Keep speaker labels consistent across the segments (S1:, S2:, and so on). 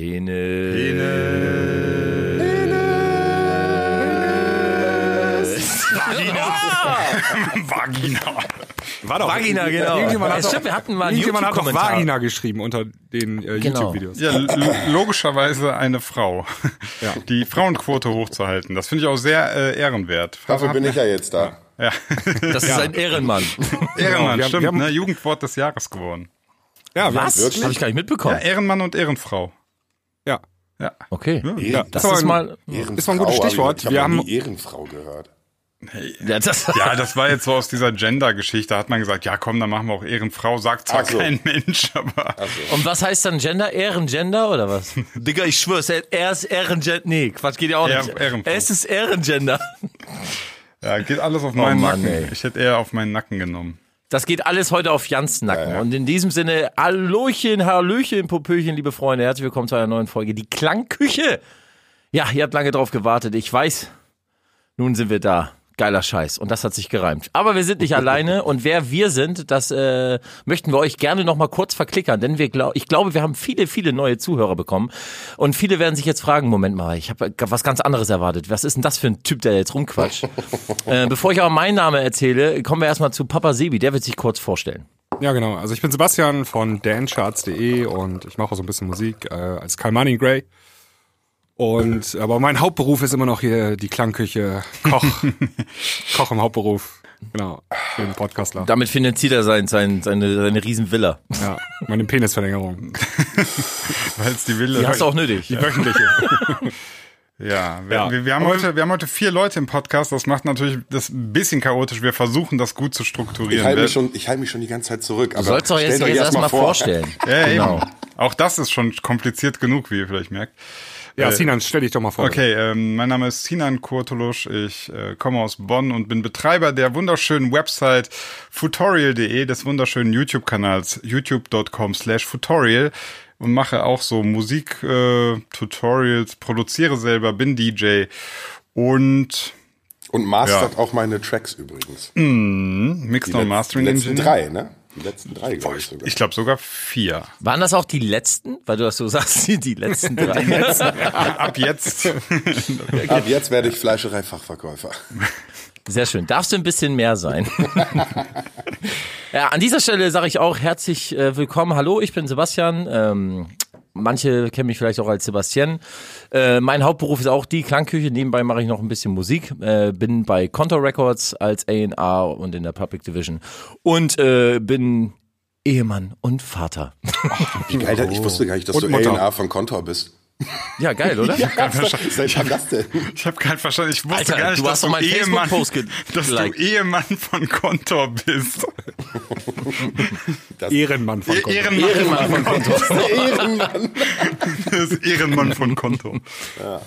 S1: Penis.
S2: Vagina.
S3: War doch.
S1: Vagina, genau.
S3: Irgendjemand
S1: Ja,
S3: hat,
S1: stimmt, wir hatten mal
S3: irgendjemand hat doch. Vagina geschrieben unter den äh,
S1: Genau.
S3: YouTube-Videos.
S2: Ja, logischerweise eine Frau.
S3: Ja.
S2: Die Frauenquote hochzuhalten. Das finde ich auch sehr äh, ehrenwert.
S4: Dafür bin ich ja jetzt da.
S2: Ja.
S1: Das ist ein Ehrenmann.
S2: Ehrenmann,
S3: wir haben-
S2: stimmt,
S3: haben-
S2: ne? Jugendwort des Jahres geworden.
S3: Ja, wir
S1: Was?
S4: Wirklich?
S1: Habe ich gar nicht
S2: Ja,
S1: mitbekommen.
S2: Ehrenmann und Ehrenfrau.
S3: Ja.
S2: Ja.
S1: Okay.
S3: ja.
S1: Das
S3: war
S1: ist mal.
S3: Ist mal ein gutes
S4: hab ich-
S3: Stichwort.
S4: Ich habe
S3: Wir haben-
S4: Ehrenfrau gehört.
S1: Ja, das,
S2: Ja, das war jetzt so aus dieser Gender-Geschichte. Da hat man gesagt, ja komm, dann machen wir auch Ehrenfrau. Sagt zwar
S4: so.
S2: kein Mensch, aber
S1: Und was heißt dann Gender? Ehrengender oder was? Digga, ich schwör's, er er ist Ehrengender. Nee, Quatsch, geht ja auch nicht.
S2: Ehrenfrau.
S1: Es ist Ehrengender.
S2: ja, geht alles auf meinen
S1: Oh Mann,
S2: Nacken.
S1: ey.
S2: Ich hätte eher auf meinen Nacken genommen.
S1: Das geht alles heute auf Jans Nacken. Und in diesem Sinne, Hallöchen, Hallöchen, Popöchen, liebe Freunde. Herzlich willkommen zu einer neuen Folge. Die Klangküche. Ja, ihr habt lange drauf gewartet. Ich weiß. Nun sind wir da. Geiler Scheiß. Und das hat sich gereimt. Aber wir sind nicht alleine. Und wer wir sind, das äh, möchten wir euch gerne noch mal kurz verklickern. Denn wir glaub, ich glaube, wir haben viele, viele neue Zuhörer bekommen. Und viele werden sich jetzt fragen, Moment mal, ich habe was ganz anderes erwartet. Was ist denn das für ein Typ, der jetzt rumquatscht? äh, bevor ich aber meinen Namen erzähle, kommen wir erstmal zu Papa Sebi. Der wird sich kurz vorstellen.
S3: Ja, genau. Also ich bin Sebastian von dancharts.de und ich mache auch so ein bisschen Musik äh, als Kalmani Gray. Und aber mein Hauptberuf ist immer noch hier die Klangküche, Koch, Koch im Hauptberuf. Genau, den Podcastler.
S1: Damit finanziert er sein, sein, seine, seine Riesenvilla.
S3: Ja, meine Penisverlängerung.
S2: Weil es die Wille.
S1: Die hast du auch nötig.
S3: Die wöchentliche.
S2: Ja, wir,
S3: Ja.
S2: Wir, wir, haben
S3: Aber-
S2: heute, wir haben heute vier Leute im Podcast. Das macht natürlich das ein bisschen chaotisch. Wir versuchen das gut zu
S4: Ich
S2: strukturieren.
S4: halte
S2: Wer-
S4: mich, schon, ich halte mich schon die ganze Zeit zurück.
S1: Du sollst doch jetzt, jetzt erstmal vorstellen.
S2: ja,
S1: genau.
S2: eben. Auch das ist schon kompliziert genug, wie ihr vielleicht merkt.
S3: Ja, Sinan, stell dich doch mal vor.
S2: Okay, ähm, mein Name ist Sinan Kurtulusch. Ich äh, komme aus Bonn und bin Betreiber der wunderschönen Website futorial.de, des wunderschönen YouTube-Kanals youtube.com slash futorial und mache auch so Musik-Tutorials, äh, produziere selber, bin DJ und
S4: Und mastert
S2: Ja.
S4: auch meine Tracks übrigens.
S2: Mixed
S4: Die
S2: und Mastering
S4: Die letzten
S2: Engineer.
S4: drei, ne? Die letzten drei, glaube ich sogar.
S2: Ich glaube sogar vier.
S1: Waren das auch die letzten? Weil du das so sagst, die, die letzten drei.
S2: Ab jetzt.
S4: Ab jetzt werde ich Fleischereifachverkäufer.
S1: Sehr schön. Darfst du ein bisschen mehr sein? ja, an dieser Stelle sage ich auch herzlich äh, willkommen. Hallo, ich bin Sebastian. Ähm, manche kennen mich vielleicht auch als Sebastian. Äh, mein Hauptberuf ist auch die Klangküche. Nebenbei mache ich noch ein bisschen Musik. Äh, bin bei Contour Records als A&R und in der Public Division. Und äh, bin Ehemann und Vater.
S4: Wie geil, ich wusste gar nicht, dass
S3: Und
S4: du
S3: Mutter.
S4: A&R von Kontor bist.
S1: Ja, geil, oder?
S4: Seit wann das denn?
S2: Ich habe keinen verstanden. Ich wusste
S1: Alter,
S2: gar nicht,
S1: du
S2: dass
S1: hast
S2: du Ehemann, dass du
S1: geliked.
S2: Ehemann von Kontor bist.
S3: Ehrenmann von Konto.
S2: Ehrenmann,
S1: Ehemann von Contour.
S4: Ehrenmann.
S2: Das Ehrenmann von Konto.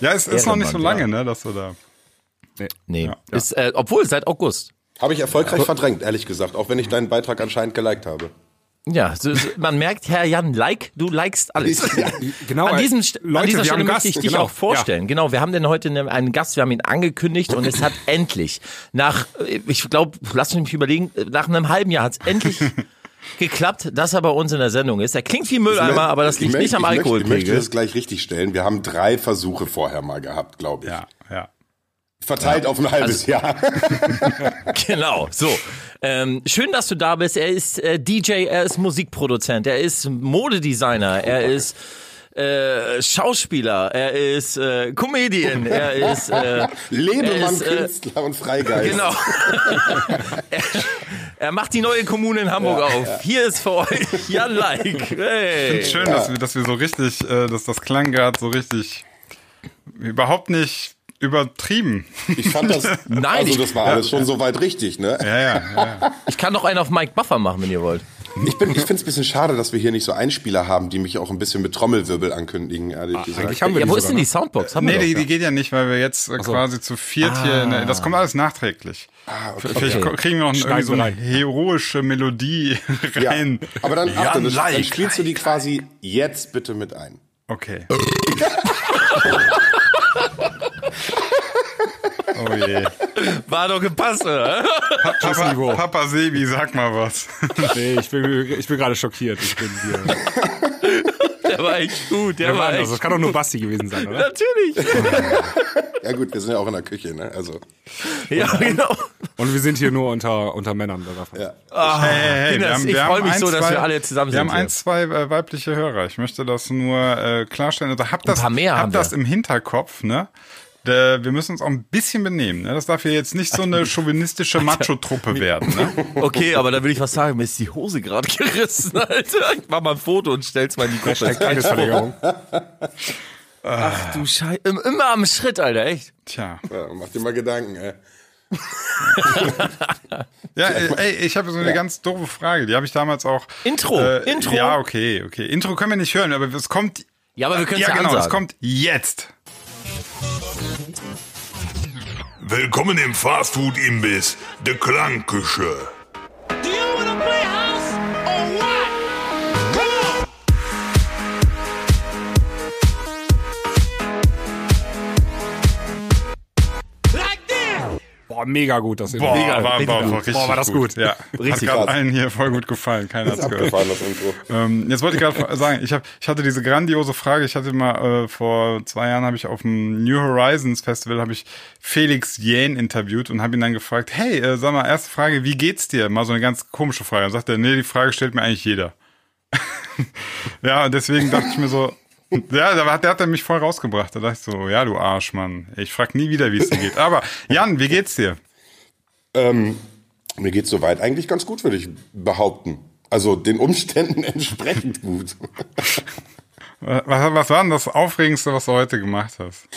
S2: Ja, es ist noch nicht so
S1: Ehrenmann,
S2: lange, ne, dass du da.
S1: Nee, Ist, äh, obwohl seit August.
S4: Habe ich erfolgreich verdrängt, ehrlich gesagt, auch wenn ich deinen Beitrag anscheinend geliked habe.
S1: Ja, so, so, man merkt, Herr Jan, like, du likest alles.
S3: Genau,
S1: an, diesem,
S3: Leute,
S1: an dieser Stelle möchte ich dich
S3: genau,
S1: auch vorstellen. Genau, wir haben denn heute ne- einen Gast, wir haben ihn angekündigt und es hat endlich, nach, ich glaube, lass mich überlegen, nach einem halben Jahr hat es endlich geklappt, dass er bei uns in der Sendung ist. Er klingt wie Mülleimer, aber das liegt
S4: möchte-
S1: nicht am
S4: möchte- Ich möchte das gleich richtig stellen. Wir haben drei Versuche vorher mal gehabt, glaube ich.
S2: Ja, ja.
S4: Verteilt auf ein halbes Jahr.
S1: Genau, so. Ähm, schön, dass du da bist. Er ist äh, DJ, er ist Musikproduzent, er ist Modedesigner, er ist äh, Schauspieler, er ist äh, Comedian, er ist äh,
S4: Lebemann,
S1: ist, äh,
S4: Künstler und Freigeist.
S1: Genau. er, er macht die neue Kommune in Hamburg auf. Hier ist für euch Jan Like. Hey.
S2: Schön, dass wir, dass wir so richtig, äh, dass das klang gerade so richtig überhaupt nicht übertrieben.
S4: Ich fand das,
S1: Nein,
S4: also das war alles schon soweit richtig, ne?
S2: Ja, ja, ja.
S1: Ich kann noch einen auf Mike Buffer machen, wenn ihr wollt.
S4: Ich, bin, ich finde es ein bisschen schade, dass wir hier nicht so Einspieler haben, die mich auch ein bisschen mit Trommelwirbel ankündigen, ehrlich gesagt.
S3: Eigentlich haben wir
S1: Ja, wo ist denn die. Soundbox? Haben
S2: Nee,
S1: wir
S2: die, die geht ja nicht, weil wir jetzt äh, quasi zu viert hier. Ne, das kommt alles nachträglich.
S4: Ah, okay.
S2: Vielleicht
S1: Okay.
S2: kriegen wir noch irgendwie so eine
S3: Schneiden
S2: heroische Melodie
S4: Ja.
S2: rein.
S4: Aber dann, das, dann
S2: Like.
S4: spielst du die quasi jetzt bitte mit ein.
S2: Okay. oh je.
S1: War doch gepasst, oder?
S2: Papa,
S3: Niveau.
S2: Papa Sebi, sag mal was.
S3: Nee, ich bin, ich bin gerade schockiert. Ich bin hier.
S1: war echt gut. Der
S3: Wer
S1: war
S3: war das?
S1: echt
S3: Das kann doch nur Basti gewesen sein, oder?
S1: Natürlich.
S4: Ja gut, wir sind ja auch in der Küche, ne? Also,
S1: Ja, genau.
S3: Und wir sind hier nur unter, unter Männern.
S4: ja.
S2: Hey, hey, hey,
S1: Kinders, ich freu mich
S2: ein,
S1: so, dass
S2: zwei-
S1: wir alle zusammen
S2: Wir
S1: sind
S2: haben ein, zwei äh, weibliche Hörer. Ich möchte das nur äh, klarstellen. Oder habt das,
S1: paar mehr haben
S2: habt das
S1: wir.
S2: im Hinterkopf, ne? Wir müssen uns auch ein bisschen benehmen. Ne? Das darf hier jetzt nicht so eine chauvinistische Macho-Truppe werden. Ne?
S1: Okay, aber da will ich was sagen. Mir ist die Hose gerade gerissen, Alter. Ich mach mal ein Foto und stell's mal in die Gruppe.
S3: Hashtag Tagesverlängerung.
S1: Ach du Scheiße. Immer am Schritt, Alter, echt.
S2: Tja.
S4: ja. Mach dir mal Gedanken, ey.
S2: Ja, ey, ich habe so eine ganz doofe Frage. Die habe ich damals auch.
S1: Intro, Intro.
S2: Ja, okay, okay. Intro können wir nicht hören, aber es kommt.
S1: Ja, aber wir können es
S2: Ja,
S1: ja,
S2: genau, es
S1: ansagen.
S2: kommt jetzt.
S5: Willkommen im Fastfood-Imbiss, der Klangküche.
S3: Boah, mega gut das
S2: Boah,
S3: Intro.
S2: war,
S1: richtig
S2: war,
S1: gut.
S2: war richtig
S3: Boah, war das gut.
S2: Ja,
S1: Richtig
S2: hat gerade allen hier voll gut gefallen. Keiner hat's gehört.
S4: Das Intro.
S2: Ähm, jetzt wollte ich gerade sagen, ich, hab, ich hatte diese grandiose Frage. Ich hatte mal äh, vor zwei Jahren habe ich auf dem New Horizons Festival habe ich Felix Jähn interviewt und habe ihn dann gefragt: Hey, äh, sag mal, erste Frage, wie geht's dir? Mal so eine ganz komische Frage. Dann sagt er: Nee, die Frage stellt mir eigentlich jeder. ja, und deswegen dachte ich mir so. Ja, da hat, der hat er mich voll rausgebracht. Da dachte ich so, ja, du Arsch, Mann. Ich frag nie wieder, wie es dir geht. Aber Jan, wie geht's dir?
S4: Ähm, mir geht's soweit eigentlich ganz gut, würde ich behaupten. Also den Umständen entsprechend gut.
S2: Was, was war denn das Aufregendste, was du heute gemacht hast?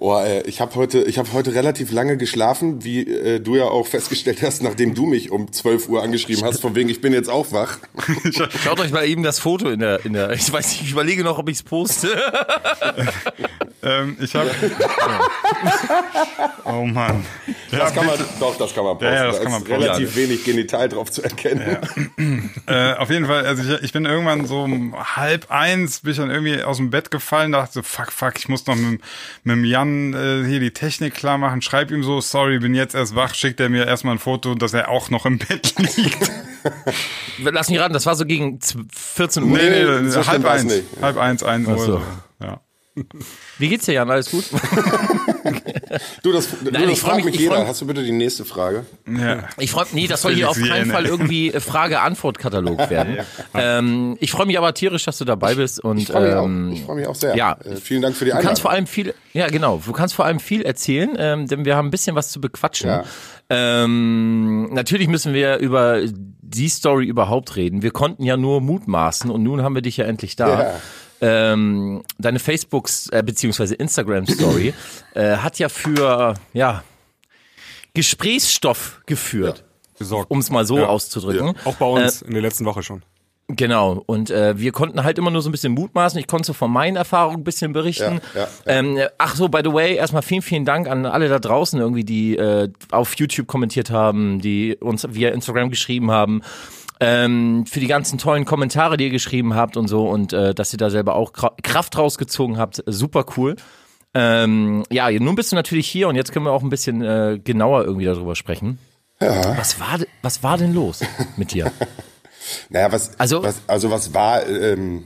S4: Oh, äh, ich habe heute, ich habe heute relativ lange geschlafen, wie äh, du ja auch festgestellt hast, nachdem du mich um 12 Uhr angeschrieben hast, von wegen ich bin jetzt auch wach.
S1: Schaut euch mal eben das Foto in der, in der, ich weiß nicht, ich überlege noch, ob ich's poste.
S2: Ähm, ich habe. oh Mann. Ja,
S4: Das kann man, doch, das kann man posten.
S2: Ja, ja, das
S4: da
S2: kann man
S4: ist
S2: posten.
S4: relativ wenig Genital drauf zu erkennen.
S2: äh, auf jeden Fall, also ich, ich bin irgendwann so um halb eins, bin ich dann irgendwie aus dem Bett gefallen, dachte so, fuck, fuck, ich muss noch mit, mit dem Jan äh, hier die Technik klar machen, schreib ihm so, sorry, bin jetzt erst wach, schickt er mir erstmal ein Foto, dass er auch noch im Bett liegt.
S1: Lass mich raten, das war so gegen 14 Uhr.
S2: nee, nee,
S4: so schlimm
S2: halb eins,
S4: nicht.
S2: halb eins, ein Uhr.
S1: so.
S2: so. Ja.
S1: Wie geht's dir, Jan? Alles gut?
S4: Du, das, du,
S1: Nein,
S4: das
S1: ich freu
S4: fragt
S1: mich-
S4: mich
S1: ich
S4: jeder.
S1: freu-
S4: Hast du bitte die nächste Frage?
S2: ja.
S1: Ich freue nee, das soll hier auf keinen. Fall irgendwie äh, Frage-Antwort-Katalog werden. ähm, ich freue mich aber tierisch, dass du dabei bist und
S4: Ich freue mich,
S1: ähm,
S4: auch. Ich freu mich auch sehr.
S1: ja.
S4: Äh, vielen Dank für die
S1: Du kannst vor
S4: Einladung.
S1: allem viel, ja genau, du kannst vor allem viel erzählen, ähm, denn wir haben ein bisschen was zu bequatschen.
S4: Ja.
S1: Ähm, natürlich müssen wir über die Story überhaupt reden. Wir konnten ja nur mutmaßen und nun haben wir dich ja endlich da.
S4: Ja.
S1: Ähm, deine Facebook äh, beziehungsweise Instagram Story äh, hat ja für ja Gesprächsstoff geführt,
S3: Gesorgt.
S1: um es mal so
S3: Ja.
S1: auszudrücken.
S3: Auch bei uns in der letzten Woche schon.
S1: Genau, und äh, wir konnten halt immer nur so ein bisschen mutmaßen. Ich konnte so von meinen Erfahrungen ein bisschen berichten.
S4: Ja, ja,
S1: Ähm, ach so, by the way, erstmal vielen, vielen Dank an alle da draußen irgendwie, die äh, auf YouTube kommentiert haben, die uns via Instagram geschrieben haben. Ähm, für die ganzen tollen Kommentare, die ihr geschrieben habt und so und äh, dass ihr da selber auch Kra Kraft rausgezogen habt, super cool. Ähm, ja, nun bist du natürlich hier und jetzt können wir auch ein bisschen äh, genauer irgendwie darüber sprechen. Ja. Was war, was war denn los mit dir?
S4: Naja, was,
S1: Also-
S4: was, also was war, ähm,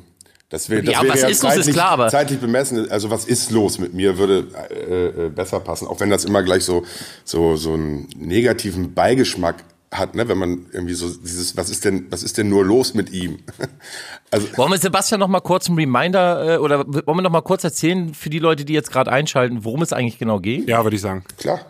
S4: das, wär, das
S1: Ja,
S4: wäre
S1: was
S4: ja
S1: ist los, ist
S4: zeitlich,
S1: klar, aber-
S4: zeitlich bemessen. Also was ist los mit mir, würde äh, äh, besser passen. Auch wenn das immer gleich so, so, so einen negativen Beigeschmack hat, ne? wenn man irgendwie so dieses, was ist denn, was ist denn nur los mit ihm? Also
S1: Wollen wir Sebastian noch mal kurz einen Reminder äh, oder wollen wir noch mal kurz erzählen für die Leute, die jetzt gerade einschalten, worum es eigentlich genau geht?
S3: Ja, würde ich sagen.
S4: klar.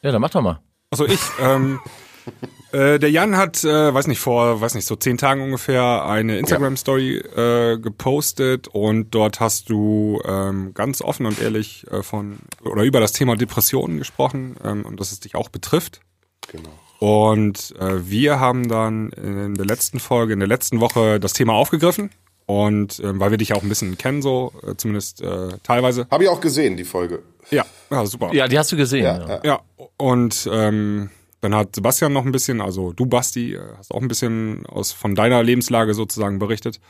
S1: Ja, dann mach doch mal.
S3: Also ich, ähm, äh, der Jan hat, äh, weiß nicht, vor, weiß nicht, so zehn Tagen ungefähr eine Instagram-Story äh, gepostet und dort hast du ähm, ganz offen und ehrlich äh, von oder über das Thema Depressionen gesprochen ähm, und dass es dich auch betrifft.
S4: Genau.
S3: Und äh, wir haben dann in der letzten Folge, in der letzten Woche das Thema aufgegriffen. Und ähm, weil wir dich ja auch ein bisschen kennen, so äh, zumindest äh, teilweise.
S4: Habe ich auch gesehen, die Folge.
S3: Ja, ja super.
S1: Ja, die hast du gesehen.
S4: Ja,
S1: Ja,
S4: ja.
S3: Und ähm, dann hat Sebastian noch ein bisschen, also du Basti, äh, hast auch ein bisschen aus von deiner Lebenslage sozusagen berichtet.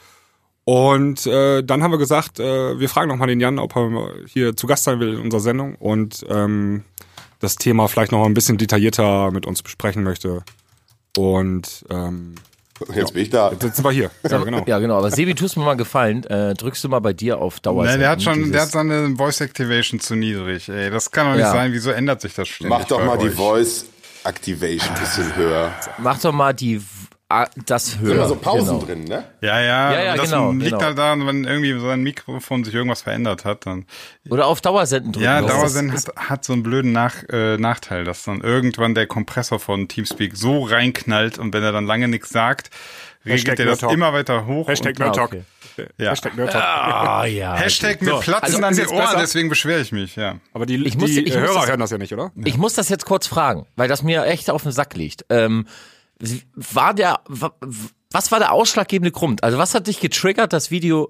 S3: Und äh, dann haben wir gesagt, äh, wir fragen noch mal den Jan, ob er hier zu Gast sein will in unserer Sendung und ähm, das Thema vielleicht noch ein bisschen detaillierter mit uns besprechen möchte. Und ähm,
S4: Jetzt bin ich da.
S3: Jetzt sind wir hier. Ja, genau.
S1: Ja, genau. Aber Sebi, tust mir mal gefallen. Äh, drückst du mal bei dir auf Dauer.
S2: Nein, der hat schon, der hat seine Voice Activation zu niedrig. Ey, das kann doch nicht
S1: Ja.
S2: sein. Wieso ändert sich das ständig?
S4: Mach doch
S2: bei
S4: mal die
S2: euch?
S4: Voice Activation ein bisschen höher.
S1: Mach doch mal die ah, das
S4: Sind
S1: höher.
S4: immer so Pausen
S1: genau.
S4: drin, ne?
S2: Ja, ja.
S1: Ja, ja,
S2: und das
S1: genau,
S2: liegt
S1: genau.
S2: halt daran, wenn irgendwie so ein Mikrofon sich irgendwas verändert hat, dann.
S1: Oder auf Dauersenden drücken.
S2: Ja, Dauersenden hat, hat so einen blöden Nach, äh, Nachteil, dass dann irgendwann der Kompressor von Teamspeak so reinknallt und wenn er dann lange nichts sagt, regelt er das immer weiter hoch.
S3: Hashtag
S2: und,
S1: Ah,
S3: Nerdtalk.
S1: okay.
S2: ja.
S3: Hashtag Nerdtalk.
S1: Ah, ja.
S2: Hashtag mir platzen
S1: also
S2: dann
S3: ist
S2: die
S3: jetzt
S2: Ohren,
S3: besser.
S2: deswegen beschwere ich mich, ja.
S3: Aber die,
S1: Ich muss-
S3: die
S1: ich muss
S3: Hörer
S1: das-
S3: hören das ja nicht, oder?
S1: Ich muss das jetzt kurz fragen, weil das mir echt auf den Sack liegt. Ähm, war der, wa- was war der ausschlaggebende Grund? Also was hat dich getriggert, das Video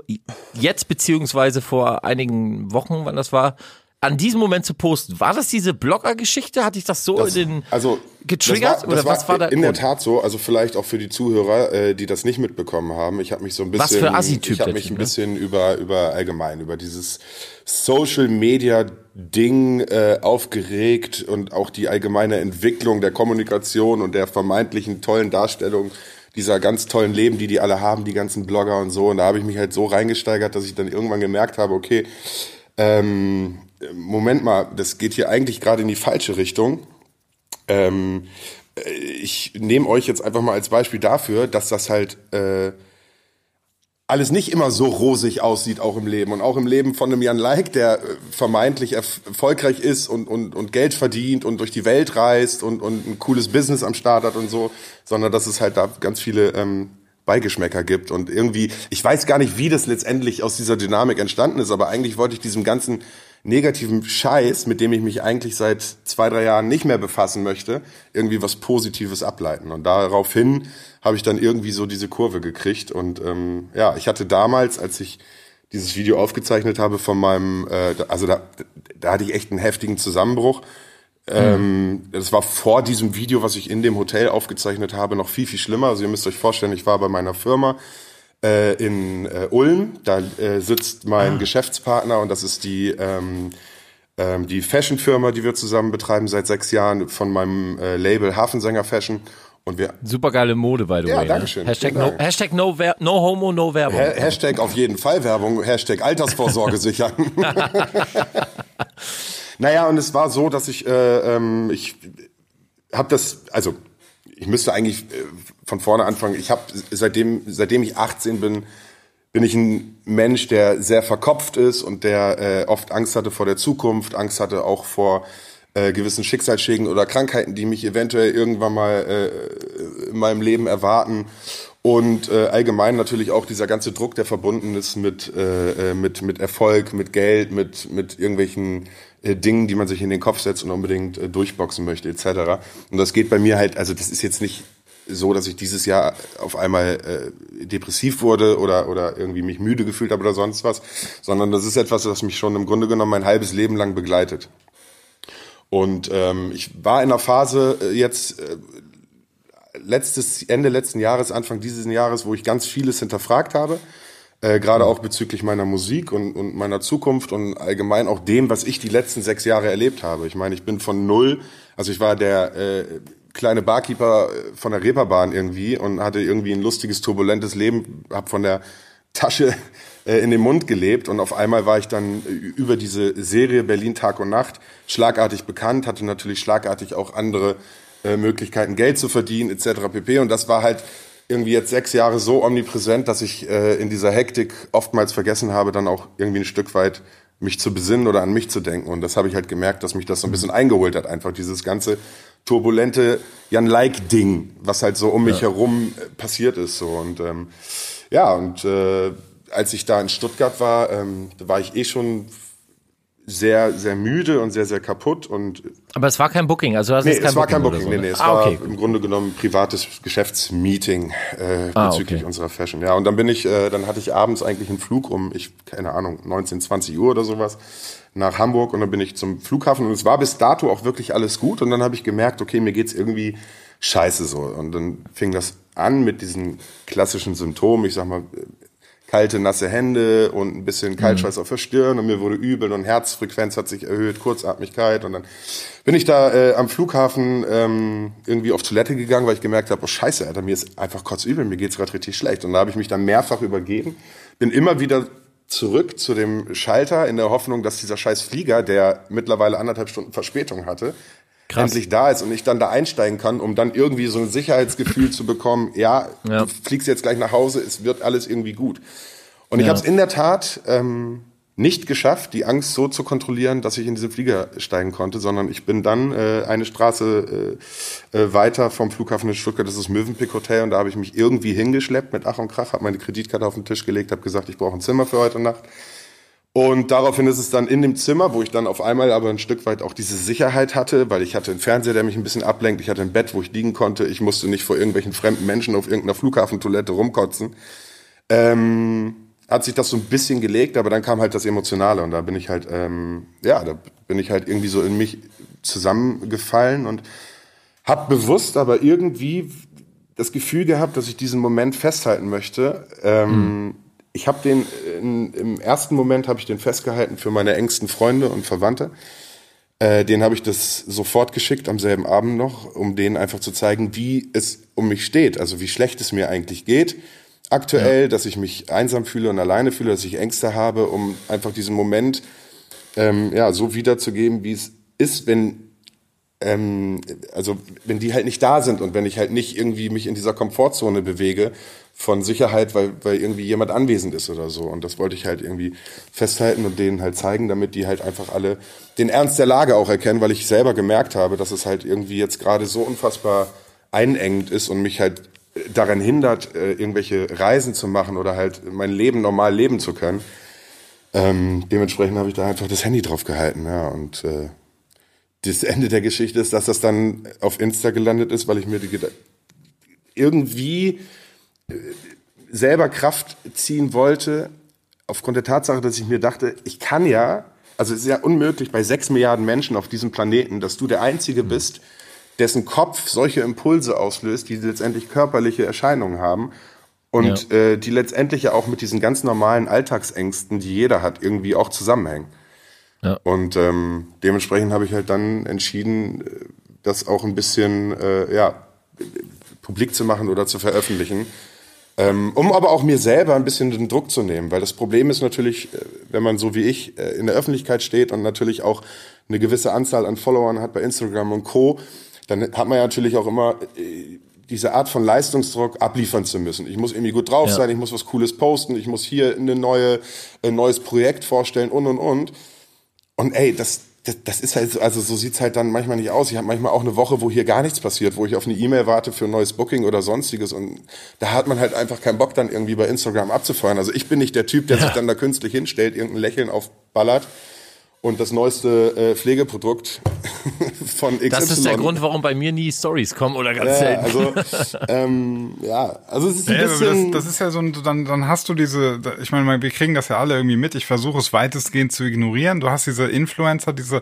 S1: jetzt beziehungsweise vor einigen Wochen, wann das war, an diesem Moment zu posten? War das diese Blogger-Geschichte? Hatte ich das so
S4: Das,
S1: in den
S4: also
S1: getriggert
S4: das
S1: oder was war der
S4: in der? Tat so? Also vielleicht auch für die Zuhörer, äh, die das nicht mitbekommen haben. Ich habe mich so ein bisschen,
S1: Was für Assi-Typ
S4: ich habe mich ein
S1: ne?
S4: bisschen über über allgemein über dieses Social Media Ding äh, aufgeregt und auch die allgemeine Entwicklung der Kommunikation und der vermeintlichen tollen Darstellung dieser ganz tollen Leben, die die alle haben, die ganzen Blogger und so. Und da habe ich mich halt so reingesteigert, dass ich dann irgendwann gemerkt habe, okay, ähm, Moment mal, das geht hier eigentlich gerade in die falsche Richtung. Ähm, äh, ich nehme euch jetzt einfach mal als Beispiel dafür, dass das halt äh, alles nicht immer so rosig aussieht, auch im Leben. Und auch im Leben von einem Jan Like, der äh, vermeintlich erf erfolgreich ist und, und, und Geld verdient und durch die Welt reist und, und ein cooles Business am Start hat und so, sondern dass es halt da ganz viele ähm, Beigeschmäcker gibt. Und irgendwie, ich weiß gar nicht, wie das letztendlich aus dieser Dynamik entstanden ist, aber eigentlich wollte ich diesem ganzen negativen Scheiß, mit dem ich mich eigentlich seit zwei, drei Jahren nicht mehr befassen möchte, irgendwie was Positives ableiten. Und daraufhin habe ich dann irgendwie so diese Kurve gekriegt. Und ähm, ja, ich hatte damals, als ich dieses Video aufgezeichnet habe von meinem, äh, also da, da hatte ich echt einen heftigen Zusammenbruch. Ähm, das war vor diesem Video, was ich in dem Hotel aufgezeichnet habe, noch viel, viel schlimmer. Also ihr müsst euch vorstellen, ich war bei meiner Firma äh, in äh, Ulm. Da äh, sitzt mein Geschäftspartner und das ist die ähm, ähm, die Fashion-Firma, die wir zusammen betreiben seit sechs Jahren von meinem äh, Label Hafensänger Fashion. Und wir
S1: Super geile Mode, by the
S4: Ja,
S1: way.
S4: dankeschön.
S1: Ne? Hashtag, no,
S4: Dank.
S1: Hashtag no, no Homo, no Werbung.
S4: Ha- Hashtag auf jeden Fall Werbung, Hashtag Altersvorsorge sichern. naja, und es war so, dass ich, äh, ähm, ich habe das, also ich müsste eigentlich äh, von vorne anfangen. Ich habe seitdem, seitdem ich 18 bin, bin ich ein Mensch, der sehr verkopft ist und der äh, oft Angst hatte vor der Zukunft, Angst hatte auch vor äh, gewissen Schicksalsschlägen oder Krankheiten, die mich eventuell irgendwann mal äh, in meinem Leben erwarten. Und äh, allgemein natürlich auch dieser ganze Druck, der verbunden ist mit, äh, äh, mit, mit Erfolg, mit Geld, mit, mit irgendwelchen äh, Dingen, die man sich in den Kopf setzt und unbedingt äh, durchboxen möchte, etc. Und das geht bei mir halt, also das ist jetzt nicht so, dass ich dieses Jahr auf einmal äh, depressiv wurde oder, oder irgendwie mich müde gefühlt habe oder sonst was, sondern das ist etwas, das mich schon im Grunde genommen mein halbes Leben lang begleitet. Und ähm, ich war in einer Phase äh, jetzt äh, letztes Ende letzten Jahres, Anfang dieses Jahres, wo ich ganz vieles hinterfragt habe, äh, gerade auch bezüglich meiner Musik und, und meiner Zukunft und allgemein auch dem, was ich die letzten sechs Jahre erlebt habe. Ich meine, ich bin von null, also ich war der äh, kleine Barkeeper äh, von der Reeperbahn irgendwie und hatte irgendwie ein lustiges, turbulentes Leben, habe von der Tasche äh, in den Mund gelebt und auf einmal war ich dann äh, über diese Serie Berlin Tag und Nacht schlagartig bekannt, hatte natürlich schlagartig auch andere äh, Möglichkeiten Geld zu verdienen etc. pp. Und das war halt irgendwie jetzt sechs Jahre so omnipräsent, dass ich äh, in dieser Hektik oftmals vergessen habe, dann auch irgendwie ein Stück weit mich zu besinnen oder an mich zu denken. Und das habe ich halt gemerkt, dass mich das so ein bisschen eingeholt hat, einfach dieses ganze turbulente Jan-Like-Ding, was halt so um mich herum äh, passiert ist. So. Und ähm, ja, und äh, als ich da in Stuttgart war, ähm, da war ich eh schon sehr, sehr müde und sehr, sehr kaputt und
S1: Aber es war kein Booking, also hast
S4: Nee,
S1: kein
S4: es war kein
S1: oder
S4: Booking,
S1: so,
S4: nee,
S1: ne?
S4: nee, es
S1: ah,
S4: war
S1: okay.
S4: im Grunde genommen ein privates Geschäftsmeeting äh,
S1: Ah,
S4: bezüglich
S1: okay.
S4: unserer Fashion. Ja, und dann bin ich, äh, dann hatte ich abends eigentlich einen Flug um, ich keine Ahnung, 19, 20 Uhr oder sowas nach Hamburg und dann bin ich zum Flughafen und es war bis dato auch wirklich alles gut und dann habe ich gemerkt, okay, mir geht's irgendwie scheiße so und dann fing das an mit diesen klassischen Symptomen, ich sag mal kalte, nasse Hände und ein bisschen Kaltschweiß auf der Stirn und mir wurde übel und Herzfrequenz hat sich erhöht, Kurzatmigkeit und dann bin ich da äh, am Flughafen ähm, irgendwie auf Toilette gegangen, weil ich gemerkt habe, oh scheiße, Alter, mir ist einfach kotzübel, mir geht's gerade richtig schlecht. Und da habe ich mich dann mehrfach übergeben, bin immer wieder zurück zu dem Schalter in der Hoffnung, dass dieser scheiß Flieger, der mittlerweile anderthalb Stunden Verspätung hatte, endlich da ist und ich dann da einsteigen kann, um dann irgendwie so ein Sicherheitsgefühl zu bekommen, ja,
S1: Ja.
S4: du fliegst jetzt gleich nach Hause, es wird alles irgendwie gut. Und ich
S1: Ja.
S4: habe es in der Tat ähm, nicht geschafft, die Angst so zu kontrollieren, dass ich in diesen Flieger steigen konnte, sondern ich bin dann äh, eine Straße äh, äh, weiter vom Flughafen in Stuttgart, das ist das Mövenpick Hotel, und da habe ich mich irgendwie hingeschleppt mit Ach und Krach, habe meine Kreditkarte auf den Tisch gelegt, habe gesagt, ich brauche ein Zimmer für heute Nacht. Und daraufhin ist es dann in dem Zimmer, wo ich dann auf einmal aber ein Stück weit auch diese Sicherheit hatte, weil ich hatte einen Fernseher, der mich ein bisschen ablenkt, ich hatte ein Bett, wo ich liegen konnte, ich musste nicht vor irgendwelchen fremden Menschen auf irgendeiner Flughafentoilette rumkotzen. Ähm, hat sich das so ein bisschen gelegt, aber dann kam halt das Emotionale und da bin ich halt, ähm, ja, da bin ich halt irgendwie so in mich zusammengefallen und hab bewusst aber irgendwie das Gefühl gehabt, dass ich diesen Moment festhalten möchte. Ähm, Ich habe den in, im ersten Moment habe ich den festgehalten für meine engsten Freunde und Verwandte. Äh, den habe ich das sofort geschickt am selben Abend noch, um denen einfach zu zeigen, wie es um mich steht, also wie schlecht es mir eigentlich geht aktuell, dass ich mich einsam fühle und alleine fühle, dass ich Ängste habe, um einfach diesen Moment ähm, ja so wiederzugeben, wie es ist, wenn ähm, also wenn die halt nicht da sind und wenn ich halt nicht irgendwie mich in dieser Komfortzone bewege von Sicherheit, weil, weil irgendwie jemand anwesend ist oder so. Und das wollte ich halt irgendwie festhalten und denen halt zeigen, damit die halt einfach alle den Ernst der Lage auch erkennen, weil ich selber gemerkt habe, dass es halt irgendwie jetzt gerade so unfassbar einengend ist und mich halt daran hindert, äh, irgendwelche Reisen zu machen oder halt mein Leben normal leben zu können. Ähm, dementsprechend habe ich da einfach das Handy drauf gehalten, ja, und äh, das Ende der Geschichte ist, dass das dann auf Insta gelandet ist, weil ich mir die Geda- irgendwie äh, selber Kraft ziehen wollte, aufgrund der Tatsache, dass ich mir dachte, ich kann ja, also es ist ja unmöglich bei sechs Milliarden Menschen auf diesem Planeten, dass du der Einzige bist, dessen Kopf solche Impulse auslöst, die letztendlich körperliche Erscheinungen haben und äh, die letztendlich ja auch mit diesen ganz normalen Alltagsängsten, die jeder hat, irgendwie auch zusammenhängen.
S1: Ja.
S4: Und ähm, dementsprechend habe ich halt dann entschieden, äh, das auch ein bisschen äh, ja, publik zu machen oder zu veröffentlichen. Ähm, um aber auch mir selber ein bisschen den Druck zu nehmen, weil das Problem ist natürlich, äh, wenn man so wie ich äh, in der Öffentlichkeit steht und natürlich auch eine gewisse Anzahl an Followern hat bei Instagram und Co., dann hat man ja natürlich auch immer diese Art von Leistungsdruck abliefern zu müssen. Ich muss irgendwie gut drauf
S1: Ja.
S4: sein, ich muss was Cooles posten, ich muss hier eine neue, ein neues Projekt vorstellen und und und. Und ey, das, das, das ist halt, so- also so sieht's halt dann manchmal nicht aus. Ich habe manchmal auch eine Woche, wo hier gar nichts passiert, wo ich auf eine E-Mail warte für ein neues Booking oder sonstiges. Und da hat man halt einfach keinen Bock, dann irgendwie bei Instagram abzufeuern. Also ich bin nicht der Typ, der sich dann da künstlich hinstellt, irgendein Lächeln aufballert und das neueste äh, Pflegeprodukt von XY.
S1: Das ist der Grund, warum bei mir nie Stories kommen oder ganz
S4: Ja,
S1: selten.
S4: also, ähm, ja, also es ist ein
S2: Ja,
S4: bisschen...
S2: das, das ist ja so ein, dann, dann hast du diese, ich meine, wir kriegen das ja alle irgendwie mit. Ich versuche es weitestgehend zu ignorieren. Du hast diese Influencer, diese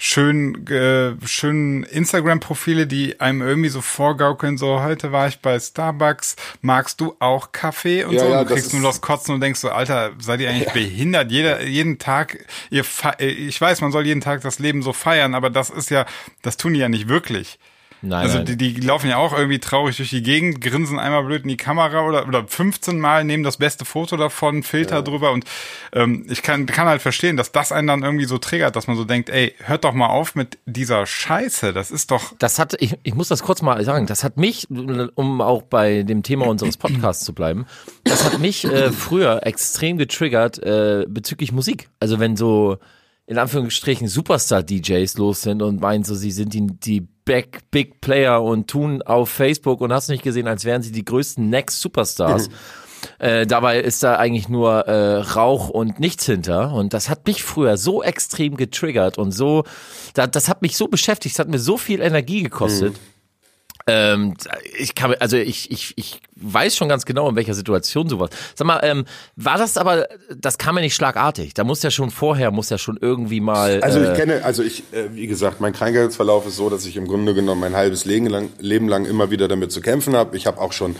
S2: schönen, äh, schönen Instagram-Profile, die einem irgendwie so vorgaukeln, so, heute war ich bei Starbucks, magst du auch Kaffee und
S4: Ja,
S2: so?
S4: ja,
S2: du kriegst nur das Kotzen und denkst so, Alter, seid ihr eigentlich behindert? Jeder, jeden Tag, ihr, fe- äh, ich weiß, man soll jeden Tag das Leben so feiern, aber das ist ja, das tun die ja nicht wirklich.
S1: Nein,
S2: Also
S1: nein.
S2: die, die laufen ja auch irgendwie traurig durch die Gegend, grinsen einmal blöd in die Kamera oder, oder 15 Mal, nehmen das beste Foto davon, Filter drüber und ähm, ich kann, kann halt verstehen, dass das einen dann irgendwie so triggert, dass man so denkt, ey, hört doch mal auf mit dieser Scheiße, das ist doch...
S1: Das hat, ich, ich muss das kurz mal sagen, das hat mich, um auch bei dem Thema unseres Podcasts zu bleiben, das hat mich äh, früher extrem getriggert äh, bezüglich Musik. Also wenn so in Anführungsstrichen Superstar-DJs los sind und meinen so, sie sind die, die Back Big Player und tun auf Facebook und hast nicht gesehen, als wären sie die größten Next Superstars. Äh, dabei ist da eigentlich nur äh, Rauch und nichts hinter. Und das hat mich früher so extrem getriggert und so, da, das hat mich so beschäftigt, es hat mir so viel Energie gekostet. Ähm, ich kann, also ich, ich, ich weiß schon ganz genau, in welcher Situation sowas. Sag mal, ähm, war das aber, das kam ja nicht schlagartig. Da muss ja schon vorher, muss ja schon irgendwie mal.
S4: Also
S1: äh,
S4: ich kenne, also ich, äh, wie gesagt, mein Krankheitsverlauf ist so, dass ich im Grunde genommen mein halbes Leben lang, Leben lang immer wieder damit zu kämpfen habe. Ich habe auch schon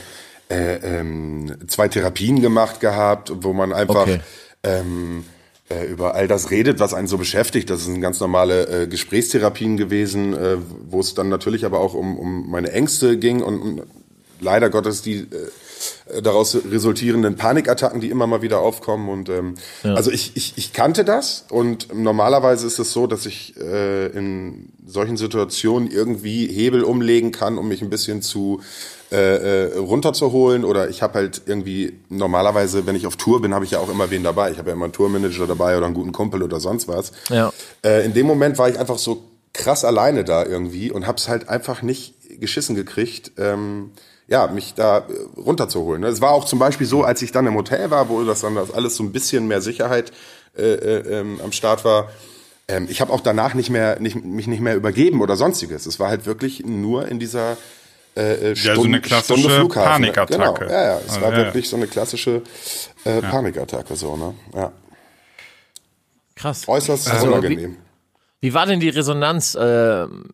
S4: äh, ähm, zwei Therapien gemacht gehabt, wo man einfach
S1: Okay.
S4: ähm, äh, über all das redet, was einen so beschäftigt. Das sind ganz normale äh, Gesprächstherapien gewesen, äh, wo es dann natürlich aber auch um, um meine Ängste ging und, und leider Gottes die äh, daraus resultierenden Panikattacken, die immer mal wieder aufkommen. Und ähm, also ich, ich, ich kannte das und normalerweise ist es so, dass ich äh, in solchen Situationen irgendwie Hebel umlegen kann, um mich ein bisschen zu äh, äh, runterzuholen oder ich habe halt irgendwie normalerweise, wenn ich auf Tour bin, habe ich ja auch immer wen dabei. Ich habe ja immer einen Tourmanager dabei oder einen guten Kumpel oder sonst was.
S1: Ja.
S4: Äh, in dem Moment war ich einfach so krass alleine da irgendwie und habe es halt einfach nicht geschissen gekriegt, ähm, ja, mich da äh, runterzuholen. ne? Es war auch zum Beispiel so, als ich dann im Hotel war, wo das dann das alles so ein bisschen mehr Sicherheit äh, äh, ähm, am Start war. Ähm, ich habe auch danach nicht mehr, nicht, mich nicht mehr übergeben oder sonstiges. Es war halt wirklich nur in dieser äh, äh,
S2: Ja, so
S4: Stunde,
S2: eine klassische
S4: Stunde Flughafen. ne?
S2: Panikattacke.
S4: Genau, ja, ja. Es
S2: Also,
S4: war
S2: ja, ja.
S4: wirklich so eine klassische äh, Panikattacke, so, ne? Ja.
S1: Krass.
S4: Äußerst
S1: Also,
S4: unangenehm.
S1: Wie war denn die Resonanz? Ähm,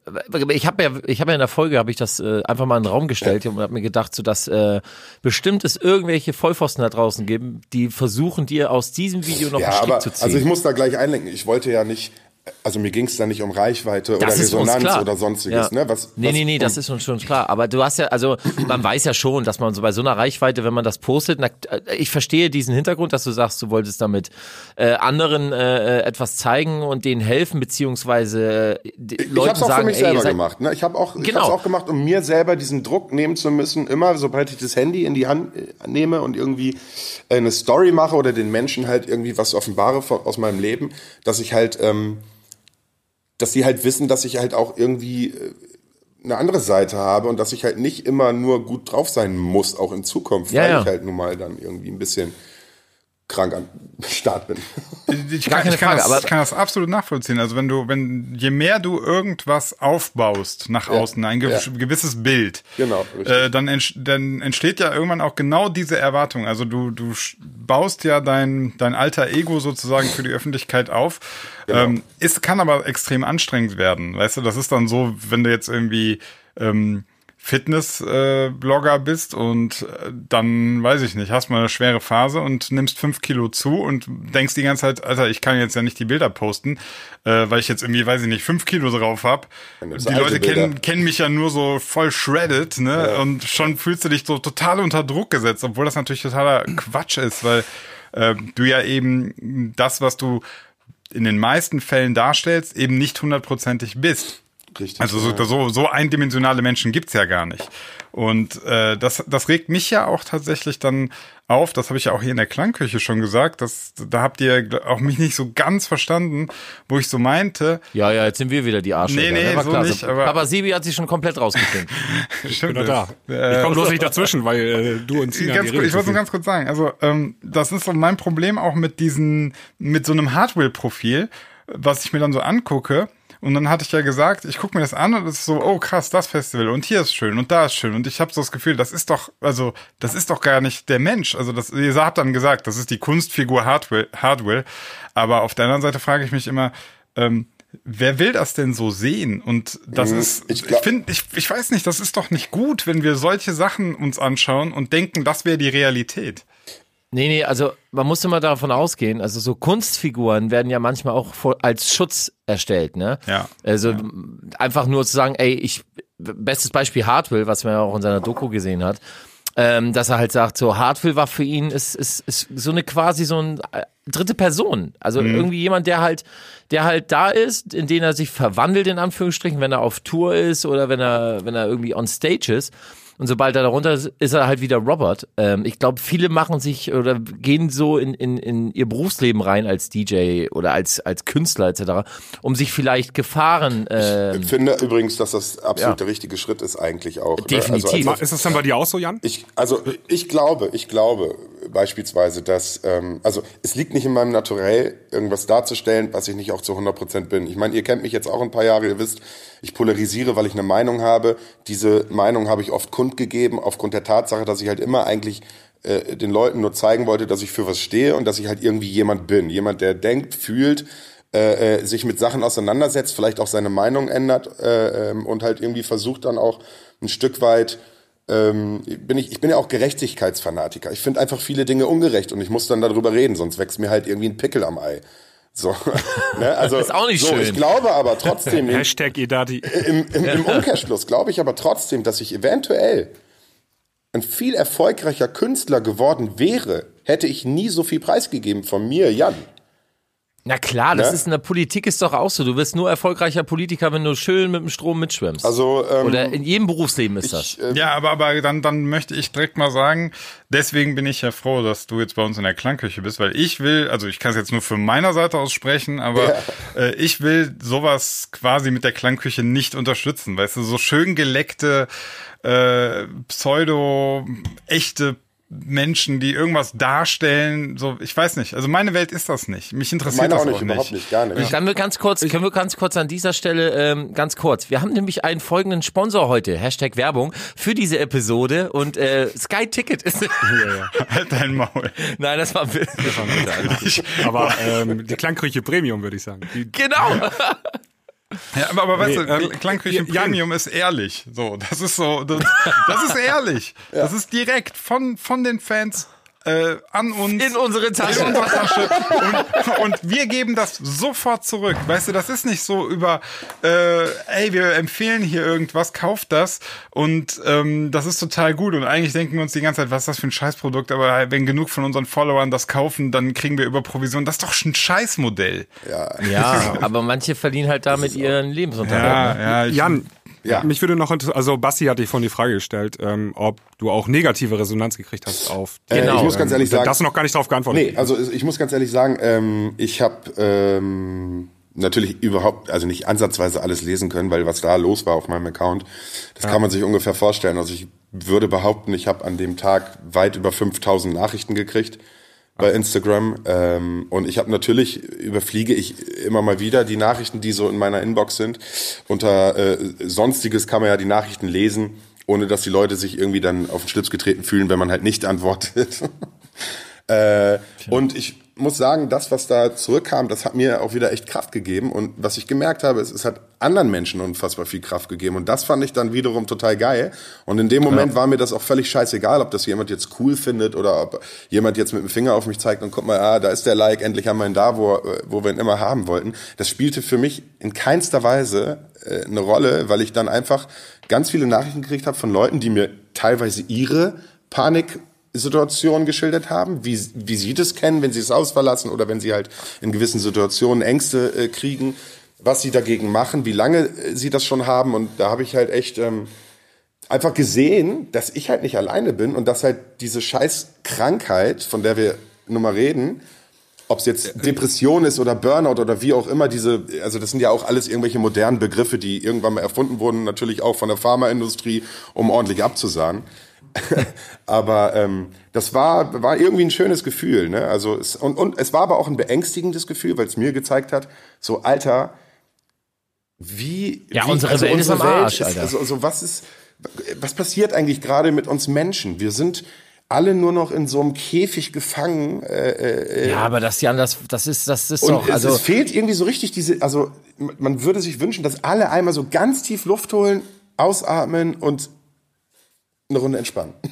S1: ich habe ja, ich habe ja in der Folge habe ich das äh, einfach mal in den Raum gestellt und habe mir gedacht, so dass äh, bestimmt es irgendwelche Vollpfosten da draußen geben, die versuchen dir aus diesem Video noch einen
S4: Ja,
S1: Strick
S4: aber
S1: zu ziehen.
S4: also ich muss da gleich einlenken. Ich wollte ja nicht, also mir ging es da nicht um Reichweite oder
S1: das uns
S4: Resonanz oder sonstiges.
S1: Ja.
S4: Ne? Was,
S1: nee,
S4: was,
S1: nee, nee, das ist uns schon klar. Aber du hast ja, also man weiß ja schon, dass man so bei so einer Reichweite, wenn man das postet, na, äh, ich verstehe diesen Hintergrund, dass du sagst, du wolltest damit äh, anderen äh, äh, etwas zeigen und denen helfen, beziehungsweise äh,
S4: Ich
S1: Leuten
S4: habe es auch
S1: sagen,
S4: für mich selber gemacht. Ne? Ich habe auch, ich
S1: Genau.
S4: hab's auch gemacht, um mir selber diesen Druck nehmen zu müssen. Immer, sobald ich das Handy in die Hand äh, nehme und irgendwie eine Story mache oder den Menschen halt irgendwie was offenbare aus meinem Leben, dass ich halt, ähm, dass die halt wissen, dass ich halt auch irgendwie äh, eine andere Seite habe und dass ich halt nicht immer nur gut drauf sein muss, auch in Zukunft,
S1: Ja,
S4: weil
S1: ja.
S4: ich halt nun mal dann irgendwie ein bisschen krank am Start bin.
S2: Ich kann, ich, kann
S1: Frage,
S2: das,
S1: aber-
S2: ich kann das absolut nachvollziehen. Also wenn du, wenn je mehr du irgendwas aufbaust nach außen, ein ge
S4: ja.
S2: gewisses Bild,
S4: Genau,
S2: äh, dann, entsch dann entsteht ja irgendwann auch genau diese Erwartung. Also du, du baust ja dein, dein alter Ego sozusagen für die Öffentlichkeit auf.
S4: Genau.
S2: Ähm, es kann aber extrem anstrengend werden. Weißt du, das ist dann so, wenn du jetzt irgendwie ähm, Fitness-Blogger bist und äh, dann, weiß ich nicht, hast mal eine schwere Phase und nimmst fünf Kilo zu und denkst die ganze Zeit, Alter, ich kann jetzt ja nicht die Bilder posten, äh, weil ich jetzt irgendwie, weiß ich nicht, fünf Kilo drauf hab. Die Leute kennen, kennen mich ja nur so voll shredded, ne? Und schon fühlst du dich so total unter Druck gesetzt, obwohl das natürlich totaler Quatsch ist, weil äh, du ja eben das, was du in den meisten Fällen darstellst, eben nicht hundertprozentig bist.
S4: Richtig.
S2: Also so, so, so eindimensionale Menschen gibt's ja gar nicht. Und äh, das, das regt mich ja auch tatsächlich dann auf, das habe ich ja auch hier in der Klangküche schon gesagt, dass, da habt ihr auch mich nicht so ganz verstanden, wo ich so meinte,
S1: Ja, ja, jetzt sind wir wieder die Arschlöcher.
S2: Nee, nee,
S1: ne?
S2: So
S1: klar.
S2: nicht, aber-
S1: aber Sibi hat sich schon komplett rausgeklinkt.
S2: stimmt
S3: bin da.
S2: Äh,
S3: ich komme bloß nicht dazwischen, weil äh, du und Sina
S2: ganz
S3: die
S2: ich wollte nur ganz kurz sagen, also ähm, das ist so mein Problem auch mit diesen, mit so einem Hardware-Profil, was ich mir dann so angucke. Und dann hatte ich ja gesagt, ich gucke mir das an und es ist so, oh krass, das Festival und hier ist schön und da ist schön. Und ich habe so das Gefühl, das ist doch, also das ist doch gar nicht der Mensch. Also das, ihr habt dann gesagt, das ist die Kunstfigur Hardware, Hardware. Aber auf der anderen Seite frage ich mich immer, ähm, wer will das denn so sehen? Und das
S4: Mhm,
S2: ist,
S4: ich
S2: ich, finde, ich, ich weiß nicht, das ist doch nicht gut, wenn wir solche Sachen uns anschauen und denken, das wäre die Realität.
S1: Nee, nee, also man muss immer davon ausgehen, also so Kunstfiguren werden ja manchmal auch als Schutz erstellt, ne?
S2: Ja.
S1: Also einfach nur zu sagen, ey, ich, bestes Beispiel Hartwill, was man ja auch in seiner Doku gesehen hat, ähm, dass er halt sagt, so Hartwill war für ihn ist, ist, ist so eine quasi so eine dritte Person. Also irgendwie jemand, der halt, der halt da ist, in den er sich verwandelt, in Anführungsstrichen, wenn er auf Tour ist oder wenn er, wenn er irgendwie on stage ist. Und sobald er darunter ist, ist er halt wieder Robert. Ähm, ich glaube, viele machen sich oder gehen so in, in, in ihr Berufsleben rein als DJ oder als, als Künstler etc., um sich vielleicht Gefahren. ähm,
S4: Ich finde übrigens, dass das absolut
S1: Ja.
S4: der richtige Schritt ist eigentlich auch. ne?
S1: Definitiv.
S4: Also,
S3: Ist das dann bei dir auch so, Jan?
S4: Ich, also ich glaube, ich glaube beispielsweise, dass, ähm, also es liegt nicht in meinem Naturell, irgendwas darzustellen, was ich nicht auch zu 100% bin. Ich meine, ihr kennt mich jetzt auch ein paar Jahre, ihr wisst, ich polarisiere, weil ich eine Meinung habe. Diese Meinung habe ich oft kundgegeben, aufgrund der Tatsache, dass ich halt immer eigentlich äh, den Leuten nur zeigen wollte, dass ich für was stehe und dass ich halt irgendwie jemand bin. Jemand, der denkt, fühlt, äh, äh, sich mit Sachen auseinandersetzt, vielleicht auch seine Meinung ändert äh, ähm, und halt irgendwie versucht dann auch ein Stück weit ähm, bin ich, ich bin ja auch Gerechtigkeitsfanatiker. Ich finde einfach viele Dinge ungerecht und ich muss dann darüber reden, sonst wächst mir halt irgendwie ein Pickel am Ei. So, ne? also,
S1: Ist auch nicht
S4: so,
S1: schön.
S4: Ich glaube aber trotzdem, im,
S3: Hashtag Edati.
S4: im, im, im Umkehrschluss glaube ich aber trotzdem, dass ich eventuell ein viel erfolgreicher Künstler geworden wäre, hätte ich nie so viel preisgegeben von mir, Jan.
S1: Na klar, das
S4: Ne?
S1: ist in der Politik ist doch auch so. Du wirst nur erfolgreicher Politiker, wenn du schön mit dem Strom mitschwimmst.
S4: Also ähm,
S1: Oder in jedem Berufsleben ist das.
S4: ich, äh,
S2: Ja, aber, aber dann, dann möchte ich direkt mal sagen, deswegen bin ich ja froh, dass du jetzt bei uns in der Klangküche bist, weil ich will, also ich kann es jetzt nur von meiner Seite aus sprechen, aber äh, ich will sowas quasi mit der Klangküche nicht unterstützen. Weißt du, so schön geleckte, äh, pseudo echte Menschen, die irgendwas darstellen, so, ich weiß nicht. Also meine Welt ist das nicht. Mich interessiert
S4: meine
S2: das
S4: auch nicht,
S2: auch
S4: überhaupt nicht, gar nicht.
S1: Können wir ganz kurz, können wir ganz kurz an dieser Stelle, ähm, ganz kurz. Wir haben nämlich einen folgenden Sponsor heute, Hashtag Werbung, für diese Episode und äh, Sky Ticket ist.
S2: Halt dein Maul.
S1: Nein, das war, das war bitte.
S3: Aber ähm, die Klangküche Premium, würde ich sagen. Die,
S1: Genau.
S2: Ja, aber, aber weißt du,
S3: äh,
S2: Klangküche
S3: Jan.
S2: Premium ist ehrlich. So, das ist so, das, das ist ehrlich. Das ist direkt von, von den Fans äh, an uns.
S1: In unsere
S2: in
S1: Tasche.
S2: unsere Tasche. Und, und wir geben das sofort zurück. Weißt du, das ist nicht so über, äh, ey, wir empfehlen hier irgendwas, kauft das und ähm, das ist total gut. Und eigentlich denken wir uns die ganze Zeit, was ist das für ein Scheißprodukt? Aber wenn genug von unseren Followern das kaufen, dann kriegen wir über Provision. Das ist doch schon ein Scheißmodell.
S1: Ja, aber manche verdienen halt damit ihren Lebensunterhalt. ne?
S2: ja, ich,
S3: Jan,
S4: Ja.
S3: mich würde noch also Basti hatte dich vorhin die Frage gestellt, ähm, ob du auch negative Resonanz gekriegt hast auf die,
S4: Äh, ich muss ganz ehrlich sagen,
S3: hast du noch gar nicht drauf geantwortet.
S4: Nee, also ich muss ganz ehrlich sagen, ähm, ich habe ähm, natürlich überhaupt, also nicht ansatzweise alles lesen können, weil was da los war auf meinem Account, das kann man sich ungefähr vorstellen. Also ich würde behaupten, ich habe an dem Tag weit über 5000 Nachrichten gekriegt bei Instagram ähm, und ich habe natürlich überfliege ich immer mal wieder die Nachrichten, die so in meiner Inbox sind. Unter äh, sonstiges kann man ja die Nachrichten lesen, ohne dass die Leute sich irgendwie dann auf den Schlips getreten fühlen, wenn man halt nicht antwortet. Äh, und ich muss sagen, das, was da zurückkam, das hat mir auch wieder echt Kraft gegeben. Und was ich gemerkt habe, ist, es hat anderen Menschen unfassbar viel Kraft gegeben. Und das fand ich dann wiederum total geil. Und in dem Moment war mir das auch völlig scheißegal, ob das jemand jetzt cool findet oder ob jemand jetzt mit dem Finger auf mich zeigt und guck mal, ah, da ist der Like, endlich haben wir ihn da, wo, wo wir ihn immer haben wollten. Das spielte für mich in keinster Weise äh, eine Rolle, weil ich dann einfach ganz viele Nachrichten gekriegt habe von Leuten, die mir teilweise ihre Panik Situation geschildert haben, wie, wie sie das kennen, wenn sie das Haus verlassen oder wenn sie halt in gewissen Situationen Ängste äh, kriegen, was sie dagegen machen, wie lange äh, sie das schon haben. Und da habe ich halt echt ähm, einfach gesehen, dass ich halt nicht alleine bin und dass halt diese scheiß Krankheit, von der wir nun mal reden, ob es jetzt Depression ist oder Burnout oder wie auch immer, diese, also das sind ja auch alles irgendwelche modernen Begriffe, die irgendwann mal erfunden wurden, natürlich auch von der Pharmaindustrie, um ordentlich abzusagen. aber ähm, das war, war irgendwie ein schönes Gefühl. Ne? Also es, und, und es war aber auch ein beängstigendes Gefühl, weil es mir gezeigt hat, so Alter, wie
S1: Ja,
S4: wie,
S1: unsere Welt ist am Arsch,
S4: ist,
S1: Alter.
S4: also, also was ist, was passiert eigentlich gerade mit uns Menschen? Wir sind alle nur noch in so einem Käfig gefangen. Äh,
S1: Ja, aber das, Jan, das, das ist, das ist doch,
S4: es,
S1: also.
S4: es fehlt irgendwie so richtig diese, also man würde sich wünschen, dass alle einmal so ganz tief Luft holen, ausatmen und eine Runde entspannen.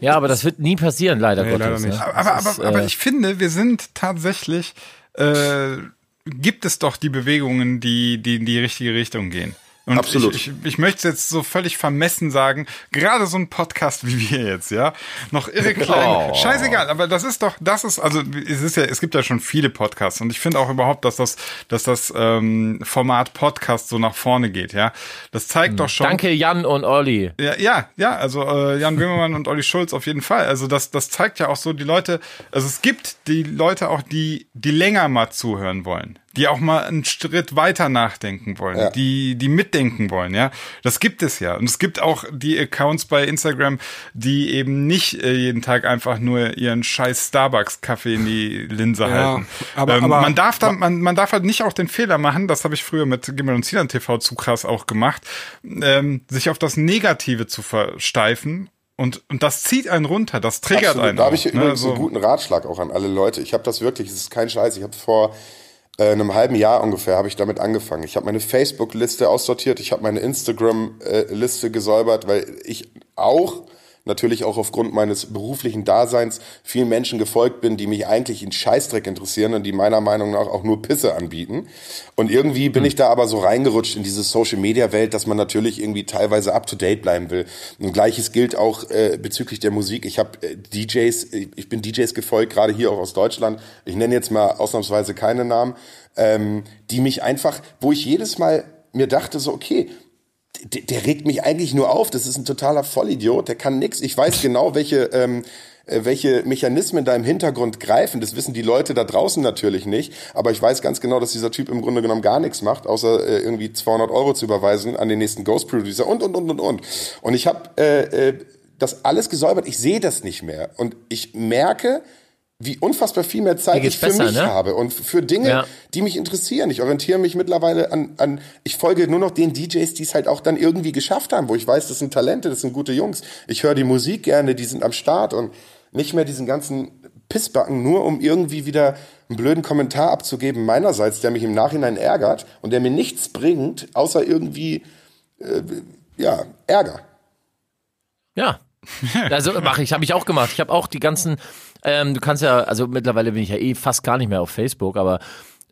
S1: Ja, aber das wird nie passieren, leider
S3: Nee,
S1: Gottes.
S3: leider nicht.
S1: Ne?
S2: Aber, aber,
S1: ist,
S2: aber
S1: äh,
S2: ich finde, wir sind tatsächlich, äh, gibt es doch die Bewegungen, die, die in die richtige Richtung gehen. Und
S4: Absolut.
S2: Ich, ich, ich möchte jetzt so völlig vermessen sagen, gerade so ein Podcast wie wir jetzt, ja, noch irre klein.
S1: Oh.
S2: Scheißegal, aber das ist doch, das ist, also es ist ja, es gibt ja schon viele Podcasts und ich finde auch überhaupt, dass das, dass das ähm, Format Podcast so nach vorne geht, ja. Das zeigt doch schon.
S1: Danke, Jan und Olli.
S2: Ja, ja, ja, also äh, Jan Böhmermann und Olli Schulz auf jeden Fall. Also das, das zeigt ja auch so die Leute, also es gibt die Leute auch, die, die länger mal zuhören wollen, die auch mal einen Schritt weiter nachdenken wollen,
S4: Ja.
S2: die, die mitdenken wollen, ja. Das gibt es ja. Und es gibt auch die Accounts bei Instagram, die eben nicht äh, jeden Tag einfach nur ihren scheiß Starbucks-Kaffee in die Linse
S3: Ja,
S2: halten.
S3: aber-
S2: ähm,
S3: aber-
S2: man darf dann, man, man darf halt nicht auch den Fehler machen, das habe ich früher mit Gimmel und Zilan TV zu krass auch gemacht, ähm, sich auf das Negative zu versteifen. Und, und das zieht einen runter, das triggert
S4: Absolut.
S2: einen.
S4: Da habe ich
S2: ne?
S4: übrigens
S2: So.
S4: einen guten Ratschlag auch an alle Leute. Ich habe das wirklich, es ist kein Scheiß, ich habe vor äh, einem halben Jahr ungefähr habe ich damit angefangen. Ich habe meine Facebook-Liste aussortiert, ich habe meine Instagram-Liste gesäubert, weil ich auch natürlich auch aufgrund meines beruflichen Daseins vielen Menschen gefolgt bin, die mich eigentlich in Scheißdreck interessieren und die meiner Meinung nach auch nur Pisse anbieten. Und irgendwie bin ich da aber so reingerutscht in diese Social-Media-Welt, dass man natürlich irgendwie teilweise up-to-date bleiben will. Und gleiches gilt auch äh, bezüglich der Musik. Ich habe äh, DJs, ich bin DJs gefolgt, gerade hier auch aus Deutschland. Ich nenne jetzt mal ausnahmsweise keine Namen, ähm, die mich einfach, wo ich jedes Mal mir dachte so, okay, der, der regt mich eigentlich nur auf. Das ist ein totaler Vollidiot. Der kann nix. Ich weiß genau, welche ähm, äh, welche Mechanismen da im Hintergrund greifen. Das wissen die Leute da draußen natürlich nicht. Aber ich weiß ganz genau, dass dieser Typ im Grunde genommen gar nichts macht, außer äh, irgendwie 200 Euro zu überweisen an den nächsten Ghost Producer und und und und und. Und ich habe äh, äh, das alles gesäubert. Ich sehe das nicht mehr und ich merke, wie unfassbar viel mehr Zeit ich für
S1: besser,
S4: mich
S1: ne?
S4: habe und für Dinge,
S1: Ja.
S4: die mich interessieren. Ich orientiere mich mittlerweile an, an, ich folge nur noch den DJs, die es halt auch dann irgendwie geschafft haben, wo ich weiß, das sind Talente, das sind gute Jungs. Ich höre die Musik gerne, die sind am Start und nicht mehr diesen ganzen Pissbacken, nur um irgendwie wieder einen blöden Kommentar abzugeben meinerseits, der mich im Nachhinein ärgert und der mir nichts bringt, außer irgendwie, äh, ja, Ärger.
S1: Ja. Also mache ich, habe ich auch gemacht. Ich habe auch die ganzen, ähm, du kannst ja, also mittlerweile bin ich ja eh fast gar nicht mehr auf Facebook, aber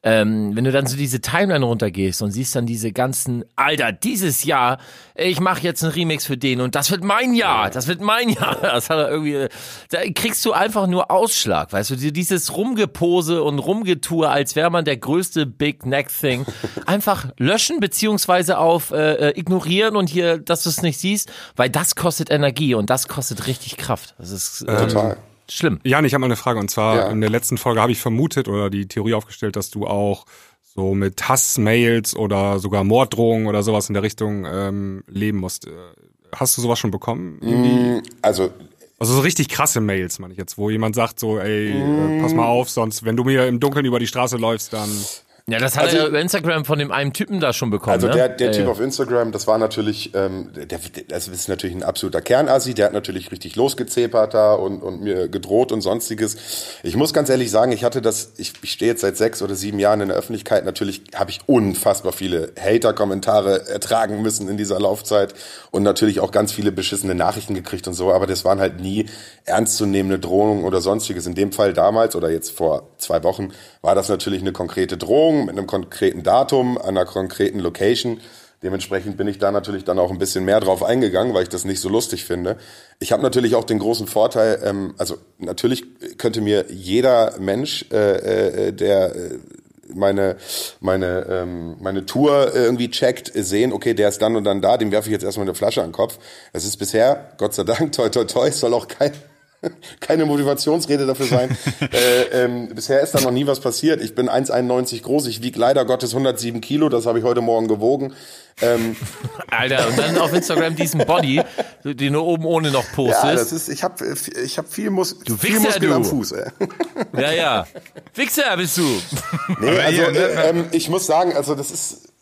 S1: ähm, wenn du dann so diese Timeline runtergehst und siehst dann diese ganzen, Alter, dieses Jahr, ich mache jetzt einen Remix für den und das wird mein Jahr, das wird mein Jahr. Das hat er irgendwie, da kriegst du einfach nur Ausschlag, weißt du, dieses Rumgepose und Rumgetue, als wäre man der größte Big Neck Thing. Einfach löschen beziehungsweise auf äh, äh, ignorieren und hier, dass du es nicht siehst, weil das kostet Energie und das kostet richtig Kraft. Das ist äh,
S4: Total.
S1: Schlimm.
S3: Jan, ich habe mal eine Frage und zwar
S4: Ja.
S3: in der letzten Folge habe ich vermutet oder die Theorie aufgestellt, dass du auch so mit Hassmails oder sogar Morddrohungen oder sowas in der Richtung ähm, leben musst. Äh, Hast du sowas schon bekommen? Irgendwie?
S4: Also
S3: Also so richtig krasse Mails, meine ich jetzt, wo jemand sagt so, ey, äh, pass mal auf, sonst wenn du mir im Dunkeln über die Straße läufst, dann
S1: Ja, das hat
S4: Also-
S1: er über Instagram von dem einen Typen da schon bekommen.
S4: Also
S1: ne?
S4: der, der
S1: Ja,
S4: Typ
S1: ja.
S4: auf Instagram, das war natürlich, ähm, der, der, das ist natürlich ein absoluter Kernassi, der hat natürlich richtig losgezepert da und, und mir gedroht und sonstiges. Ich muss ganz ehrlich sagen, ich hatte das, ich, ich stehe jetzt seit sechs oder sieben Jahren in der Öffentlichkeit, natürlich habe ich unfassbar viele Hater-Kommentare ertragen müssen in dieser Laufzeit und natürlich auch ganz viele beschissene Nachrichten gekriegt und so, aber das waren halt nie ernstzunehmende Drohungen oder sonstiges. In dem Fall damals oder jetzt vor zwei Wochen war das natürlich eine konkrete Drohung mit einem konkreten Datum, einer konkreten Location. Dementsprechend bin ich da natürlich dann auch ein bisschen mehr drauf eingegangen, weil ich das nicht so lustig finde. Ich habe natürlich auch den großen Vorteil, ähm, also natürlich könnte mir jeder Mensch, äh, äh, der äh, meine meine ähm, meine Tour irgendwie checkt, sehen, okay, der ist dann und dann da, dem werfe ich jetzt erstmal eine Flasche an den Kopf. Es ist bisher, Gott sei Dank, toi toi toi, soll auch kein keine Motivationsrede dafür sein. äh, ähm, bisher ist da noch nie was passiert. Ich bin 1,91 groß, ich wiege leider Gottes 107 Kilo, das habe ich heute Morgen gewogen. Ähm,
S1: Alter, und dann auf Instagram diesen Body, den du oben ohne noch postest.
S4: ja, das ist, ich habe ich hab viel, Mus viel
S1: Wichser,
S4: Muskel
S1: du.
S4: am Fuß. Ey.
S1: Ja, ja. Wichser bist du.
S4: Nee, also äh, ähm, ich muss sagen, also das ist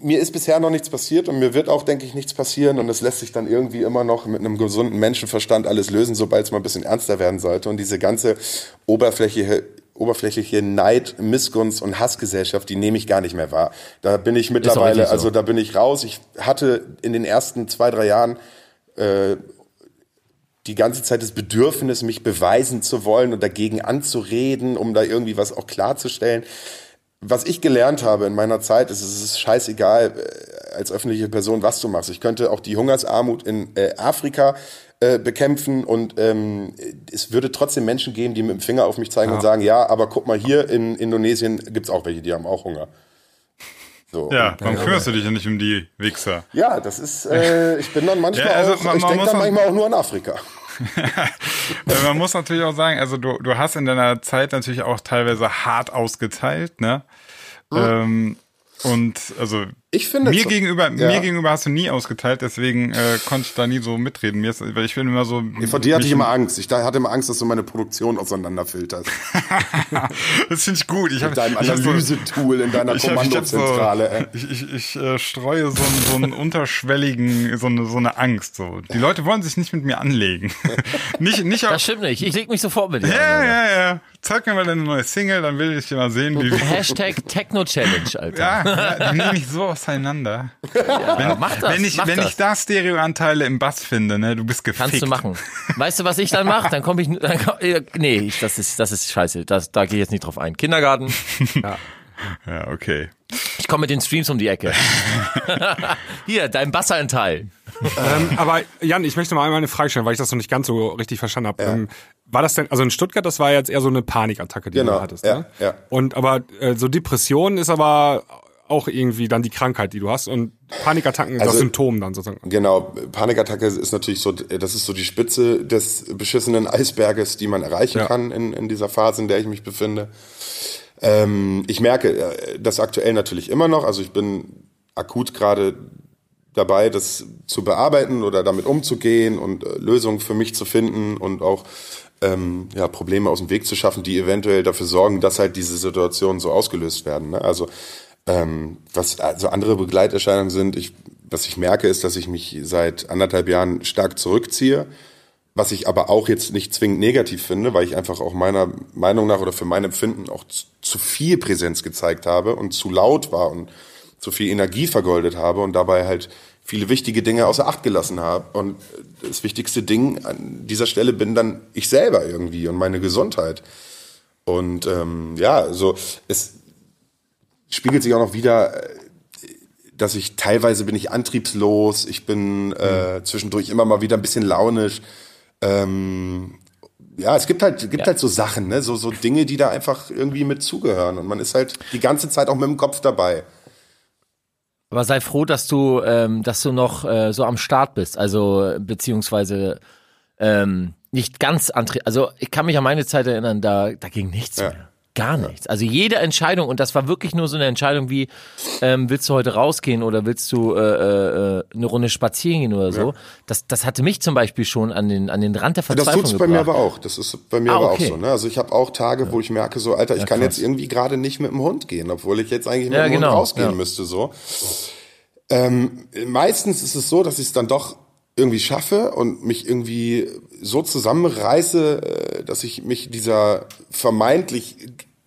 S4: mir ist bisher noch nichts passiert und mir wird auch, denke ich, nichts passieren und es lässt sich dann irgendwie immer noch mit einem gesunden Menschenverstand alles lösen, sobald es mal ein bisschen ernster werden sollte und diese ganze oberflächliche oberflächliche Neid, Missgunst und Hassgesellschaft, die nehme ich gar nicht mehr wahr. Da bin ich mittlerweile,
S1: so.
S4: also da bin ich raus. Ich hatte in den ersten zwei, drei Jahren äh, die ganze Zeit das Bedürfnis, mich beweisen zu wollen und dagegen anzureden, um da irgendwie was auch klarzustellen. Was ich gelernt habe in meiner Zeit, ist, es ist scheißegal äh, als öffentliche Person, was du machst. Ich könnte auch die Hungersarmut in äh, Afrika äh, bekämpfen und ähm, es würde trotzdem Menschen geben, die mit dem Finger auf mich zeigen und sagen, ja, aber guck mal hier, in Indonesien gibt's auch welche, die haben auch Hunger. So.
S2: Ja, warum kümmerst du dich ja nicht um die Wichser?
S4: Ja, das ist, äh, ich bin dann manchmal
S2: Ja, also
S4: auch,
S2: man-
S4: ich
S2: man
S4: denke
S2: muss
S4: dann manchmal auch nur an Afrika.
S2: Man muss natürlich auch sagen, also du, du hast in deiner Zeit natürlich auch teilweise hart ausgeteilt, ne? Ähm, und also
S4: Ich finde
S2: Mir
S4: so-
S2: gegenüber,
S4: ja.
S2: mir gegenüber hast du nie ausgeteilt, deswegen äh, konnte ich da nie so mitreden. Mir ist, weil ich bin immer so.
S4: Vor dir hatte ich immer Angst. Ich da- hatte immer Angst, dass du meine Produktion auseinanderfilterst.
S2: Das finde ich gut. Ich hab,
S4: Mit deinem
S2: ich hab so-
S4: Analysetool in deiner
S2: Ich, hab- ich, hab so,
S4: Kommandozentrale. ey.
S2: ich, ich, ich äh, streue so, einen- so einen unterschwelligen, so eine, so eine Angst. So. Die Leute wollen sich nicht mit mir anlegen. nicht, nicht auf,
S1: Das stimmt nicht. Ich leg mich sofort mit dir
S2: ja,
S1: an.
S2: ja, ja. Zeig mir mal deine neue Single, dann will ich mal sehen, wie.
S1: Hashtag Techno Challenge, Alter.
S2: Ja, ja, die nehme ich so auseinander. wenn,
S1: mach das,
S2: wenn ich,
S1: mach
S2: wenn
S1: das.
S2: ich da Stereoanteile im Bass finde, ne, du bist gefickt.
S1: Kannst du machen. Weißt du, was ich dann mache? Dann komme ich. Dann komm, äh, nee, ich, das ist das ist scheiße. Das, da gehe ich jetzt nicht drauf ein. Kindergarten.
S2: Ja, okay.
S1: Ich komme mit den Streams um die Ecke. Hier, dein Bassanteil.
S3: ähm, aber Jan, ich möchte mal einmal eine Frage stellen, weil ich das noch nicht ganz so richtig verstanden habe. Ähm, war das denn, also in Stuttgart, das war jetzt eher so eine Panikattacke, die
S4: Genau,
S3: du hattest,
S4: ja,
S3: ne?
S4: ja.
S3: Und aber äh, so Depression ist aber auch irgendwie dann die Krankheit, die du hast und Panikattacken ist
S4: Also-
S3: das Symptom dann sozusagen.
S4: Genau, Panikattacke ist natürlich so, das ist so die Spitze des beschissenen Eisberges, die man erreichen
S3: Ja.
S4: kann in, in dieser Phase, in der ich mich befinde. Ähm, ich merke äh, das aktuell natürlich immer noch, also ich bin akut gerade dabei, das zu bearbeiten oder damit umzugehen und äh, Lösungen für mich zu finden und auch ähm, ja, Probleme aus dem Weg zu schaffen, die eventuell dafür sorgen, dass halt diese Situationen so ausgelöst werden. Ne? Also ähm, was also andere Begleiterscheinungen sind, ich, was ich merke, ist, dass ich mich seit anderthalb Jahren stark zurückziehe, was ich aber auch jetzt nicht zwingend negativ finde, weil ich einfach auch meiner Meinung nach oder für mein Empfinden auch zu, zu viel Präsenz gezeigt habe und zu laut war und zu viel Energie vergoldet habe und dabei halt viele wichtige Dinge außer Acht gelassen habe. Und das wichtigste Ding an dieser Stelle bin dann ich selber irgendwie und meine Gesundheit. Und ähm, ja, so es spiegelt sich auch noch wieder, äh, dass ich teilweise bin ich antriebslos, ich bin äh, zwischendurch immer mal wieder ein bisschen launisch. Ähm, ja, es gibt halt, gibt halt so Sachen, ne? so, so Dinge, die da einfach irgendwie mit zugehören. Und man ist halt die ganze Zeit auch mit dem Kopf dabei.
S1: Aber sei froh, dass du, ähm, dass du noch äh, so am Start bist. Also beziehungsweise ähm, nicht ganz antri Also ich kann mich an meine Zeit erinnern, da, da ging nichts
S4: Ja.
S1: mehr. Gar nichts. Also jede Entscheidung, und das war wirklich nur so eine Entscheidung wie, ähm, willst du heute rausgehen oder willst du äh, äh, eine Runde spazieren gehen oder so, das, das hatte mich zum Beispiel schon an den, an den Rand der
S4: Das
S1: Verzweiflung
S4: tut's bei mir aber auch. Das ist bei mir
S1: Ah,
S4: aber
S1: okay.
S4: auch so. Ne? Also ich habe auch Tage, wo ich merke, so Alter, ich kann
S1: krass.
S4: jetzt irgendwie gerade nicht mit dem Hund gehen, obwohl ich jetzt eigentlich mit
S1: Ja,
S4: dem
S1: genau,
S4: Hund rausgehen
S1: ja.
S4: müsste. So. Ähm, meistens ist es so, dass ich es dann doch irgendwie schaffe und mich irgendwie so zusammenreiße, äh, dass ich mich dieser vermeintlich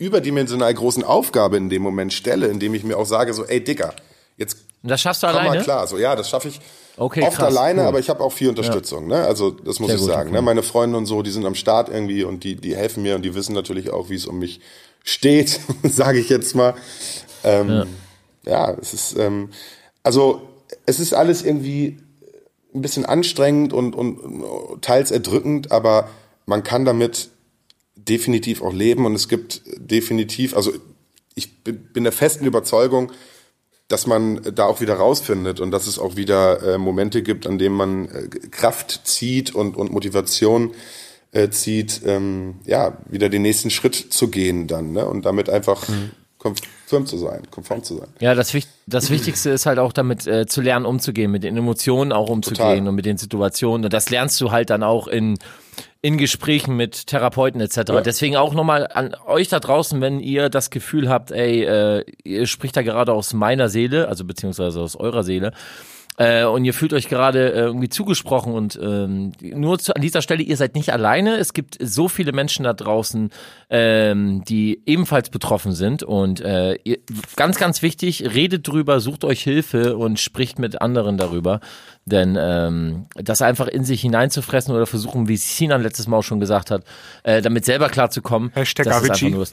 S4: überdimensional großen Aufgabe in dem Moment stelle, indem ich mir auch sage, so, ey Dicker, jetzt
S1: Und das schaffst du
S4: komm mal
S1: alleine?
S4: klar. So, ja, das schaffe ich
S1: Okay,
S4: oft
S1: krass,
S4: alleine,
S1: cool.
S4: aber ich habe auch viel Unterstützung. Ne? Also das muss
S1: Sehr
S4: ich
S1: gut,
S4: sagen.
S1: okay.
S4: Ne? Meine Freunde und so, die sind am Start irgendwie und die, die helfen mir und die wissen natürlich auch, wie es um mich steht, sage ich jetzt mal. Ähm, ja. es ist ähm, also es ist alles irgendwie ein bisschen anstrengend und, und teils erdrückend, aber man kann damit definitiv auch leben und es gibt definitiv, also ich bin, der festen Überzeugung, dass man da auch wieder rausfindet und dass es auch wieder äh, Momente gibt, an denen man äh, Kraft zieht und, und Motivation äh, zieht, ähm, ja, wieder den nächsten Schritt zu gehen dann ne? und damit einfach konform zu sein, konform zu sein.
S1: Ja, das, das Wichtigste ist halt auch damit äh, zu lernen, umzugehen, mit den Emotionen auch umzugehen
S4: Total.
S1: und mit den Situationen. Und das lernst du halt dann auch in, in Gesprächen mit Therapeuten etc. Deswegen auch nochmal an euch da draußen, wenn ihr das Gefühl habt, ey, äh, ihr spricht da gerade aus meiner Seele, also beziehungsweise aus eurer Seele, äh, und ihr fühlt euch gerade äh, irgendwie zugesprochen und ähm, nur zu, an dieser Stelle, ihr seid nicht alleine. Es gibt so viele Menschen da draußen, ähm, die ebenfalls betroffen sind und äh, ihr, ganz, ganz wichtig, redet drüber, sucht euch Hilfe und spricht mit anderen darüber, denn ähm, das einfach in sich hineinzufressen oder versuchen, wie Sinan letztes Mal auch schon gesagt hat, äh, damit selber klarzukommen,
S3: Hashtag
S1: das ist
S3: Avicii.
S1: einfach nur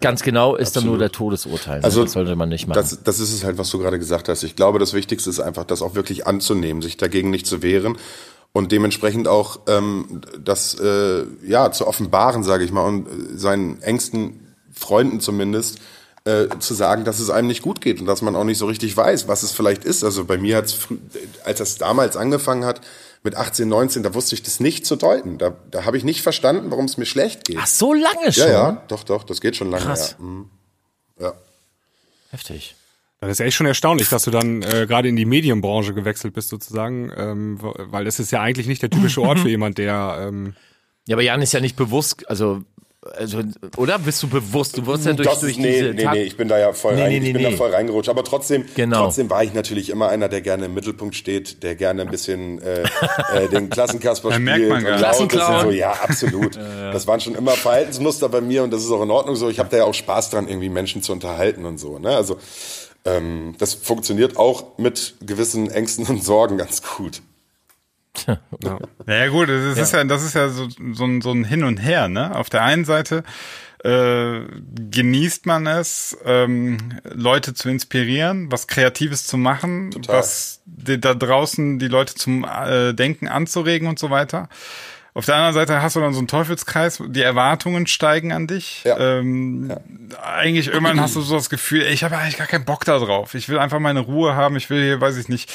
S1: Ganz genau ist dann nur
S4: Absolut.
S1: der Todesurteil. ne?
S4: Also,
S1: das sollte man nicht machen.
S4: Das, das ist es halt, was du gerade gesagt hast. Ich glaube, das Wichtigste ist einfach, das auch wirklich anzunehmen, sich dagegen nicht zu wehren und dementsprechend auch ähm, das äh, ja zu offenbaren, sage ich mal, und äh, seinen engsten Freunden zumindest äh, zu sagen, dass es einem nicht gut geht und dass man auch nicht so richtig weiß, was es vielleicht ist. Also bei mir hat's früh, als das damals angefangen hat mit 18, 19, da wusste ich das nicht zu deuten. Da, da habe ich nicht verstanden, warum es mir schlecht geht.
S1: Ach, so lange schon?
S4: ja, ja, doch, doch, das geht schon lange.
S1: Krass.
S4: Ja. Mhm. ja.
S1: Heftig.
S3: Das ist echt schon erstaunlich, dass du dann äh, gerade in die Medienbranche gewechselt bist sozusagen, ähm, weil das ist ja eigentlich nicht der typische Ort für jemand, der ähm,
S1: Ja, aber Jan ist ja nicht bewusst, also, also oder? Bist du bewusst? Du wirst ja durch,
S4: Das
S1: durch
S4: nee,
S1: diese
S4: nee, nee, ich bin da ja voll,
S1: Nee,
S4: rein,
S1: nee,
S4: ich bin
S1: nee.
S4: da voll reingerutscht. Aber trotzdem,
S1: Genau.
S4: trotzdem war ich natürlich immer einer, der gerne im Mittelpunkt steht, der gerne ein bisschen äh, äh, den Klassenkasper spielt.
S2: merkt man
S4: und laut ist und. So. Ja, absolut. Das waren schon immer Verhaltensmuster bei mir und das ist auch in Ordnung so. Ich habe da ja auch Spaß dran, irgendwie Menschen zu unterhalten und so. Ne? Also ähm, das funktioniert auch mit gewissen Ängsten und Sorgen ganz gut.
S2: Naja gut, das ist ja, das ist ja so, so, ein, so ein Hin und Her, ne? Auf der einen Seite äh, genießt man es, ähm, Leute zu inspirieren, was Kreatives zu machen,
S4: Total.
S2: was die, da draußen die Leute zum äh, Denken anzuregen und so weiter. Auf der anderen Seite hast du dann so einen Teufelskreis, die Erwartungen steigen an dich.
S4: Ja.
S2: Ähm, Eigentlich irgendwann hast du so das Gefühl, ey, ich habe eigentlich gar keinen Bock da drauf. Ich will einfach meine Ruhe haben. Ich will hier, weiß ich nicht,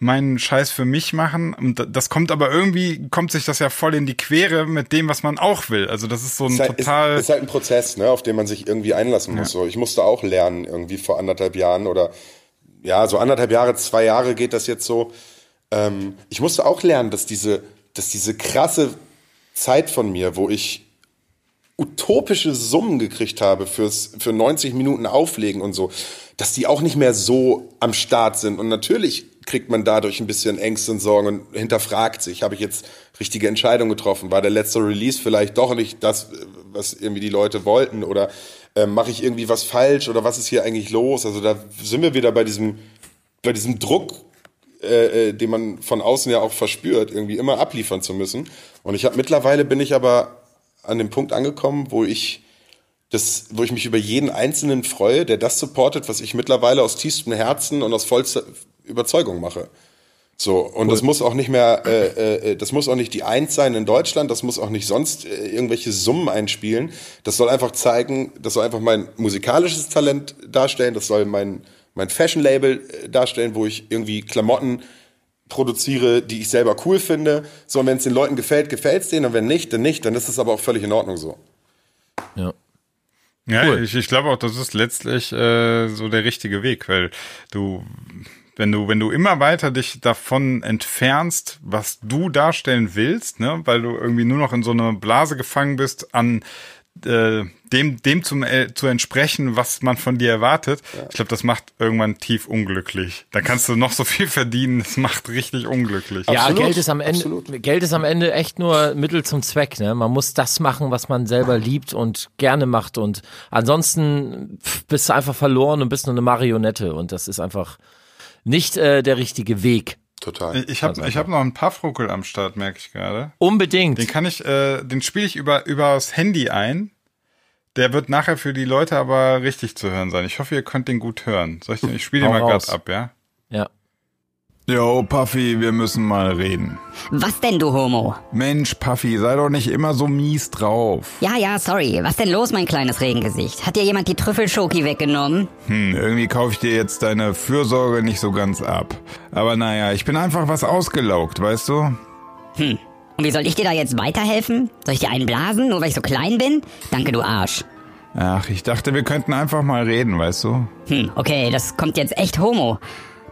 S2: meinen Scheiß für mich machen. Und das kommt aber irgendwie, kommt sich das ja voll in die Quere mit dem, was man auch will. Also das ist so ein
S4: ist halt,
S2: total...
S4: Ist, ist halt ein Prozess, ne, auf den man sich irgendwie einlassen muss. So, ich musste auch lernen, irgendwie vor anderthalb Jahren oder ja, so anderthalb Jahre, zwei Jahre geht das jetzt so. Ähm, ich musste auch lernen, dass diese, dass diese krasse Zeit von mir, wo ich utopische Summen gekriegt habe fürs, für 90 Minuten Auflegen und so, dass die auch nicht mehr so am Start sind. Und natürlich kriegt man dadurch ein bisschen Ängste und Sorgen und hinterfragt sich, habe ich jetzt richtige Entscheidungen getroffen? War der letzte Release vielleicht doch nicht das, was irgendwie die Leute wollten? Oder äh, mache ich irgendwie was falsch? Oder was ist hier eigentlich los? Also da sind wir wieder bei diesem, bei diesem Druck, äh, äh, den man von außen ja auch verspürt, irgendwie immer abliefern zu müssen. Und ich habe mittlerweile bin ich aber an dem Punkt angekommen, wo ich das, wo ich mich über jeden Einzelnen freue, der das supportet, was ich mittlerweile aus tiefstem Herzen und aus vollster Überzeugung mache. So, und das muss auch nicht mehr, äh, äh, das muss auch nicht die Eins sein in Deutschland, das muss auch nicht sonst äh, irgendwelche Summen einspielen. Das soll einfach zeigen, das soll einfach mein musikalisches Talent darstellen, das soll mein, mein Fashion-Label äh, darstellen, wo ich irgendwie Klamotten produziere, die ich selber cool finde. So, und wenn es den Leuten gefällt, gefällt es denen, und wenn nicht, dann nicht, dann ist es aber auch völlig in Ordnung so.
S1: Ja.
S2: Ja,
S1: Cool.
S2: ich, ich glaube auch, das ist letztlich äh, so der richtige Weg, weil du, wenn du, wenn du immer weiter dich davon entfernst, was du darstellen willst, ne, weil du irgendwie nur noch in so einer Blase gefangen bist, an äh, dem, dem zum, äh, zu entsprechen, was man von dir erwartet, ich glaube, das macht irgendwann tief unglücklich. Da kannst du noch so viel verdienen, das macht richtig unglücklich.
S1: Ja,
S4: Absolut,
S1: Geld ist am Ende,
S4: absolut.
S1: Geld ist am Ende echt nur Mittel zum Zweck. Ne? Man muss das machen, was man selber liebt und gerne macht. Und ansonsten pff, bist du einfach verloren und bist nur eine Marionette. Und das ist einfach nicht äh, der richtige Weg.
S4: Total.
S2: Ich habe ich hab noch einen Puffruckel am Start, merke ich gerade.
S1: Unbedingt.
S2: Den kann ich, äh, den spiele ich über übers Handy ein. Der wird nachher für die Leute aber richtig zu hören sein. Ich hoffe, ihr könnt den gut hören. Soll ich den, ich spiele den mal gerade ab, ja?
S1: Ja.
S6: Yo, Puffy, wir müssen mal reden.
S7: Was denn, du Homo?
S6: Mensch, Puffy, sei doch nicht immer so mies drauf.
S7: Ja, ja, sorry. Was denn los, mein kleines Regengesicht? Hat dir jemand die Trüffelschoki weggenommen?
S6: Hm, irgendwie kaufe ich dir jetzt deine Fürsorge nicht so ganz ab. Aber naja, ich bin einfach was ausgelaugt, weißt du?
S7: Und wie soll ich dir da jetzt weiterhelfen? Soll ich dir einen blasen, nur weil ich so klein bin? Danke, du Arsch.
S6: Ach, ich dachte, wir könnten einfach mal reden, weißt du?
S7: Hm, okay, das kommt jetzt echt Homo.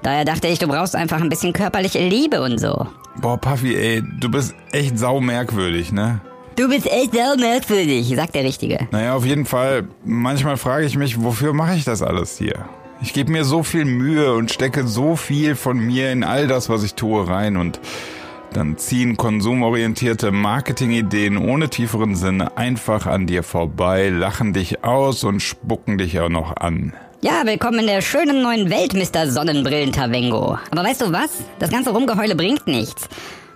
S7: Daher dachte ich, du brauchst einfach ein bisschen körperliche Liebe und so.
S6: Boah, Puffy, ey, du bist echt sau merkwürdig, ne?
S7: Du bist echt sau merkwürdig, sagt der Richtige.
S6: Naja, auf jeden Fall, manchmal frage ich mich, wofür mache ich das alles hier? Ich gebe mir so viel Mühe und stecke so viel von mir in all das, was ich tue, rein und dann ziehen konsumorientierte Marketingideen ohne tieferen Sinne einfach an dir vorbei, lachen dich aus und spucken dich auch noch an.
S7: Ja, willkommen in der schönen neuen Welt, Mr. Sonnenbrillen-Tavengo. Aber weißt du was? Das ganze Rumgeheule bringt nichts.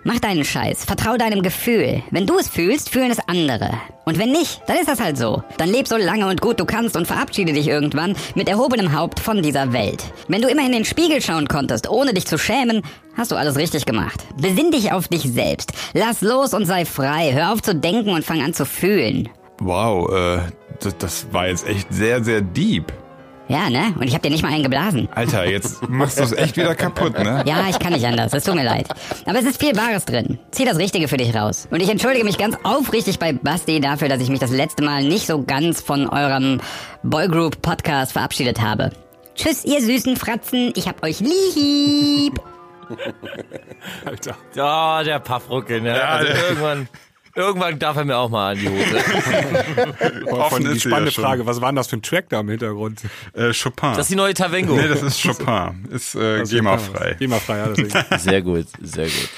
S7: Mach deinen Scheiß, vertrau deinem Gefühl. Wenn du es fühlst, fühlen es andere. Und wenn nicht, dann ist das halt so. Dann leb so lange und gut du kannst und verabschiede dich irgendwann mit erhobenem Haupt von dieser Welt. Wenn du immer in den Spiegel schauen konntest, ohne dich zu schämen, hast du alles richtig gemacht. Besinn dich auf dich selbst. Lass los und sei frei. Hör auf zu denken und fang an zu fühlen.
S6: Wow, äh, das, das war jetzt echt sehr, sehr deep.
S7: Ja, ne? Und ich hab dir nicht mal einen geblasen.
S6: Alter, jetzt machst du es echt wieder kaputt, ne?
S7: Ja, ich kann nicht anders. Es tut mir leid. Aber es ist viel Wahres drin. Zieh das Richtige für dich raus. Und ich entschuldige mich ganz aufrichtig bei Basti dafür, dass ich mich das letzte Mal nicht so ganz von eurem Boygroup Podcast verabschiedet habe. Tschüss, ihr süßen Fratzen. Ich hab euch lieb.
S3: Alter.
S1: Ja, der Paffruckel, ne? also
S2: der-
S1: irgendwann, irgendwann darf er mir auch mal an die Hose.
S3: Boah,
S2: Offen
S3: die spannende
S2: ja.
S3: Frage, was war denn das für ein Track da im Hintergrund?
S2: Äh, Chopin.
S1: Das ist die neue Tavengo.
S2: nee, das ist Chopin. Ist äh, GEMA-frei.
S3: GEMA-frei, ja, deswegen.
S1: Sehr gut, sehr gut.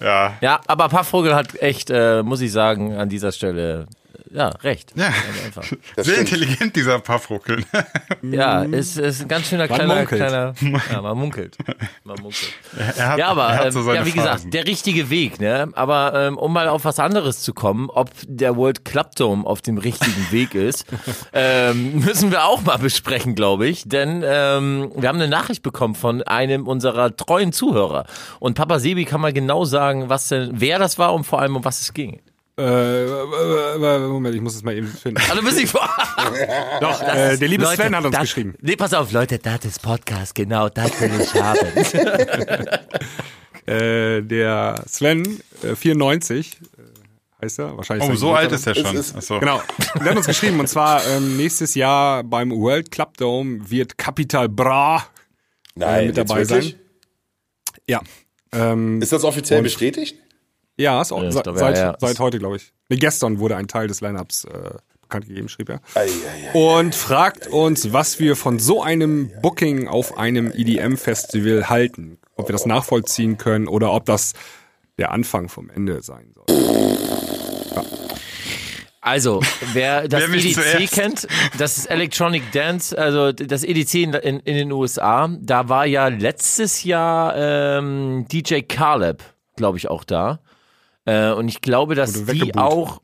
S2: Ja.
S1: Ja, aber Paffvogel hat echt, äh, muss ich sagen, an dieser Stelle, ja, recht.
S2: Ja. Sehr
S4: stimmt.
S2: intelligent, dieser Paffruckel.
S1: Ja, ist, ist ein ganz schöner
S3: Man
S1: kleiner,
S3: munkelt.
S1: kleiner, ja, man munkelt. Man munkelt.
S2: er hat,
S1: Ja, aber
S2: er hat
S1: ähm,
S2: so seine
S1: ja, wie
S2: Phasen.
S1: gesagt, der richtige Weg, ne? Aber ähm, um mal auf was anderes zu kommen, ob der World Club Dome auf dem richtigen Weg ist, ähm, müssen wir auch mal besprechen, glaube ich. Denn ähm, wir haben eine Nachricht bekommen von einem unserer treuen Zuhörer. Und Papa Sebi kann mal genau sagen, was denn, wer das war und vor allem um was es ging.
S3: Äh, äh, äh, Moment, ich muss es mal eben finden.
S1: Also bist du vor.
S3: Doch, äh, der liebe
S1: Leute,
S3: Sven hat uns
S1: das,
S3: geschrieben.
S1: Nee, pass auf, Leute, das ist Podcast, genau, das will ich haben.
S3: Äh, der Sven, äh, 94, äh, heißt er, wahrscheinlich.
S2: Oh, so alt ist er schon.
S4: ist-
S2: Achso.
S3: Genau. Der hat uns geschrieben, und zwar ähm, nächstes Jahr beim World Club Dome wird Capital Bra
S4: Nein,
S3: mit
S4: jetzt
S3: dabei sein. Ja. Ähm,
S4: Ist das offiziell bestätigt?
S3: Ja, ist auch
S1: Ja, glaube,
S3: seit,
S1: ja, ja.
S3: seit heute, glaube ich. Nee, gestern wurde ein Teil des Lineups äh, bekannt gegeben, schrieb er.
S4: Ei, ei, ei.
S3: Und fragt uns, was wir von so einem Booking auf einem EDM-Festival halten. Ob wir das nachvollziehen können oder ob das der Anfang vom Ende sein soll.
S1: Also, wer das
S2: Wer
S1: EDC
S2: zuerst?
S1: kennt, das ist Electronic Dance, also das EDC in, in, in den USA, da war ja letztes Jahr ähm, DJ Caleb, glaube ich, auch da. Äh, und ich glaube, dass die auch,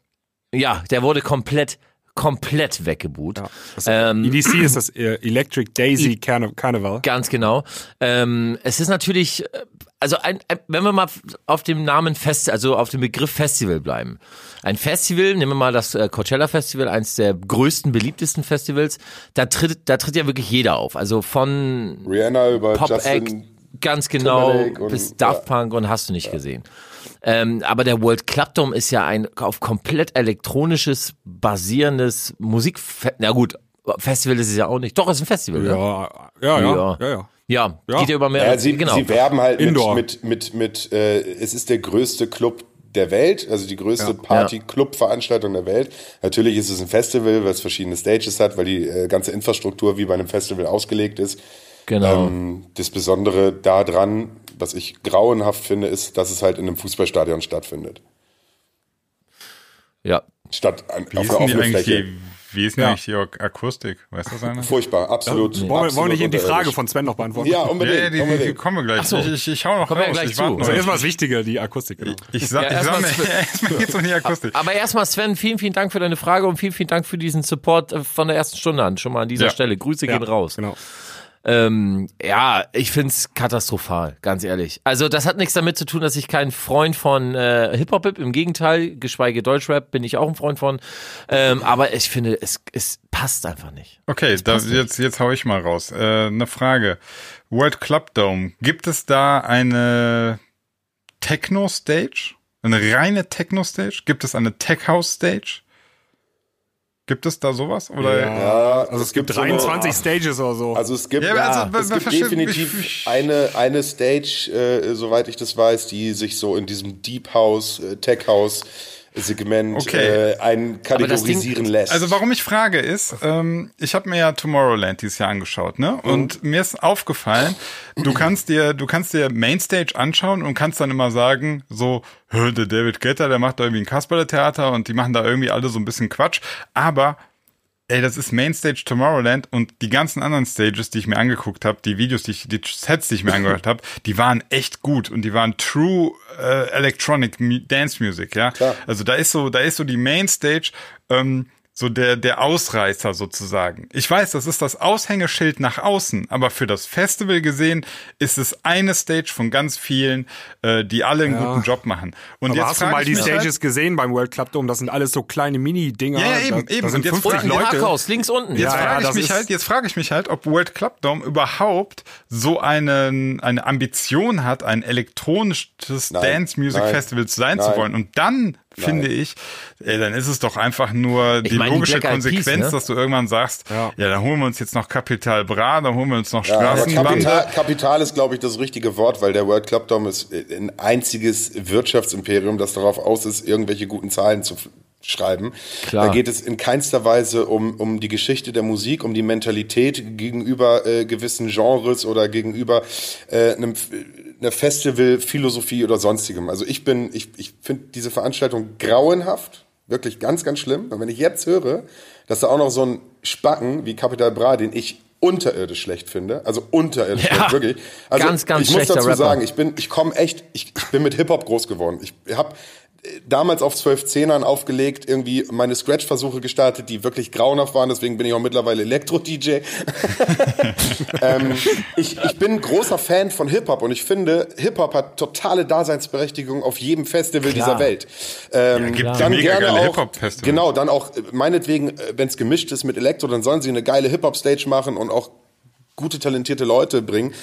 S1: ja, der wurde komplett, komplett weggebuht.
S3: Ja, das
S1: Ähm,
S3: EDC ist das äh, Electric Daisy Carnival.
S1: Ganz genau. Ähm, es ist natürlich, äh, also ein, ein, wenn wir mal auf dem Namen Fest, also auf dem Begriff Festival bleiben. Ein Festival, nehmen wir mal das Coachella Festival, eines der größten, beliebtesten Festivals, da tritt, da tritt ja wirklich jeder auf. Also von
S4: Rihanna über
S1: Pop-Act,
S4: Justin.
S1: ganz genau,
S4: Timberlake und-
S1: bis Daft Punk und hast du nicht gesehen. Ähm, aber der World Club Dome ist ja ein auf komplett elektronisches, basierendes Musik, na gut, Festival ist es ja auch nicht. Doch, es ist ein Festival, ne?
S3: Ja, ja, ja, ja, ja. ja.
S1: Ja,
S3: Ja.
S1: geht ja über mehrere,
S4: Ja, sie,
S1: genau.
S4: sie werben halt mit,
S3: Indoor.
S4: mit, mit, mit äh, es ist der größte Club der Welt, also die größte Party-Club-Veranstaltung der Welt. Natürlich ist es ein Festival, weil es verschiedene Stages hat, weil die äh, ganze Infrastruktur wie bei einem Festival ausgelegt ist.
S1: genau.
S4: Ähm, das Besondere daran, was ich grauenhaft finde, ist, dass es halt in einem Fußballstadion stattfindet.
S1: ja.
S4: Statt an,
S2: Wie
S4: auf
S2: ist
S4: einer
S2: denn die
S4: offenen
S2: eigentlich
S4: Fläche.
S2: die, wie ist denn
S3: Ja.
S2: eigentlich die Ak- Akustik? Weißt du das einer?
S4: Furchtbar, absolut.
S3: Wollen, wir- wollen wir nicht eben die Frage von Sven noch beantworten?
S4: Ja,
S2: Ja,
S4: unbedingt.
S2: ja, die, die, die kommen wir gleich.
S1: so.
S2: Ich, ich, ich hau noch
S1: Kommen wir
S2: raus.
S1: gleich
S2: ich warte.
S3: Also erstmal das Wichtige, die Akustik, genau.
S2: Ich sag,
S1: Ja,
S2: ich sag
S1: erstmal Sven-
S2: erstmal geht's um die Akustik.
S1: Aber erstmal, Sven, vielen, vielen Dank für deine Frage und vielen, vielen Dank für diesen Support äh, von der ersten Stunde an. Schon mal an dieser
S2: Ja.
S1: Stelle. Grüße gehen raus.
S3: Genau.
S1: Ähm, ja, ich find's katastrophal, ganz ehrlich. Also das hat nichts damit zu tun, dass ich kein Freund von äh, Hip-Hop bin. Im Gegenteil, geschweige Deutschrap bin ich auch ein Freund von. Ähm, aber ich finde, es, es passt einfach nicht.
S2: Okay, da, jetzt, jetzt hau ich mal raus. Äh, eine Frage. World Club Dome. Gibt es da eine Techno-Stage? Eine reine Techno-Stage? Gibt es eine Tech-House-Stage? Gibt es da sowas? Oder?
S4: Ja,
S3: Also es gibt
S4: so eine-
S3: 23 Stages oder so.
S4: Also es gibt,
S2: Ja, also,
S4: es gibt definitiv eine, eine Stage, äh, soweit ich das weiß, die sich so in diesem Deep House, äh, Tech House Segment
S2: Okay.
S4: äh, ein kategorisieren lässt.
S2: Also warum ich frage ist, ähm, ich habe mir ja Tomorrowland dieses Jahr angeschaut, ne? Und mir ist aufgefallen, du kannst dir, du kannst dir Mainstage anschauen und kannst dann immer sagen, so, "Hö, der David Guetta, der macht da irgendwie ein Kasperle-Theater und die machen da irgendwie alle so ein bisschen Quatsch. Aber Ey, das ist Mainstage Tomorrowland und die ganzen anderen Stages, die ich mir angeguckt habe, die Videos, die, ich, die Sets, die ich mir angehört habe, die waren echt gut und die waren True äh, Electronic Dance Music, ja.
S4: Klar.
S2: Also da ist so, da ist so die Mainstage ähm, so der der Ausreißer sozusagen. Ich weiß, das ist das Aushängeschild nach außen, aber für das Festival gesehen ist es eine Stage von ganz vielen, äh, die alle einen
S3: Ja.
S2: guten Job machen. Und
S3: Aber
S2: jetzt
S3: hast du mal die
S2: mich halt-
S3: Stages gesehen beim World Club Dome? Das sind alles so kleine Mini-Dinger.
S2: Ja, ja, eben,
S3: da,
S2: eben.
S3: Da
S2: Und
S3: sind
S2: jetzt
S3: 50
S2: fragen-
S3: Leute.
S1: Parkhaus, links unten.
S2: Jetzt
S3: Ja,
S2: frage
S3: ja,
S2: ich mich halt, jetzt frage ich mich halt, ob World Club Dome überhaupt so einen, eine Ambition hat, ein elektronisches Dance Music Festival sein
S4: nein.
S2: zu wollen. Und dann finde ich, ey, dann ist es doch einfach nur die
S1: meine, die
S2: logische
S1: Peas,
S2: Konsequenz,
S1: ne?
S2: dass du irgendwann sagst, ja. dann holen wir uns jetzt noch Kapital Bra, dann holen wir uns noch
S4: Ja,
S2: Straßenbahn.
S4: Kapital, Kapital ist, glaube ich, das richtige Wort, weil der World Club Dome ist äh, ein einziges Wirtschaftsimperium, das darauf aus ist, irgendwelche guten Zahlen zu schreiben.
S1: Klar.
S4: Da geht es in keinster Weise um, um die Geschichte der Musik, um die Mentalität gegenüber äh, gewissen Genres oder gegenüber äh, einem, einer Festivalphilosophie oder sonstigem. Also ich bin, ich, ich finde diese Veranstaltung grauenhaft, wirklich ganz, ganz schlimm. Und wenn ich jetzt höre, dass da auch noch so ein Spacken wie Capital Bra, den ich unterirdisch schlecht finde, also unterirdisch
S1: Ja,
S4: schlecht, wirklich. Also
S1: ganz, ganz
S4: ich muss dazu
S1: Rapper.
S4: sagen, ich bin, ich komme echt, ich, ich bin mit Hip-Hop groß geworden. Ich habe damals auf 12 Zehnern aufgelegt, irgendwie meine Scratch-Versuche gestartet, die wirklich grauenhaft waren, deswegen bin ich auch mittlerweile Elektro-DJ. ähm, ich, ich bin großer Fan von Hip-Hop und ich finde, Hip-Hop hat totale Daseinsberechtigung auf jedem Festival dieser Welt. Ähm,
S2: gibt
S4: dann gerne auch, genau, dann auch, äh, meinetwegen, wenn es gemischt ist mit Elektro, dann sollen sie eine geile Hip-Hop-Stage machen und auch gute, talentierte Leute bringen.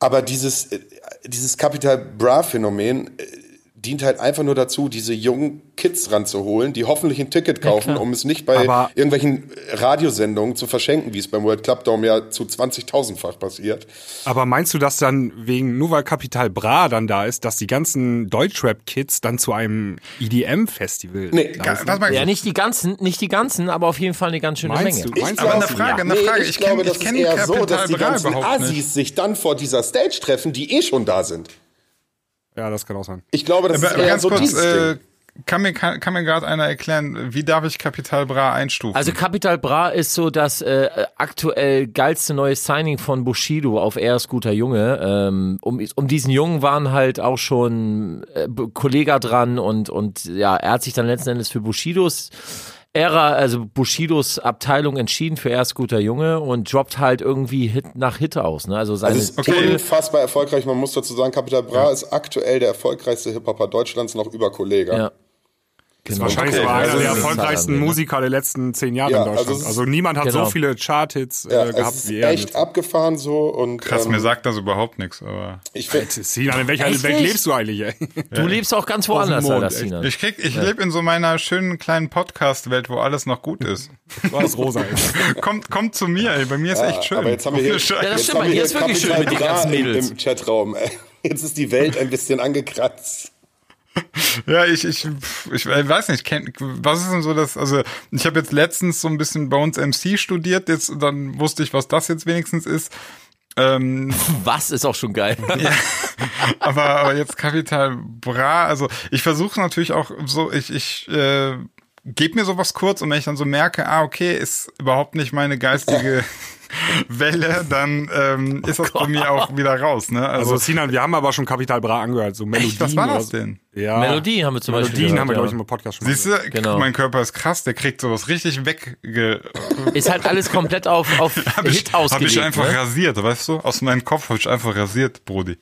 S4: Aber dieses, äh, dieses Capital Bra-Phänomen äh, dient halt einfach nur dazu, diese jungen Kids ranzuholen, die hoffentlich ein Ticket kaufen, um es nicht bei
S3: Aber-
S4: irgendwelchen Radiosendungen zu verschenken, wie es beim World Club Dome ja zu 20.000-fach passiert.
S3: Aber meinst du, dass dann wegen, nur weil Kapital Bra dann da ist, dass die ganzen Deutschrap-Kids dann zu einem EDM-Festival
S4: Nee,
S3: laufen?
S2: Was mal,
S1: Ja, nicht die ganzen, nicht die ganzen, aber auf jeden Fall eine ganz schöne
S3: Meinst
S1: Menge.
S3: du? Meinst
S2: aber
S3: du
S2: eine? Frage, eine
S4: Nee,
S2: Frage.
S4: ich,
S2: Ich,
S4: glaube,
S2: kenn,
S4: das
S2: ich
S4: ist eher so,
S2: Kapital
S4: dass die ganzen Assis
S2: nicht.
S4: sich dann vor dieser Stage treffen, die eh schon da sind.
S3: Ja, das kann auch sein.
S4: Ich glaube, das
S2: Aber,
S4: ist
S2: ganz
S4: so
S2: kurz, äh, kann mir, kann, kann mir gerade einer erklären, wie darf ich Kapital Bra einstufen?
S1: Also Capital Bra ist so das äh, aktuell geilste neue Signing von Bushido auf Er ist guter Junge. Ähm, um, um diesen Jungen waren halt auch schon äh, Kollega dran und, und ja, er hat sich dann letzten Endes für Bushidos Ära, also Bushidos Abteilung entschieden für Er ist guter Junge und droppt halt irgendwie Hit nach Hit aus. Ne? Also seine
S4: Es ist
S2: Okay.
S4: unfassbar erfolgreich. Man muss dazu sagen, Capital Bra ist aktuell der erfolgreichste Hip-Hopper Deutschlands, noch über Kollega.
S1: Ja. Genau.
S3: Wahrscheinlich
S4: Okay,
S3: sogar einer
S4: also
S3: der
S4: ist
S3: erfolgreichsten
S1: halt Ende.
S3: Musiker der letzten zehn Jahre
S4: Ja,
S3: in Deutschland.
S4: also
S3: Also,
S4: ist-
S3: niemand hat
S1: Genau.
S3: so viele Chart-Hits
S4: Ja,
S3: äh,
S4: es
S3: gehabt
S4: ist
S3: wie er.
S4: echt abgefahren so und
S2: Krass,
S4: ähm,
S2: mir sagt das überhaupt nichts, aber
S4: ich finde
S3: Sinan, in welcher Welt lebst du eigentlich, ey?
S1: Du lebst auch ganz woanders,
S3: Mond,
S1: Alter. Sinan.
S2: ich krieg, ich lebe in so meiner schönen kleinen Podcast-Welt, wo alles noch gut ist.
S3: Was rosa ist.
S2: kommt, kommt zu mir, ey, bei mir ist echt schön.
S4: aber jetzt haben wir hier.
S1: Ja, das
S4: jetzt
S1: stimmt, hier ist wirklich schön mit den ganzen Mädels.
S4: Im Chatraum. Jetzt ist die Welt ein bisschen angekratzt.
S2: Ja, ich, ich, ich weiß nicht, kenn, was ist denn so das, also ich habe jetzt letztens so ein bisschen bei uns MC studiert, jetzt dann wusste ich, was das jetzt wenigstens ist. Ähm,
S1: Was ist auch schon geil.
S2: aber, aber jetzt Kapital Bra, also ich versuche natürlich auch so, ich, ich äh, gebe mir sowas kurz und wenn ich dann so merke, ah, okay, ist überhaupt nicht meine geistige Welle, dann ähm, ist das bei mir auch wieder raus, ne?
S3: Also
S2: Also,
S3: Sinan, wir haben aber schon Kapital Bra angehört, so Melodien.
S2: echt, was war das
S3: so.
S2: denn?
S3: Ja.
S1: Melodie haben wir zum Beispiel
S3: Melodien haben wir,
S1: ja.
S3: glaube ich, im Podcast schon
S2: Siehst du,
S1: Genau.
S2: mein Körper ist krass, der kriegt sowas richtig wegge...
S1: Ist halt alles komplett auf, auf
S2: Hab ich,
S1: Hit
S2: hab
S1: ausgelegt.
S2: ich einfach
S1: ne?
S2: rasiert, weißt du? Aus meinem Kopf habe ich einfach rasiert, Brody.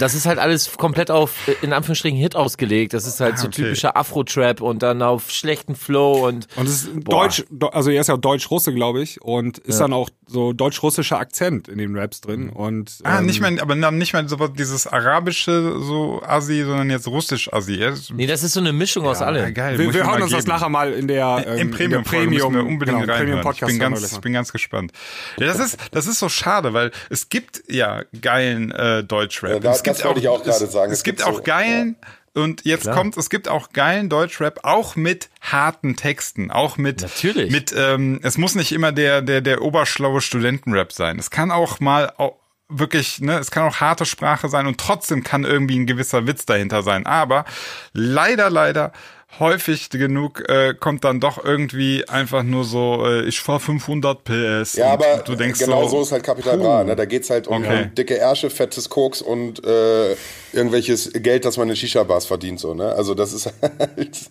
S1: Das ist halt alles komplett auf, in Anführungsstrichen, Hit ausgelegt. Das ist halt so
S2: Ah, okay.
S1: typischer Afro-Trap und dann auf schlechten Flow und.
S3: Und es ist
S1: Boah.
S3: Deutsch, also er ist ja Deutsch-Russe, glaube ich, und ist dann auch so deutsch-russischer Akzent in den Raps drin. Und,
S2: Ah,
S3: ähm,
S2: nicht mehr, aber nicht mehr so dieses arabische so Assi, sondern jetzt russisch Assi. Ja, das-
S1: Nee, das ist so eine Mischung aus allem.
S2: geil.
S3: Wir, wir hören uns das
S2: geben.
S3: nachher mal in der, ähm,
S2: Im Premium,
S3: in der Premium,
S2: unbedingt
S3: genau,
S2: reinhören.
S3: Premium
S2: ich bin ganz, ich bin ganz gespannt. Ja, das ist, das ist so schade, weil es gibt ja geilen äh, Deutschrap.
S4: Ja, da-
S2: es gibt
S4: das wollte ich auch gerade
S2: es,
S4: sagen.
S2: Es,
S4: Es
S2: gibt
S4: gibt
S2: auch
S4: so-
S2: geilen und jetzt kommt, es gibt auch geilen Deutschrap, auch mit harten Texten, auch mit,
S1: Natürlich.
S2: mit, ähm, es muss nicht immer der, der, der oberschlaue Studentenrap sein. Es kann auch mal au- wirklich, ne, es kann auch harte Sprache sein und trotzdem kann irgendwie ein gewisser Witz dahinter sein. Aber leider, leider häufig genug äh, kommt dann doch irgendwie einfach nur so, äh, ich fahr 500 PS.
S4: Ja, aber
S2: du denkst
S4: genau so,
S2: so,
S4: ist halt Capital Bra. Ne? Da geht's halt um,
S2: Okay.
S4: dicke Ärsche, fettes Koks und äh, irgendwelches Geld, das man in Shisha-Bars verdient. So, ne? Also das ist halt...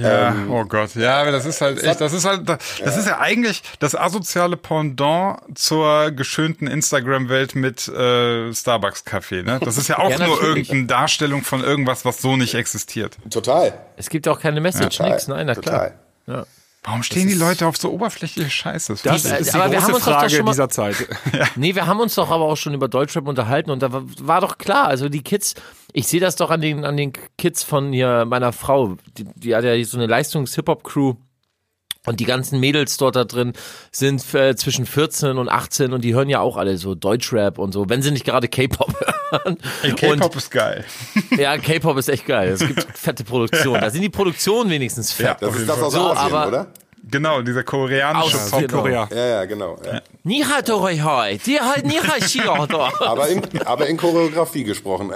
S2: Ja, oh Gott, ja, aber das ist halt echt, das ist halt, das ist ja eigentlich das asoziale Pendant zur geschönten Instagram-Welt mit äh, Starbucks-Kaffee, ne? Das ist ja auch
S1: Ja,
S2: nur
S1: natürlich.
S2: irgendeine Darstellung von irgendwas, was so nicht existiert.
S4: Total.
S1: Es gibt auch keine Message,
S4: Total.
S1: nix, nein, na klar.
S4: Total.
S2: Warum stehen die Leute auf so oberflächliche Scheiße?
S3: Das
S1: Die-
S3: ist die
S1: aber
S3: große Frage
S1: schon mal-
S3: dieser Zeit.
S1: Nee, wir haben uns doch aber auch schon über Deutschrap unterhalten und da war, war doch klar, also die Kids, ich sehe das doch an den, an den Kids von hier meiner Frau, die, die hat ja so eine Leistungs-Hip-Hop-Crew und die ganzen Mädels dort da drin sind äh, zwischen 14 und 18 und die hören ja auch alle so Deutschrap und so, wenn sie nicht gerade K-Pop hören.
S2: K-Pop ist geil.
S1: Ja, K-Pop ist echt geil. Es gibt fette Produktionen. Da sind die Produktionen wenigstens fett.
S4: Das ist das aus
S1: So,
S4: Asien,
S1: aber-
S4: oder?
S2: Genau, dieser koreanische
S1: Aus-
S2: Pop.
S1: genau.
S3: Südkorea.
S4: Ja, ja, genau. Ja.
S1: Doch.
S4: Aber, in, aber in Choreografie gesprochen.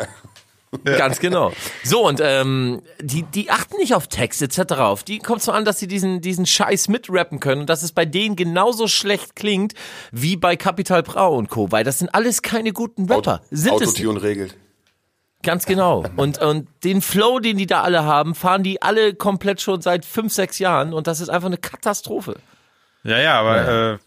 S1: Ganz genau. So, und ähm, die, die achten nicht auf Text etc. Auf die kommt so an, dass sie diesen, diesen Scheiß mitrappen können und dass es bei denen genauso schlecht klingt wie bei Capital Bra und Co. Weil das sind alles keine guten Rapper. Sind es nicht.
S4: Autotune regelt.
S1: Ganz genau. Und, und den Flow, den die da alle haben, fahren die alle komplett schon seit fünf, sechs Jahren und das ist einfach eine Katastrophe.
S2: Ja, ja, aber Äh,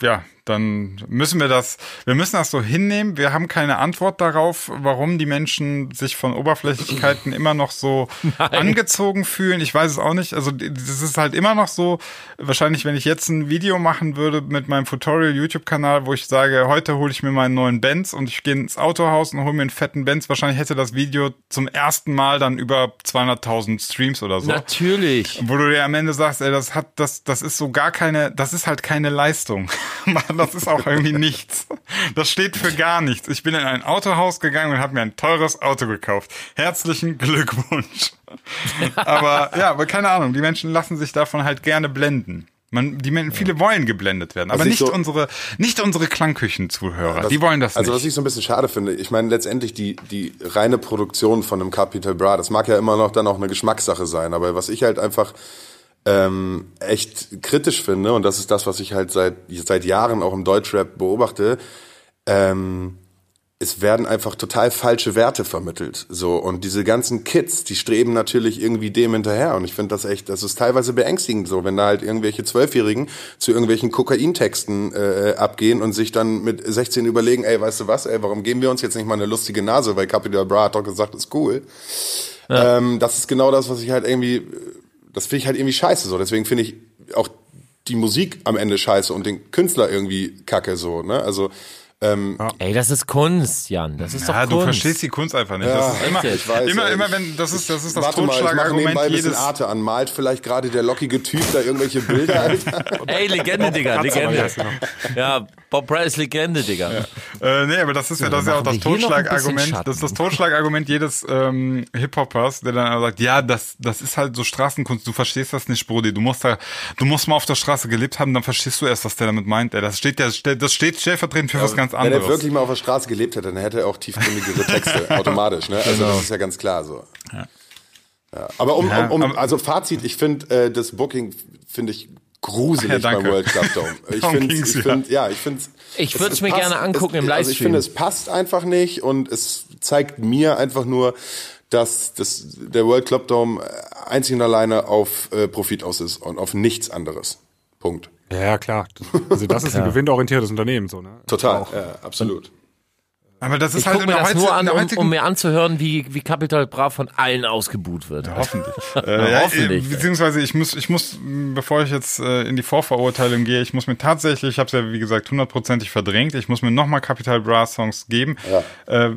S2: ja, dann müssen wir das, wir müssen das so hinnehmen. Wir haben keine Antwort darauf, warum die Menschen sich von Oberflächlichkeiten immer noch so angezogen fühlen. Ich weiß es auch nicht. Also das ist halt immer noch so. Wahrscheinlich, wenn ich jetzt ein Video machen würde mit meinem Tutorial YouTube-Kanal, wo ich sage, heute hole ich mir meinen neuen Benz und ich gehe ins Autohaus und hole mir einen fetten Benz, wahrscheinlich hätte das Video zum ersten Mal dann über 200.000 Streams oder so.
S1: Natürlich.
S2: Wo du dir am Ende sagst, ey, das hat, das, das ist so gar keine, das ist halt keine Leistung. Mann, das ist auch irgendwie nichts. Das steht für gar nichts. Ich bin in ein Autohaus gegangen und habe mir ein teures Auto gekauft. Herzlichen Glückwunsch. aber ja, aber keine Ahnung, die Menschen lassen sich davon halt gerne blenden. Man, die Men viele wollen geblendet werden, aber nicht
S4: so-
S2: unsere, nicht unsere Klangküchen-Zuhörer. Die wollen das
S4: Also
S2: nicht.
S4: was ich so ein bisschen schade finde, ich meine letztendlich die, die reine Produktion von einem Capital Bra, das mag ja immer noch dann auch eine Geschmackssache sein, aber was ich halt einfach ähm, echt kritisch finde, und das ist das, was ich halt seit, seit Jahren auch im Deutschrap beobachte, ähm, es werden einfach total falsche Werte vermittelt. So und diese ganzen Kids, die streben natürlich irgendwie dem hinterher. Und ich finde das echt, das ist teilweise beängstigend so, wenn da halt irgendwelche Zwölfjährigen zu irgendwelchen Kokaintexten äh, abgehen und sich dann mit 16 überlegen, ey, weißt du was, ey, warum geben wir uns jetzt nicht mal eine lustige Nase, weil Capital Bra hat doch gesagt, ist cool. Ähm, das ist genau das, was ich halt irgendwie, das finde ich halt irgendwie scheiße so. Deswegen finde ich auch die Musik am Ende scheiße und den Künstler irgendwie kacke so. Ne? Also
S1: Ey, das ist Kunst, Jan. Das ist
S2: ja,
S1: doch
S2: du
S1: Kunst.
S2: verstehst die Kunst einfach nicht.
S4: Ja,
S2: das ist immer,
S1: ich
S4: weiß,
S2: immer,
S4: ey.
S2: immer wenn, das ist, das ist das
S4: Warte mal, ich nebenbei ein bisschen Arte an. Malt vielleicht gerade der lockige Typ da irgendwelche Bilder.
S1: Ey, Legende, Digga, Legende.
S3: du.
S1: Ja, Bob ist Legende, Digga.
S2: Äh, nee, aber das ist ja, das ist ja auch das Totschlagargument. Das ist das Totschlagargument jedes ähm, Hip-Hopers, der dann sagt, ja, das, das ist halt so Straßenkunst, du verstehst das nicht, Brody. Du musst da, du musst mal auf der Straße gelebt haben, dann verstehst du erst, was der damit meint. Ey, das steht ja, das steht stellvertretend für was ganz
S4: Wenn er
S2: anderes.
S4: wirklich mal auf der Straße gelebt hätte, dann hätte er auch tiefgründigere Texte, automatisch. Ne? Also das ist ja ganz klar so. Ja. Aber um,
S2: Ja,
S4: um, um
S2: aber-
S4: also Fazit, ich finde äh, das Booking finde ich gruselig
S2: ja,
S4: beim World Club Dome. Ich finde, ich
S2: ja.
S4: finde, ja, ich finde,
S1: Ich würd's mir gerne angucken im
S4: Also ich
S1: Livestream.
S4: finde, es passt einfach nicht und es zeigt mir einfach nur, dass das, der World Club Dome einzig und alleine auf äh, Profit aus ist und auf nichts anderes. Punkt.
S3: Ja, ja, klar. Also das ist ein gewinnorientiertes Unternehmen, so, ne?
S4: Total, ja, absolut.
S2: Aber das ist
S1: Ich
S2: halt
S1: gucke
S2: in
S1: mir
S2: der
S1: das nur an, um, um mir anzuhören, wie, wie Capital Bra von allen ausgebuht wird.
S2: Hoffentlich. äh, ja,
S1: hoffentlich.
S2: äh, Beziehungsweise ich muss, ich muss, bevor ich jetzt äh, in die Vorverurteilung gehe, ich muss mir tatsächlich, ich habe es ja wie gesagt hundertprozentig verdrängt, ich muss mir nochmal Capital Bra Songs geben. Äh,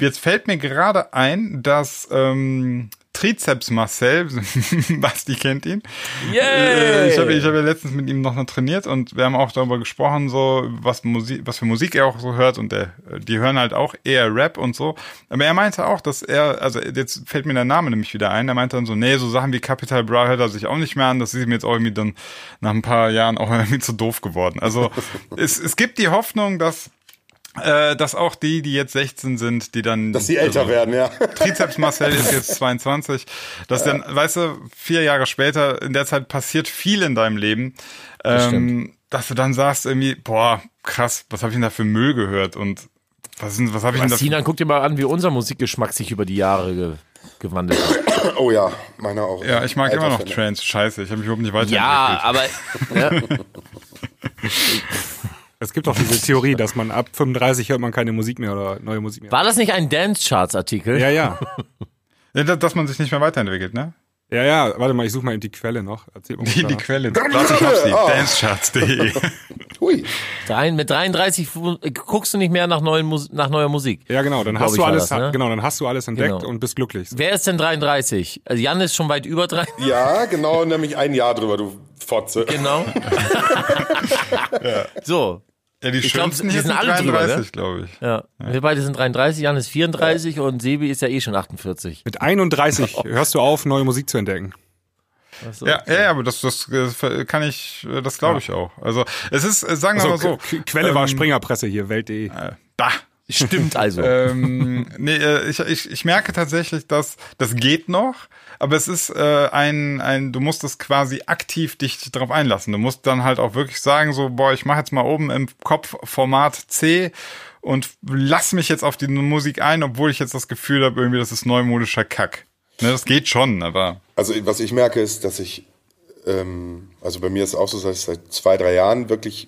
S2: jetzt fällt mir gerade ein, dass ähm, Trizeps Marcel, Basti kennt ihn. Äh, ich habe ich hab ja letztens mit ihm noch trainiert und wir haben auch darüber gesprochen, so was Musik, was für Musik er auch so hört und der, die hören halt auch eher Rap und so. Aber er meinte auch, dass er, also jetzt fällt mir der Name nämlich wieder ein, er meinte dann so, nee, so Sachen wie Capital Bra hört er sich auch nicht mehr an, das ist ihm jetzt auch irgendwie dann nach ein paar Jahren auch irgendwie zu doof geworden. Also es, es gibt die Hoffnung, dass äh, dass auch die, die jetzt 16 sind, die dann
S4: Dass sie älter
S2: also,
S4: werden, ja.
S2: Trizeps Marcel ist jetzt 22. Dass dann, weißt du, vier Jahre später, in der Zeit passiert viel in deinem Leben, ähm, dass du dann sagst irgendwie, boah, krass, was habe ich denn da für Müll gehört und was, was habe ich denn da
S1: Sinan, guck dir mal an, wie unser Musikgeschmack sich über die Jahre ge gewandelt hat.
S4: Oh ja, meiner auch.
S2: Ja, ich mag
S4: Alter
S2: immer noch. Trance. Scheiße, ich habe mich überhaupt nicht weiterentwickelt.
S1: Ja, aber ja,
S3: Es gibt auch diese Theorie, dass man ab 35 hört man keine Musik mehr oder neue Musik mehr.
S1: war das nicht ein Dance Charts Artikel?
S3: Ja, ja.
S2: ja, dass- dass man sich nicht mehr weiterentwickelt, ne?
S3: Ja, ja, warte mal, ich suche mal die Quelle noch. Erzähl mal
S2: Die, die. Quelle. Warte, ich hab sie.
S4: Oh.
S2: Dancecharts.de.
S4: Hui.
S1: Drei- Mit 33 fu- guckst du nicht mehr nach, neuen Mus nach neuer Musik.
S3: Ja, genau, dann hast
S1: ich,
S3: du alles,
S1: das, ne?
S3: genau, dann hast du alles entdeckt
S1: Genau.
S3: und bist glücklich.
S1: Wer ist denn 33? Also Jan ist schon weit über drei.
S4: Ja, genau, nämlich ein Jahr drüber, du Fotze.
S1: Genau. So.
S2: Ja, die
S1: Ich glaub,
S2: schönsten
S1: die
S2: hier
S1: sind
S2: sind
S1: alle drüber,
S2: 33, glaube ich.
S1: Ja. Wir beide sind 33, Jan ist 34 und Sebi ist ja eh schon 48.
S3: Mit 31 hörst du auf, neue Musik zu entdecken.
S1: Achso.
S2: Ja, ja, ja, aber das, das äh, kann ich, äh, das glaube ich auch. Also es ist, äh, sagen wir
S3: Also,
S2: mal so.
S3: Qu- Quelle war
S2: ähm,
S3: Springerpresse hier, Welt.de.
S2: äh, Da.
S1: Stimmt also.
S2: ähm, nee, ich, ich, ich merke tatsächlich, dass das geht noch, aber es ist äh, ein, ein, du musst es quasi aktiv dich darauf einlassen. Du musst dann halt auch wirklich sagen, so, boah, ich mache jetzt mal oben im Kopf Format C und lass mich jetzt auf die Musik ein, obwohl ich jetzt das Gefühl habe, irgendwie, das ist neumodischer Kack. Ne, das geht schon, aber
S4: Also was ich merke ist, dass ich, ähm, also bei mir ist es auch so, dass ich seit zwei, drei Jahren wirklich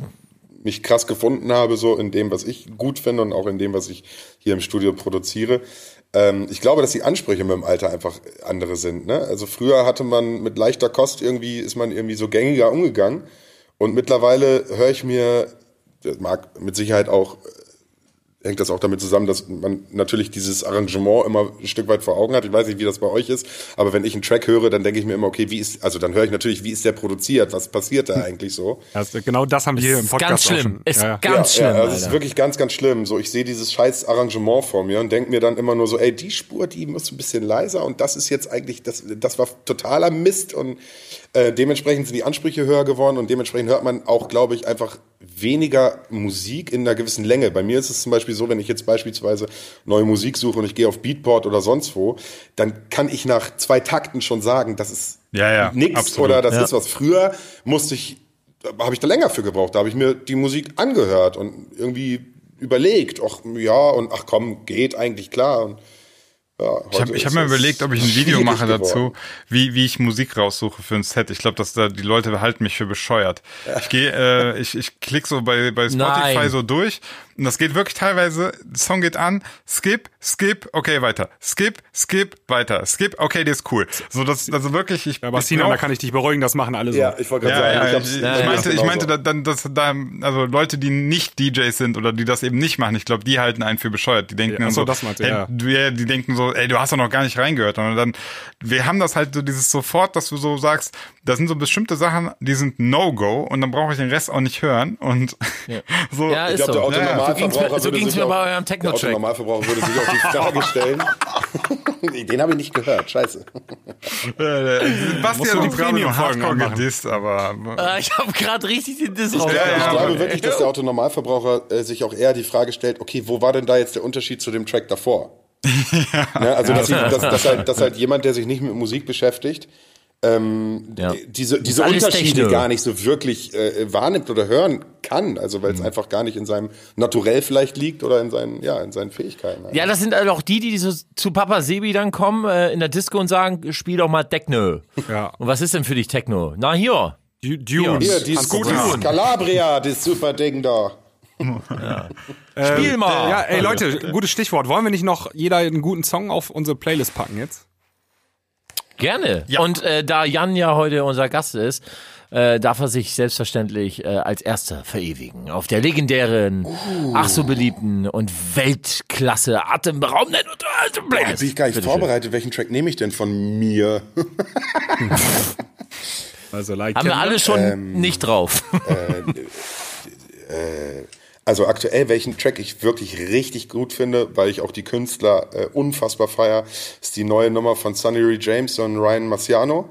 S4: mich krass gefunden habe, so in dem, was ich gut finde und auch in dem, was ich hier im Studio produziere. Ähm, ich glaube, dass die Ansprüche mit dem Alter einfach andere sind. Ne? Also früher hatte man mit leichter Kost irgendwie, ist man irgendwie so gängiger umgegangen. Und mittlerweile höre ich mir, das mag mit Sicherheit auch hängt das auch damit zusammen, dass man natürlich dieses Arrangement immer ein Stück weit vor Augen hat. Ich weiß nicht, wie das bei euch ist, aber wenn ich einen Track höre, dann denke ich mir immer, okay, wie ist, also dann höre ich natürlich, wie ist der produziert? Was passiert da eigentlich so?
S3: Das, genau das haben wir hier im Podcast
S1: ganz
S3: auch
S1: schlimm.
S3: schon.
S1: Ist
S3: ja, ja.
S1: ganz
S4: ja,
S1: schlimm.
S4: ja, also es ist wirklich ganz, ganz schlimm. So, ich sehe dieses scheiß Arrangement vor mir und denke mir dann immer nur so, ey, die Spur, die muss ein bisschen leiser und das ist jetzt eigentlich, das, das war totaler Mist und äh, dementsprechend sind die Ansprüche höher geworden und dementsprechend hört man auch, glaube ich, einfach weniger Musik in einer gewissen Länge. Bei mir ist es zum Beispiel so, wenn ich jetzt beispielsweise neue Musik suche und ich gehe auf Beatport oder sonst wo, dann kann ich nach zwei Takten schon sagen, das ist
S2: Ja, ja,
S4: nix
S2: absolut.
S4: oder das
S1: Ja.
S4: ist was. Früher musste ich habe ich da länger für gebraucht. Da habe ich mir die Musik angehört und irgendwie überlegt, ach ja, und ach komm, geht eigentlich klar. Und, ja,
S2: Ich habe hab mir überlegt, ob ich ein Video mache
S4: geworden.
S2: dazu, wie, wie ich Musik raussuche für ein Set. Ich glaube, dass da die Leute halten mich für bescheuert. Ich gehe, äh, ich, ich klick so bei, bei Spotify
S1: Nein.
S2: so durch und das geht wirklich teilweise, der Song geht an, skip, skip, okay, weiter. Skip, skip, weiter. Skip, okay, der ist cool. So, das, also wirklich, ich,
S3: Aber
S2: ich
S3: Sina,
S2: brauch-
S3: da kann ich dich beruhigen, das machen alle so.
S4: Ja, ich wollte
S2: ja,
S4: gerade
S2: ja,
S4: sagen,
S2: ich, ich,
S1: ja,
S2: ich
S1: ja.
S2: meinte, ich meinte, da- dann, dass da, also Leute, die nicht DJs sind oder die das eben nicht machen, ich glaube, die halten einen für bescheuert. Die denken
S3: Ja, so,
S2: so,
S3: das meinst du,
S2: hey,
S3: ja.
S2: du, ja, die denken so, ey, du hast doch noch gar nicht reingehört. Und dann, wir haben das halt so dieses sofort, dass du so sagst, da sind so bestimmte Sachen, die sind No-Go und dann brauche ich den Rest auch nicht hören und so.
S1: Ja,
S4: Ich
S1: ist
S4: glaube, der
S1: so.
S2: Ja, ja.
S1: So ging's
S4: Autonormalverbraucher
S1: mir- so bei eurem
S4: Der
S1: Techno-Track.
S4: Autonormalverbraucher würde sich auch die Frage stellen. Den habe ich nicht gehört, scheiße.
S2: äh, Basti
S3: Musst
S2: hat
S3: du die
S2: Premium Hardcore gedisst, aber
S1: Äh, ich habe gerade richtig den Diss
S2: ja,
S4: Ich
S2: ja.
S4: glaube wirklich, dass der Autonormalverbraucher äh, sich auch eher die Frage stellt, okay, wo war denn da jetzt der Unterschied zu dem Track davor? Ne, also, dass, ich, dass, dass, halt, dass halt jemand, der sich nicht mit Musik beschäftigt, ähm,
S1: Ja.
S4: diese, diese Unterschiede
S1: Techno.
S4: gar nicht so wirklich äh, wahrnimmt oder hören kann. Also,
S1: Mhm.
S4: weil es einfach gar nicht in seinem Naturell vielleicht liegt oder in seinen, ja, in seinen Fähigkeiten.
S1: Ja, das sind also auch die, die so zu Papa Sebi dann kommen äh, in der Disco und sagen, spiel doch mal Techno.
S3: Ja.
S1: Und was ist denn für dich Techno? Na hier.
S3: Du- Dunes.
S4: Hier, die
S3: Hans
S4: Scooter,
S3: Zimmer.
S4: Calabria, das super Ding da.
S1: Spiel mal.
S3: Ja, ey Leute, gutes Stichwort. Wollen wir nicht noch jeder einen guten Song auf unsere Playlist packen jetzt?
S1: Gerne. Und äh, da Jan ja heute unser Gast ist, äh, darf er sich selbstverständlich äh, als Erster verewigen. Auf der legendären, ach so beliebten und Weltklasse atemberaubenden und Playlist.
S4: Bin ich gar nicht
S1: Bitteschön.
S4: vorbereitet. Welchen Track nehme ich denn von mir?
S3: Also like
S1: Haben wir alle schon nicht drauf.
S4: Also aktuell, welchen Track ich wirklich richtig gut finde, weil ich auch die Künstler äh, unfassbar feier, ist die neue Nummer von Sonny Ray James und Ryan Marciano,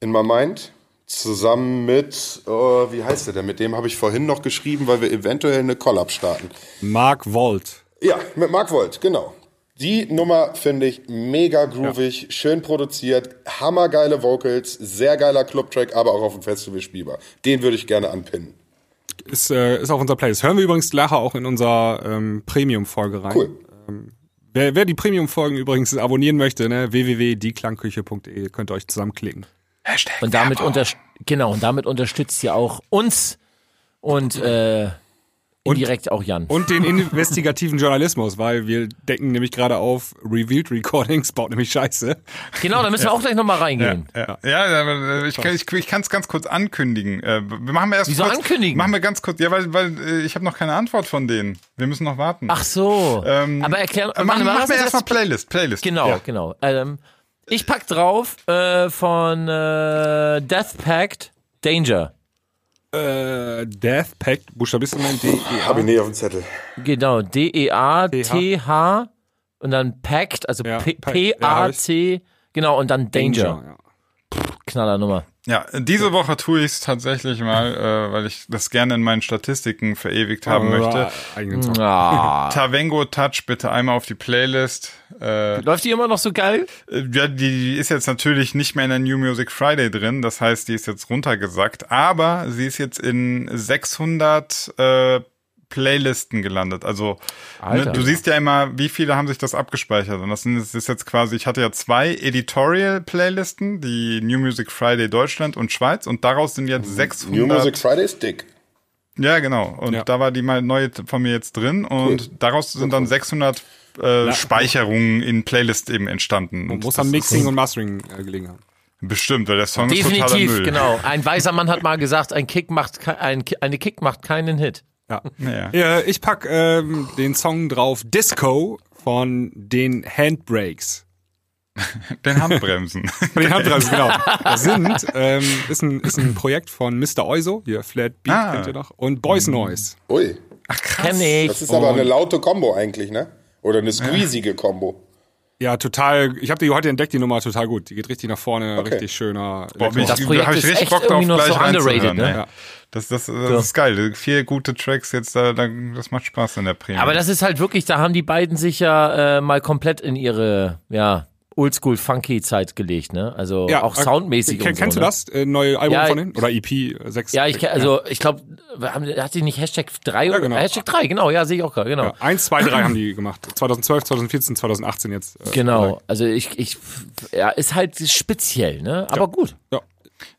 S4: In My Mind. Zusammen mit, oh, wie heißt der denn? Mit dem habe ich vorhin noch geschrieben, weil wir eventuell eine Collab starten.
S3: Mark Volt.
S4: Ja, mit Mark Volt, genau. Die Nummer finde ich mega groovig, schön produziert, hammergeile Vocals, sehr geiler Clubtrack, aber auch auf dem Festival spielbar. Den würde ich gerne anpinnen.
S3: Ist, äh, ist auf unserer Playlist. Hören wir übrigens nachher auch in unserer ähm, Premium-Folge rein.
S4: Cool.
S3: Wer, wer die Premium-Folgen übrigens abonnieren möchte, ne, www.dieklangküche.de, könnt ihr euch zusammenklicken.
S1: Und damit, unter, genau, und damit unterstützt ihr auch uns und äh, indirekt auch Jan.
S3: Und den investigativen Journalismus, weil wir decken nämlich gerade auf Revealed Recordings, baut nämlich Scheiße.
S1: genau, da müssen wir auch gleich nochmal
S2: Ja,
S1: reingehen.
S2: ja, ja, aber ich, kann- ich, ich kann es ganz kurz ankündigen. Äh, Wir machen wir erst
S1: Wieso
S2: kurz,
S1: ankündigen?
S2: Machen wir ganz kurz, ja, weil, weil äh, ich habe noch keine Antwort von denen. Wir müssen noch warten.
S1: Ach so.
S2: Ähm,
S1: Aber erklär,
S2: äh, machen,
S1: mal,
S2: machen wir erstmal? Playlist, Playlist.
S1: Genau,
S2: Ja.
S1: genau. Ähm, ich pack drauf äh, von äh, Death Pact Danger.
S3: Äh, Death Pact, buchstabierst du mein D, E,
S4: Hab ich
S3: A?
S4: nicht auf dem Zettel.
S1: Genau, D-E-A-T-H und dann Pact, also
S3: Ja,
S1: P-A-C, genau, und dann Danger.
S3: ja.
S1: Knallernummer.
S2: Ja, diese Woche tue ich es tatsächlich mal, äh, weil ich das gerne in meinen Statistiken verewigt haben möchte.
S1: Ah.
S2: Tavengo Touch bitte einmal auf die Playlist. Äh,
S1: Läuft die immer noch so geil?
S2: Äh, Ja, die ist jetzt natürlich nicht mehr in der New Music Friday drin, das heißt, die ist jetzt runtergesackt, aber sie ist jetzt in 600 äh, Playlisten gelandet. Also
S1: Alter.
S2: ne, du siehst ja immer, wie viele haben sich das abgespeichert. Und das sind- das ist jetzt quasi, ich hatte ja zwei Editorial-Playlisten, die New Music Friday Deutschland und Schweiz, und daraus sind jetzt 600.
S4: New Music Friday ist dick.
S2: Ja, genau. Und
S3: Ja.
S2: da war die mal neue von mir jetzt drin und daraus sind dann 600 äh, Speicherungen in Playlist eben entstanden. Und
S3: muss am Mixing und Mastering äh, gelegen haben.
S2: Bestimmt, weil der Song ist totaler
S1: Definitiv,
S2: Müll.
S1: genau. Ein weiser Mann hat mal gesagt, ein Kick macht ein, eine Kick macht keinen Hit.
S3: Ja.
S2: Ja.
S3: Ja, ich pack ähm, den Song drauf Disco von den Handbrakes.
S2: Den Handbremsen.
S3: Von den Handbremsen, genau. Das sind, ähm, ist, ein, ist ein Projekt von Mr. Euso, hier Flat Beat
S2: Ah.
S3: kennt ihr noch, und Boys Noise.
S4: Ui.
S1: Kenn ich.
S4: Das ist aber eine laute Combo eigentlich, ne? Oder eine squeezige Combo.
S3: Ja, total, ich habe die heute entdeckt, die Nummer total gut. Die geht richtig nach vorne,
S4: Okay.
S3: richtig schöner.
S2: Boah, bin ich,
S1: Das Projekt
S2: hab ich
S1: ist
S2: richtig
S1: echt
S2: Bock drauf,
S1: irgendwie noch
S2: gleich
S1: so underrated, ne?
S3: Ja.
S2: Das, das, das ist geil. Vier gute Tracks jetzt, da, da, das macht Spaß in der Premiere.
S1: Aber das ist halt wirklich, da haben die beiden sich ja äh, mal komplett in ihre, ja, Oldschool-Funky-Zeit gelegt, ne? Also auch
S3: äh,
S1: soundmäßig
S3: ken-
S1: und so,
S3: Kennst du
S1: ne?
S3: das? Äh, neue Album
S1: Ja,
S3: von denen? Oder EP äh, 6?
S1: Ja, ich also ich glaube, hat die nicht Hashtag 3 oder
S3: genau.
S1: Hashtag 3, genau, ja, sehe ich auch gerade, genau.
S3: Ja, eins, zwei, drei haben die gemacht. 2012, 2014, 2018 jetzt. Äh,
S1: Genau, also ich, ich, ja, ist halt speziell, ne? Aber gut.
S3: Ja.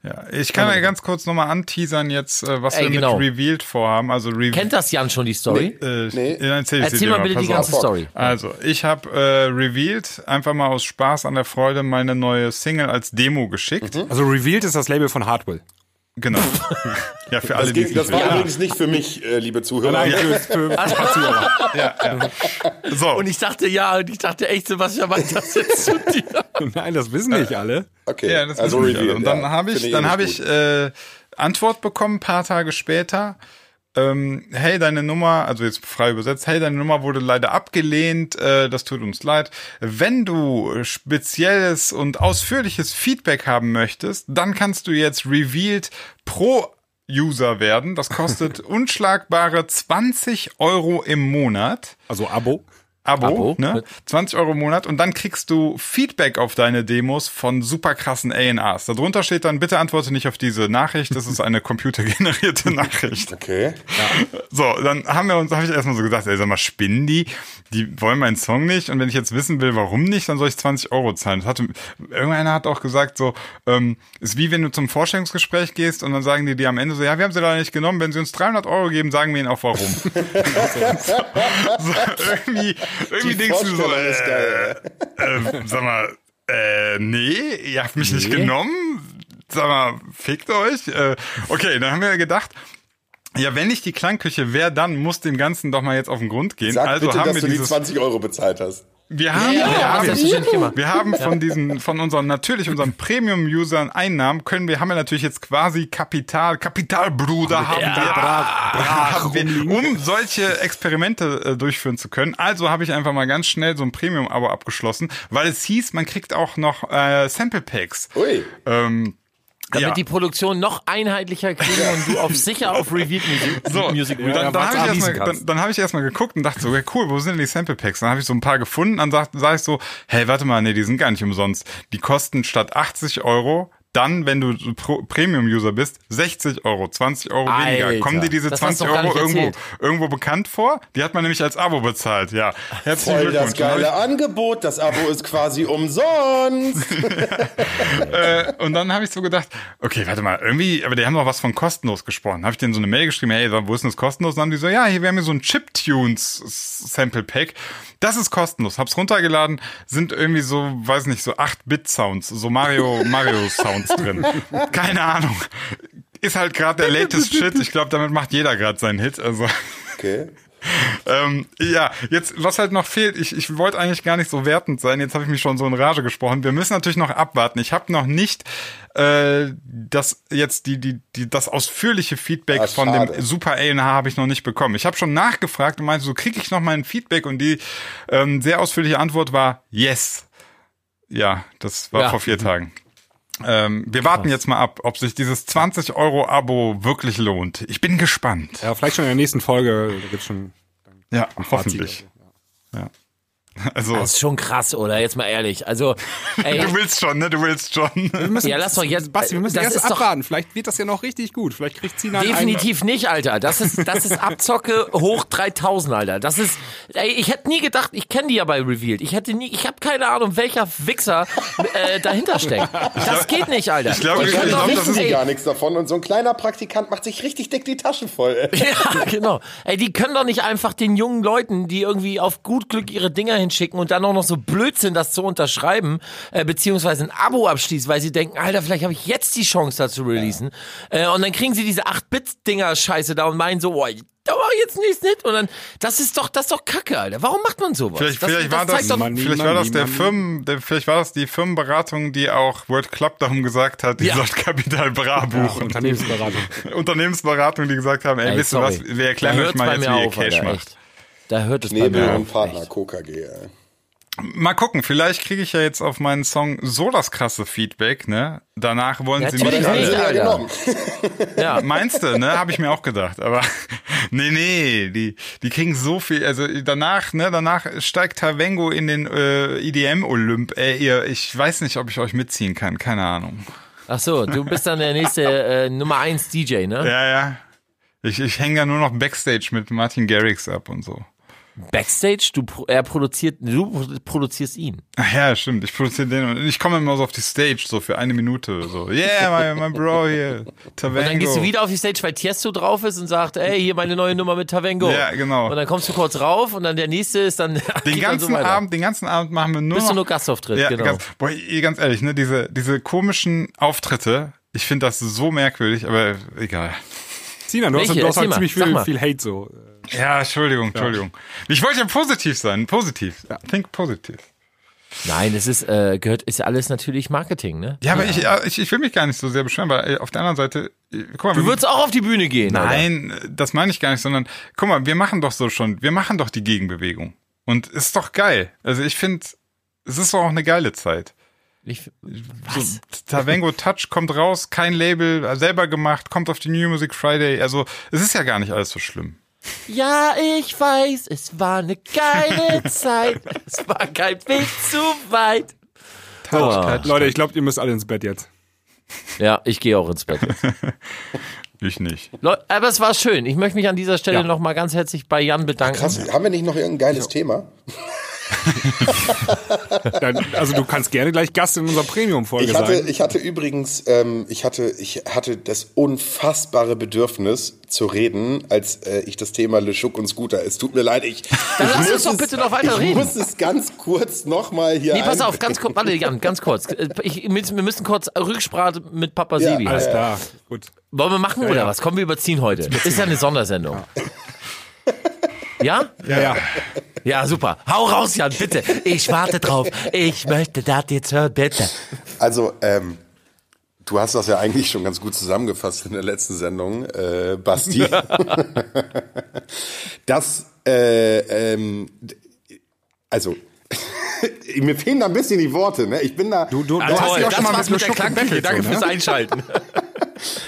S2: Ja, ich kann ja ganz kurz nochmal anteasern jetzt, äh, was
S1: Ey,
S2: wir
S1: genau.
S2: mit Revealed vorhaben. Also Re
S1: Kennt das Jan schon die Story?
S2: äh,
S4: Nee.
S2: erzähl,
S1: Erzähl
S2: dir
S1: mal bitte die
S2: auf.
S1: ganze Story.
S2: Also, ich habe äh, Revealed einfach mal aus Spaß an der Freude meine neue Single als Demo geschickt.
S3: Also Revealed ist das Label von Hardwell.
S2: Genau. ja, für alle,
S4: Das,
S2: die
S4: ging,
S2: es
S4: das
S2: nicht
S4: war
S2: wissen.
S4: übrigens nicht für mich, äh, liebe Zuhörer.
S3: Nein, für, für, Zuhörer.
S2: So,
S1: Und ich dachte, ja, und ich dachte echt, Sebastian meint das jetzt zu dir.
S3: Nein, das wissen nicht alle.
S4: Okay,
S2: Ja, das
S4: also
S2: wissen wir.
S4: Reveal.
S2: Und dann
S4: ja.
S2: habe ich, dann habe
S4: nicht
S2: ich äh, Antwort bekommen, ein paar Tage später. Ähm, hey, deine Nummer, also jetzt frei übersetzt, hey, deine Nummer wurde leider abgelehnt, äh, das tut uns leid. Wenn du spezielles und ausführliches Feedback haben möchtest, dann kannst du jetzt Revealed Pro User werden. Das kostet unschlagbare 20 Euro im Monat.
S3: Also Abo.
S2: Abo,
S1: Abo.
S2: ne? 20 Euro im Monat und dann kriegst du Feedback auf deine Demos von super krassen A&Rs. Darunter steht dann, bitte antworte nicht auf diese Nachricht, das ist eine computergenerierte Nachricht.
S4: Okay.
S2: So, dann haben wir uns, habe ich erstmal so gesagt, ey, sag mal, spinnen die? Die wollen meinen Song nicht und wenn ich jetzt wissen will, warum nicht, dann soll ich 20 Euro zahlen. Das hatte, irgendeiner hat auch gesagt so, ähm, ist wie wenn du zum Vorstellungsgespräch gehst und dann sagen die dir am Ende so, ja, wir haben sie leider nicht genommen, wenn sie uns 300 Euro geben, sagen wir ihnen auch warum. so, so, irgendwie, irgendwie denkst du so, äh, äh, sag mal, äh, nee, ihr habt mich nicht genommen. Sag mal, fickt euch. Äh, okay, dann haben wir gedacht, ja, wenn nicht die Klangküche, wer dann muss dem Ganzen doch mal jetzt auf den Grund gehen.
S4: Sag
S2: also
S4: bitte,
S2: haben
S4: dass
S2: wir
S4: du die
S2: dieses,
S4: 20 Euro bezahlt hast.
S2: Wir haben,
S1: Ja,
S2: wir
S1: ja,
S2: haben,
S1: gemacht.
S2: wir haben von diesen, von unseren, natürlich unseren Premium-Usern Einnahmen, können wir, haben wir natürlich jetzt quasi Kapital, Kapitalbruder haben wir, haben wir, um solche Experimente äh, durchführen zu können. Also habe ich einfach mal ganz schnell so ein Premium-Abo abgeschlossen, weil es hieß, man kriegt auch noch äh, Sample Packs.
S4: Ui.
S2: Ähm,
S1: Damit
S2: ja.
S1: die Produktion noch einheitlicher kriegen und du auf sicher auf Revealed Music,
S2: So,
S1: Music
S2: dann,
S3: ja,
S2: dann habe ich erstmal dann, dann hab ich erstmal geguckt und dachte so, ja, cool, wo sind denn die Sample Packs? Dann habe ich so ein paar gefunden, dann sag, sag ich so, hey, warte mal, nee, die sind gar nicht umsonst. Die kosten statt 80 Euro dann, wenn du Premium-User bist, 60 Euro, 20 Euro weniger.
S1: Alter,
S2: Kommen dir diese
S1: das hast
S2: 20
S1: du doch gar
S2: Euro irgendwo,
S1: erzählt.
S2: irgendwo bekannt vor? Die hat man nämlich als Abo bezahlt, ja. Herzlichen
S4: Voll das geile Angebot. Das Abo ist quasi umsonst.
S2: Äh, und dann habe ich so gedacht, okay, warte mal, irgendwie, aber die haben doch was von kostenlos gesprochen. Habe ich denen so eine Mail geschrieben, hey, wo ist denn das kostenlos? Und dann haben die so, ja, hier, wir haben hier so ein Chiptunes Sample Pack. Das ist kostenlos. Hab's runtergeladen, sind irgendwie so, weiß nicht, so 8-Bit-Sounds, so Mario, Mario-Sounds drin. Keine Ahnung. Ist halt gerade der latest Shit. Ich glaube, damit macht jeder gerade seinen Hit. Also.
S4: Okay.
S2: Ähm, ja, jetzt, was halt noch fehlt, ich, ich wollte eigentlich gar nicht so wertend sein, jetzt habe ich mich schon so in Rage gesprochen. Wir müssen natürlich noch abwarten. Ich habe noch nicht äh, das jetzt die, die, die, das ausführliche Feedback
S4: Ah,
S2: von dem Super A&H habe ich noch nicht bekommen. Ich habe schon nachgefragt und meinte, so kriege ich noch mal ein Feedback und die ähm, sehr ausführliche Antwort war yes. Ja, das war
S1: Ja.
S2: vor vier Tagen. Ähm, wir warten jetzt mal ab, ob sich dieses 20 Euro Abo wirklich lohnt. Ich bin gespannt.
S3: Ja, vielleicht schon in der nächsten Folge, da gibt's schon
S2: Ja,
S3: ein Fazit.
S2: hoffentlich. Ja. Also,
S1: Das ist schon krass, oder? Jetzt mal ehrlich. Also, ey,
S2: du willst schon, ne? Du willst schon.
S1: ja, lass doch jetzt.
S3: Basti, wir müssen
S1: das
S3: erst abwarten. Vielleicht wird das ja noch richtig gut. Vielleicht kriegt Sinan
S1: Definitiv nicht, Alter. Das ist, das ist Abzocke hoch 3000, Alter. Das ist, ey, ich hätte nie gedacht, ich kenne die ja bei Revealed. Ich hätte nie, ich habe keine Ahnung, welcher Wichser äh, dahinter steckt. Das geht nicht, Alter.
S2: Ich glaube,
S1: Die
S2: ich
S1: können
S2: glaub,
S1: doch
S2: das ist-
S4: gar nichts davon und so ein kleiner Praktikant macht sich richtig dick die Taschen voll. Ey.
S1: Ja, genau. Ey, die können doch nicht einfach den jungen Leuten, die irgendwie auf gut Glück ihre Dinger hinschicken und dann auch noch so blöd sind, das zu unterschreiben, äh, beziehungsweise ein Abo abschließen, weil sie denken, Alter, vielleicht habe ich jetzt die Chance, da zu releasen. Äh, und dann kriegen sie diese 8-Bit-Dinger-Scheiße da und meinen so, boah, da war jetzt nichts nicht. Und dann, das ist doch, das ist doch Kacke, Alter. Warum macht man sowas?
S2: Vielleicht,
S1: das,
S2: vielleicht, war das,
S1: doch,
S3: Money,
S2: vielleicht war das der
S3: money.
S2: Firmen, der, vielleicht war das die Firmenberatung, die auch World Club darum gesagt hat, die
S1: Ja.
S2: sollte Kapital Bra buchen.
S3: Unternehmensberatung.
S2: Unternehmensberatung, die gesagt haben, ey,
S1: ey,
S2: wisst ihr was, wir erklären euch mal jetzt, wie ihr Cash
S1: Alter,
S2: macht.
S1: echt. Da hört es bei
S4: Nebel
S1: mir
S4: und
S1: auf.
S4: Partner,
S1: echt.
S4: KKG. Ey.
S2: Mal gucken, vielleicht kriege ich ja jetzt auf meinen Song so das krasse Feedback, ne? Danach wollen
S1: Ja,
S2: sie mich alle.
S4: ja
S1: Alter.
S4: genommen.
S1: Ja.
S2: Meinst du, ne? Habe ich mir auch gedacht. Aber nee, nee, die, die kriegen so viel. Also danach, ne, danach steigt Tavengo in den äh, EDM-Olymp. Ey, ihr, ich weiß nicht, ob ich euch mitziehen kann. Keine Ahnung.
S1: Ach so, du bist dann der nächste äh, Nummer 1 DJ, ne?
S2: Ja, ja. Ich, ich hänge da nur noch Backstage mit Martin Garrix ab und so.
S1: Backstage, du pro- er produziert, du pro- produzierst ihn.
S2: Ach ja, stimmt. Ich produziere den und ich komme immer so auf die Stage, so für eine Minute. So, yeah, my, my bro hier. Tavengo.
S1: Und dann gehst du wieder auf die Stage, weil Tiesto drauf ist und sagt, ey, hier meine neue Nummer mit Tavengo.
S2: Ja, genau.
S1: Und dann kommst du kurz rauf und dann der nächste ist dann
S2: Den ganzen
S1: so.
S2: Abend, den ganzen Abend machen wir nur
S1: Bist
S2: noch
S1: du nur Gastauftritt,
S2: Ja,
S1: genau.
S2: ganz, boah, ganz ehrlich, ne, diese, diese komischen Auftritte, ich finde das so merkwürdig, aber egal.
S3: Sinan, du hast,
S1: Welche?
S3: du hast halt ziemlich viel, viel Hate so.
S2: Ja, Entschuldigung, Entschuldigung. Ich wollte ja positiv sein, positiv. Think positiv.
S1: Nein, es ist, äh, gehört, ist ja alles natürlich Marketing, ne?
S2: Ja, aber Ich, ja, ich, ich will mich gar nicht so sehr beschweren, weil äh, auf der anderen Seite, äh, guck mal,
S1: Du
S2: wir-
S1: würdest auch auf die Bühne gehen.
S2: Nein, das meine ich gar nicht, sondern guck mal, wir machen doch so schon, wir machen doch die Gegenbewegung. Und ist doch geil. Also ich finde, es ist doch auch eine geile Zeit.
S1: Ich,
S2: So, Tavengo Touch kommt raus, kein Label, äh, selber gemacht, kommt auf die New Music Friday. Also es ist ja gar nicht alles so schlimm.
S1: Ja, ich weiß, es war eine geile Zeit. Es war kein Weg zu weit. Oh.
S3: Leute, ich glaube, ihr müsst alle ins Bett jetzt.
S1: Ja, ich gehe auch ins Bett.
S2: Ich nicht.
S1: Leu- Aber es war schön. Ich möchte mich an dieser Stelle
S3: Ja.
S1: noch mal ganz herzlich bei Jan bedanken.
S4: Krass, haben wir nicht noch irgendein geiles Thema?
S3: Dann, also du kannst gerne gleich Gast in unserer Premium-Folge
S4: Ich hatte,
S3: sein.
S4: ich hatte übrigens, ähm, ich hatte, ich hatte das unfassbare Bedürfnis zu reden, als äh, ich das Thema Le Schuck und Scooter. Es tut mir leid, ich.
S1: Dann
S4: ich
S1: lass uns
S4: muss
S1: doch
S4: es-
S1: bitte noch weiter
S4: ich
S1: reden.
S4: muss es ganz kurz nochmal hier.
S1: Nee, pass auf, ganz kurz, warte, Jan, ganz kurz. Äh, Ich, wir müssen kurz Rücksprache mit Papa
S4: Ja,
S1: Sebi.
S3: Alles klar, gut.
S1: Wollen wir machen oder
S3: ja.
S1: was? Kommen wir überziehen heute. Ist ja eine Sondersendung. Ja?
S3: Ja, ja.
S1: Ja, super. Hau raus, Jan, bitte. Ich warte drauf. Ich möchte das jetzt hören, bitte.
S4: Also, ähm, du hast das ja eigentlich schon ganz gut zusammengefasst in der letzten Sendung, äh, Basti. das, äh, ähm, also, mir fehlen da ein bisschen die Worte, ne? Ich bin da.
S3: Du, du, du hast
S1: das
S3: schon mal mit
S1: mit der
S3: Schluck
S1: Klangküche.
S3: gebettelt,
S1: Danke fürs
S3: ne?
S1: Einschalten.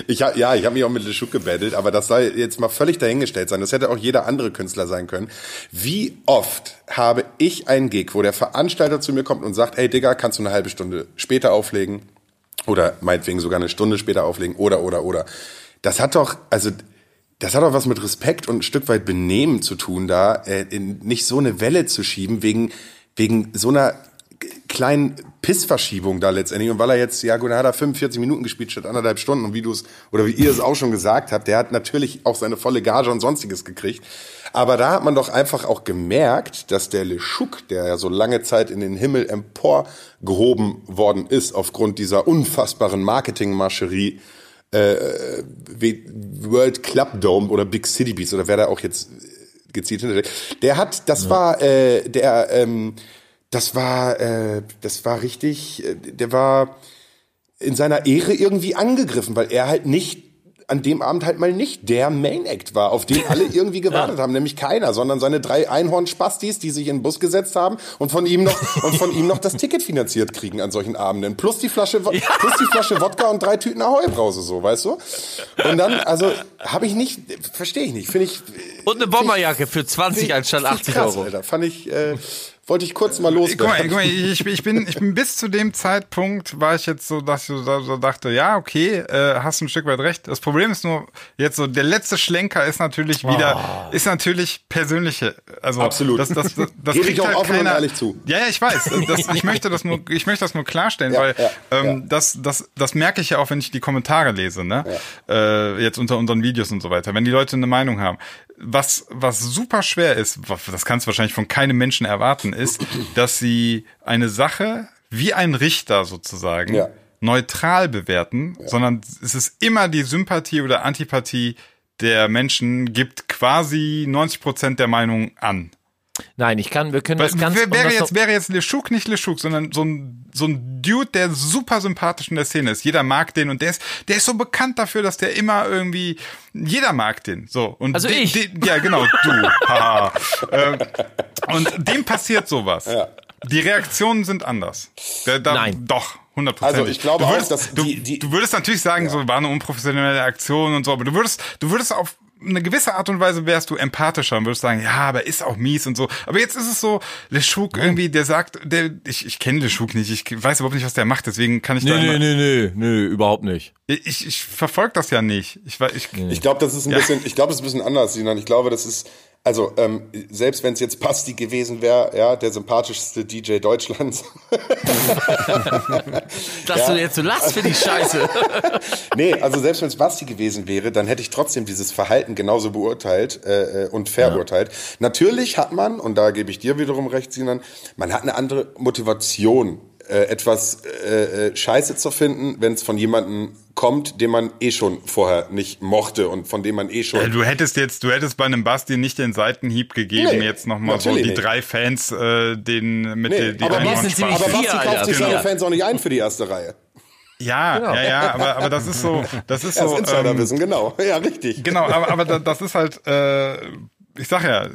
S4: Ich hab, ja, ich habe mich auch mit Le Schuck gebettelt, aber das soll jetzt mal völlig dahingestellt sein. Das hätte auch jeder andere Künstler sein können. Wie oft habe ich einen Gig, wo der Veranstalter zu mir kommt und sagt, hey Digga, kannst du eine halbe Stunde später auflegen? Oder meinetwegen sogar eine Stunde später auflegen oder, oder, oder. Das hat doch, also, das hat doch was mit Respekt und ein Stück weit Benehmen zu tun, da äh, in, nicht so eine Welle zu schieben wegen, wegen so einer kleinen Pissverschiebung da letztendlich. Und weil er jetzt, ja gut, dann hat er 45 Minuten gespielt statt anderthalb Stunden. Und wie du es, oder wie ihr es auch schon gesagt habt, der hat natürlich auch seine volle Gage und sonstiges gekriegt. Aber da hat man doch einfach auch gemerkt, dass der Leschuk, der ja so lange Zeit in den Himmel emporgehoben worden ist, aufgrund dieser unfassbaren Marketingmascherie, äh, World Club Dome oder Big City Beats oder wer da auch jetzt gezielt hinter der hat, das war äh, der, ähm, das war, äh, das war richtig, äh, der war in seiner Ehre irgendwie angegriffen, weil er halt nicht an dem Abend halt mal nicht der Main Act war, auf den alle irgendwie gewartet haben, nämlich keiner, sondern seine drei Einhorn-Spastis, die sich in den Bus gesetzt haben und von ihm noch und von ihm noch das Ticket finanziert kriegen an solchen Abenden, plus die Flasche Wo- plus die Flasche Wodka und drei Tüten Ahoi-Brause so, weißt du? Und dann also habe ich nicht verstehe ich nicht, finde ich
S1: Und eine Bomberjacke für 20 anstatt
S4: Finde ich
S1: 80
S4: krass,
S1: Euro.
S4: Alter. Fand ich, äh, wollte ich kurz mal loswerden.
S2: guck mal ich, ich bin, ich bin bis zu dem Zeitpunkt war ich jetzt so, dass ich so, dachte, ja, okay, äh, hast ein Stück weit recht. Das Problem ist nur, jetzt so, der letzte Schlenker ist natürlich wieder, ist natürlich persönliche, also
S4: Absolut.
S2: Das, das, das, das
S4: Gebe ich auch
S2: halt
S4: offen und
S2: keiner,
S4: ehrlich zu.
S2: Ja, ja, ich weiß. Das, ich möchte das nur, ich möchte das nur klarstellen,
S4: Ja,
S2: weil
S4: ja,
S2: ähm,
S4: ja.
S2: das, das, das merke ich ja auch, wenn ich die Kommentare lese, ne? Äh, jetzt unter unseren Videos und so weiter. Wenn die Leute eine Meinung haben. Was, was super schwer ist, das kannst du wahrscheinlich von keinem Menschen erwarten, ist, dass sie eine Sache wie ein Richter sozusagen
S4: Ja.
S2: neutral bewerten, sondern es ist immer die Sympathie oder Antipathie der Menschen, gibt quasi 90 Prozent der Meinung an.
S1: Nein, ich kann, wir können
S2: Weil,
S1: das ganz
S2: wer- wäre jetzt, wäre jetzt Leschuk nicht Leschuk, sondern so ein, so ein Dude, der super sympathisch in der Szene ist. Jeder mag den und der ist, der ist so bekannt dafür, dass der immer irgendwie, jeder mag den. So. Und
S1: Also
S2: de-
S1: ich.
S2: de- ja, genau, du. Haha. ähm, und dem passiert sowas. Die Reaktionen sind anders. Da, da,
S1: Nein.
S2: Doch. 100
S4: Also ich glaube
S2: du
S4: auch,
S2: würdest,
S4: dass
S2: du,
S4: die- die-
S2: du würdest natürlich sagen, so war eine unprofessionelle Aktion und so, aber du würdest, du würdest auf eine gewisse Art und Weise wärst du empathischer und würdest sagen, ja, aber ist auch mies und so. Aber jetzt ist es so, Leschuk irgendwie, der sagt, der, ich, ich kenne Leschuk nicht, ich weiß überhaupt nicht, was der macht, deswegen kann ich da
S1: Nee,
S2: immer,
S1: nee, nee, nee, nee, überhaupt nicht.
S2: ich, ich verfolge das ja nicht. Ich, ich,
S4: Ich glaube, das ist ein bisschen, ich glaube, das ist ein bisschen anders, Sinan. Ich glaube, das ist, also ähm, selbst wenn es jetzt Basti gewesen wäre, ja, der sympathischste DJ Deutschlands.
S1: Dass du jetzt so lachst für die Scheiße.
S4: nee, also selbst wenn es Basti gewesen wäre, dann hätte ich trotzdem dieses Verhalten genauso beurteilt äh, äh, und verurteilt. Natürlich hat man, und da gebe ich dir wiederum recht, Sinan, man hat eine andere Motivation, äh, etwas äh, äh, Scheiße zu finden, wenn es von jemandem kommt, den man eh schon vorher nicht mochte und von dem man eh schon
S2: Äh, Du hättest jetzt, du hättest bei einem Basti nicht den Seitenhieb gegeben,
S4: Nee,
S2: jetzt nochmal so die
S4: nicht.
S2: drei Fans, äh, den mit
S4: Nee,
S2: der, die
S4: aber,
S1: ziemlich
S4: aber Basti kauft
S1: Alter.
S4: sich seine
S1: Genau.
S4: Fans auch nicht ein für die erste Reihe.
S2: Ja, ja, ja, aber, aber das ist so, das ist
S4: Das
S2: so. ähm,
S4: Insiderwissen, genau. Ja, richtig.
S2: Genau, aber, aber da- das ist halt, äh, ich sag ja,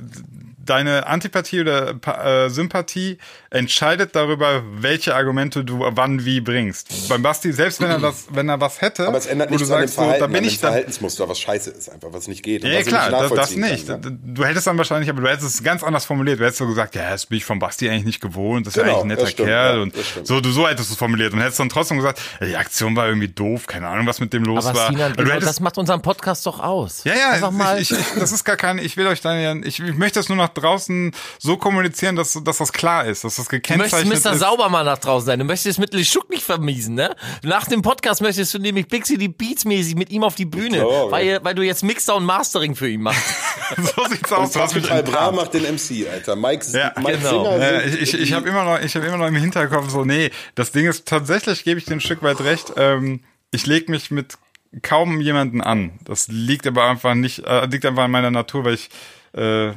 S2: deine Antipathie oder Pa- äh, Sympathie entscheidet darüber, welche Argumente du wann wie bringst. Beim Basti, selbst wenn er was, wenn er was hätte,
S4: Aber es ändert
S2: wo du
S4: nichts an dem
S2: sagst, so,
S4: Verhalten,
S2: da bin ich da.
S4: Verhaltensmuster, was scheiße ist einfach, was nicht geht. und
S2: Ja, klar, das, das
S4: nachvollziehen
S2: nicht.
S4: Kann, ne?
S2: Du hättest dann wahrscheinlich, aber du hättest es ganz anders formuliert. Du hättest so gesagt, ja, das bin ich vom Basti eigentlich nicht gewohnt, das ist ja
S4: Genau,
S2: eigentlich ein netter
S4: das stimmt,
S2: Kerl.
S4: ja,
S2: und
S4: das
S2: so, du so hättest du es formuliert und hättest dann trotzdem gesagt, die Aktion war irgendwie doof, keine Ahnung, was mit dem los
S1: Aber
S2: war.
S1: Sinan, genau,
S2: hättest-
S1: das macht unseren Podcast doch aus.
S2: Ja, ja,
S1: Einfach mal.
S2: ich, ich, das ist gar kein, ich will euch da ja, ich, ich möchte das nur nach draußen so kommunizieren, dass, dass das klar ist, dass das
S1: Du möchtest
S2: gekennzeichnet
S1: Mr.
S2: ist.
S1: Saubermann nach draußen sein. Du möchtest mit Leschuk nicht vermiesen, ne? Nach dem Podcast möchtest du nämlich Big City Beats mäßig mit ihm auf die Bühne,
S4: glaube,
S1: weil, weil du jetzt Mixer und Mastering für ihn machst.
S2: so sieht's aus. Du hast mich
S4: Pascal Bra
S2: enttarnt.
S4: macht den MC, Alter. Mike,
S2: Ja,
S4: Mike
S1: genau.
S4: Singer
S2: Äh, ich ich, ich
S4: die-
S2: habe immer noch, ich habe immer noch im Hinterkopf so, nee, das Ding ist tatsächlich, gebe ich dir ein Stück weit recht. Ähm, ich leg mich mit kaum jemanden an. Das liegt aber einfach nicht, äh, liegt einfach an meiner Natur, weil ich, äh,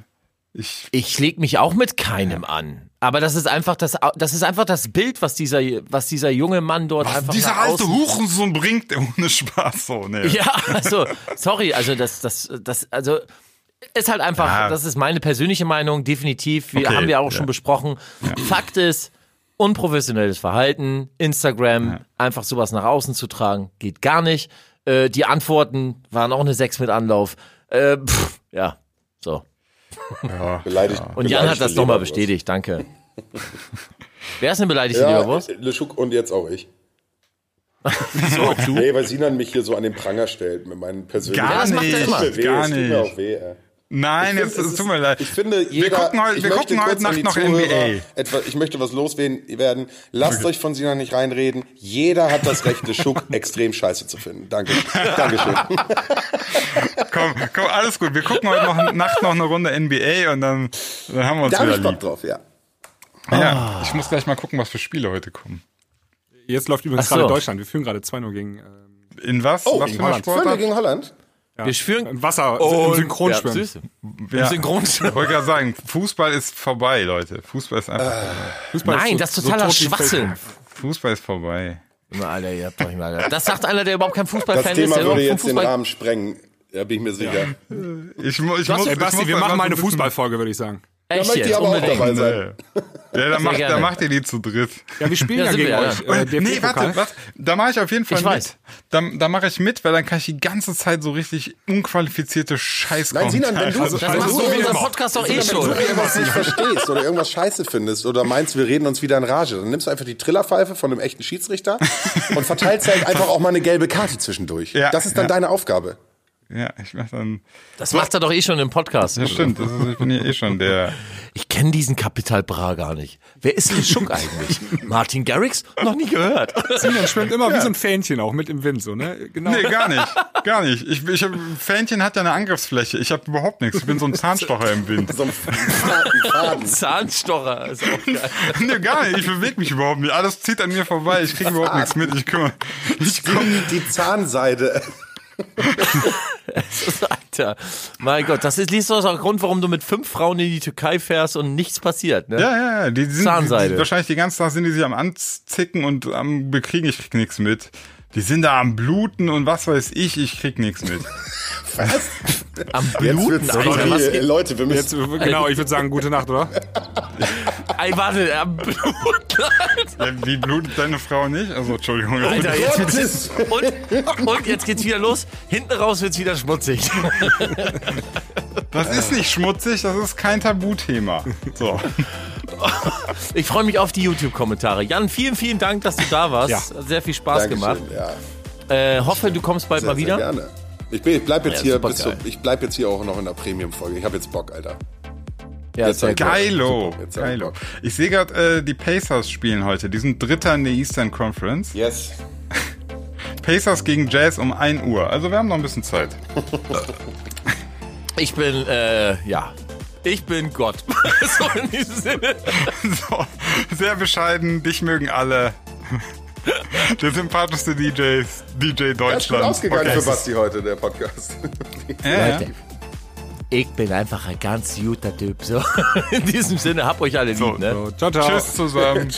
S2: ich
S1: Ich leg mich auch mit keinem an. Aber das ist einfach das, das ist einfach das Bild, was dieser, was dieser junge Mann dort einfach
S2: dieser alte Hurensohn bringt, ohne Spaß so, nee.
S1: Ja, also, sorry, also das, das, das, also ist halt einfach,
S2: Ja.
S1: das ist meine persönliche Meinung, definitiv. Wir
S2: Okay,
S1: haben wir auch
S2: ja.
S1: schon besprochen. Fakt ist, unprofessionelles Verhalten, Instagram, einfach sowas nach außen zu tragen, geht gar nicht. Äh, die Antworten waren auch eine Sechs mit Anlauf. Äh, pff, ja, so.
S4: Beleidigt.
S1: Und Jan hat das nochmal bestätigt, danke. Wer ist denn beleidigt, ja,
S4: Ja,
S1: Leberwurst?
S4: Le Schuck und jetzt auch ich.
S1: So, du?
S4: Nee, weil Sinan mich hier so an den Pranger stellt mit meinen persönlichen.
S2: Gar
S1: das macht er
S2: nicht,
S4: weh,
S2: gar
S4: es tut mir
S2: nicht.
S4: auch weh, ey.
S2: Nein,
S4: Ich
S2: jetzt, es tut
S4: ist-
S2: mir leid.
S4: Ich finde, jeder,
S2: gucken heute-
S4: ich
S2: wir gucken heute
S4: kurz an
S2: Nacht
S4: die
S2: noch
S4: Zuhörer
S2: NBA.
S4: Etwa, ich möchte was loswerden. Lasst euch von Sinan nicht reinreden. Jeder hat das Recht, Schuck extrem scheiße zu finden. Danke. Dankeschön.
S2: Komm, komm, alles gut. Wir gucken heute noch, Nacht noch eine Runde NBA und dann, dann haben wir uns
S4: Da
S2: wieder
S4: ich Bock drauf, ja.
S2: Ja, ich muss gleich mal gucken, was für Spiele heute kommen.
S3: Jetzt läuft übrigens
S1: so.
S3: gerade Deutschland. Wir führen gerade 2-0 gegen ähm,
S2: In was?
S4: Oh,
S2: was für eine
S3: Holland.
S4: Wir gegen Holland?
S1: Wir schwören.
S3: Wasser, im Synchronschwimmen.
S1: Ja.
S2: Ja.
S1: Im Synchronschwimmen.
S2: Ich wollte gerade sagen, Fußball ist vorbei, Leute. Fußball ist einfach vorbei.
S3: Fußball
S1: Nein,
S3: so-
S1: das ist
S3: so
S1: totaler
S3: tot wie
S1: Schwachsinn.
S2: Fußball ist vorbei.
S1: Alter, ihr habt doch nicht mal. Das sagt einer, der überhaupt kein
S4: Das
S1: Fußballfan ist.
S4: Thema
S1: Der
S4: würde jetzt
S1: vom
S4: den
S1: Fußball
S4: Rahmen sprengen. Da bin ich mir sicher.
S2: Ich, ich
S1: hast-
S2: muss,
S3: Ey,
S2: ich
S3: Basti,
S2: muss
S3: wir machen
S2: so
S3: mal
S2: ein
S3: eine Fußballfolge, würde ich sagen.
S4: Da
S1: Echt
S4: möchte ich
S1: jetzt,
S4: aber auch
S1: unbedingt.
S4: dabei sein.
S2: Ja, dann macht, dann macht ihr die zu dritt.
S3: Ja, wir spielen
S1: Ja,
S3: ja, gegen
S1: wir, ja.
S3: euch.
S2: Oder,
S3: Äh, der
S2: nee, warte, warte, da mache ich auf jeden Fall
S1: Ich
S2: mit.
S1: weiß.
S2: Da, da mache ich mit, weil dann kann ich die ganze Zeit so richtig unqualifizierte Scheiß
S4: Nein, Sinan, wenn du,
S3: Also-
S1: Das machst
S3: so
S1: du in unserem. Podcast doch eh
S4: Sinan, wenn
S1: schon.
S4: du irgendwas nicht verstehst oder irgendwas scheiße findest oder meinst, wir reden uns wieder in Rage, dann nimmst du einfach die Trillerpfeife von einem echten Schiedsrichter und verteilst halt einfach auch mal eine gelbe Karte zwischendurch.
S2: Ja,
S4: das ist dann
S2: ja.
S4: deine Aufgabe.
S2: Ja, ich mach dann.
S1: Das macht er doch eh schon im Podcast.
S2: Ja, stimmt. Das ist, ich bin ja eh schon der.
S1: Ich kenne diesen Kapital Bra gar nicht. Wer ist denn Schuck eigentlich? Martin Garrix? Noch nie gehört.
S3: Sinan schwimmt immer wie so ein Fähnchen auch mit im Wind, so, ne? Genau.
S2: Nee, gar nicht. Gar nicht. Ich, ich hab, Fähnchen hat ja eine Angriffsfläche. Ich habe überhaupt nichts. Ich bin so ein Zahnstocher im Wind.
S4: So ein Faden.
S1: Zahnstocher ist auch geil.
S2: Nee, gar nicht. Ich bewege mich überhaupt nicht. Alles zieht an mir vorbei. Ich kriege überhaupt nichts mit. Ich kümmere. Ich komm,
S4: Die, die Zahnseide.
S1: Alter, mein Gott, das ist, liest du auch Grund, warum du mit fünf Frauen in die Türkei fährst und nichts passiert, ne?
S2: Ja, ja, ja. Die sind
S1: Zahnseide.
S2: Die, wahrscheinlich die ganze Tag sind die sich am Anzicken und am bekriegen. Ich krieg nichts mit. Die sind da am Bluten und was weiß ich. Ich krieg nichts mit.
S4: Was?
S1: Am
S4: Jetzt
S1: Bluten,
S4: wird's
S1: Alter.
S4: Leute,
S1: Was
S4: äh,
S1: geht?
S4: Leute, wir
S3: Jetzt,
S4: müssen.
S3: genau, ich würde sagen, gute Nacht, oder?
S1: Ey, warte, am Bluten, Alter.
S2: Ja, wie blutet deine Frau nicht? Also, Entschuldigung.
S1: Alter, jetzt wird's, und, und jetzt geht's wieder los. Hinten raus wird's wieder schmutzig.
S2: Das ist nicht schmutzig. Das ist kein Tabuthema. So.
S1: Ich freue mich auf die YouTube-Kommentare. Jan, vielen, vielen Dank, dass du da warst.
S3: Ja.
S1: Sehr viel Spaß gemacht.
S4: Dankeschön, ja.
S1: Äh, hoffe, du kommst bald
S4: Sehr,
S1: mal wieder.
S4: Sehr gerne. Ich, bin, ich bleib jetzt
S1: Ja,
S4: hier
S1: super
S4: bis zum,
S1: geil.
S4: ich bleib jetzt hier auch noch in der Premium-Folge. Ich habe jetzt Bock, Alter.
S1: Ja,
S4: Jetzt
S1: sehr
S4: halt
S1: geil.
S2: Geilo.
S4: Jetzt
S2: Geilo.
S4: Bock.
S2: Ich sehe gerade, äh, die Pacers spielen heute. Die sind Dritter in der Eastern Conference.
S4: Yes.
S2: Pacers gegen Jazz um 1 Uhr. Also wir haben noch ein bisschen Zeit.
S1: Ich bin, äh, ja. Ich bin Gott. so in diesem Sinne.
S2: So, sehr bescheiden. Dich mögen alle. Der sympathischste DJs, DJ
S4: Er ist gut ausgegangen
S2: Okay.
S4: für Basti heute, der Podcast.
S2: Ja, ja.
S1: Leute, ich bin einfach ein ganz guter Typ. So. In diesem Sinne, hab euch alle lieb,
S2: So,
S1: ne?
S3: So, ciao, ciao.
S2: Tschüss zusammen.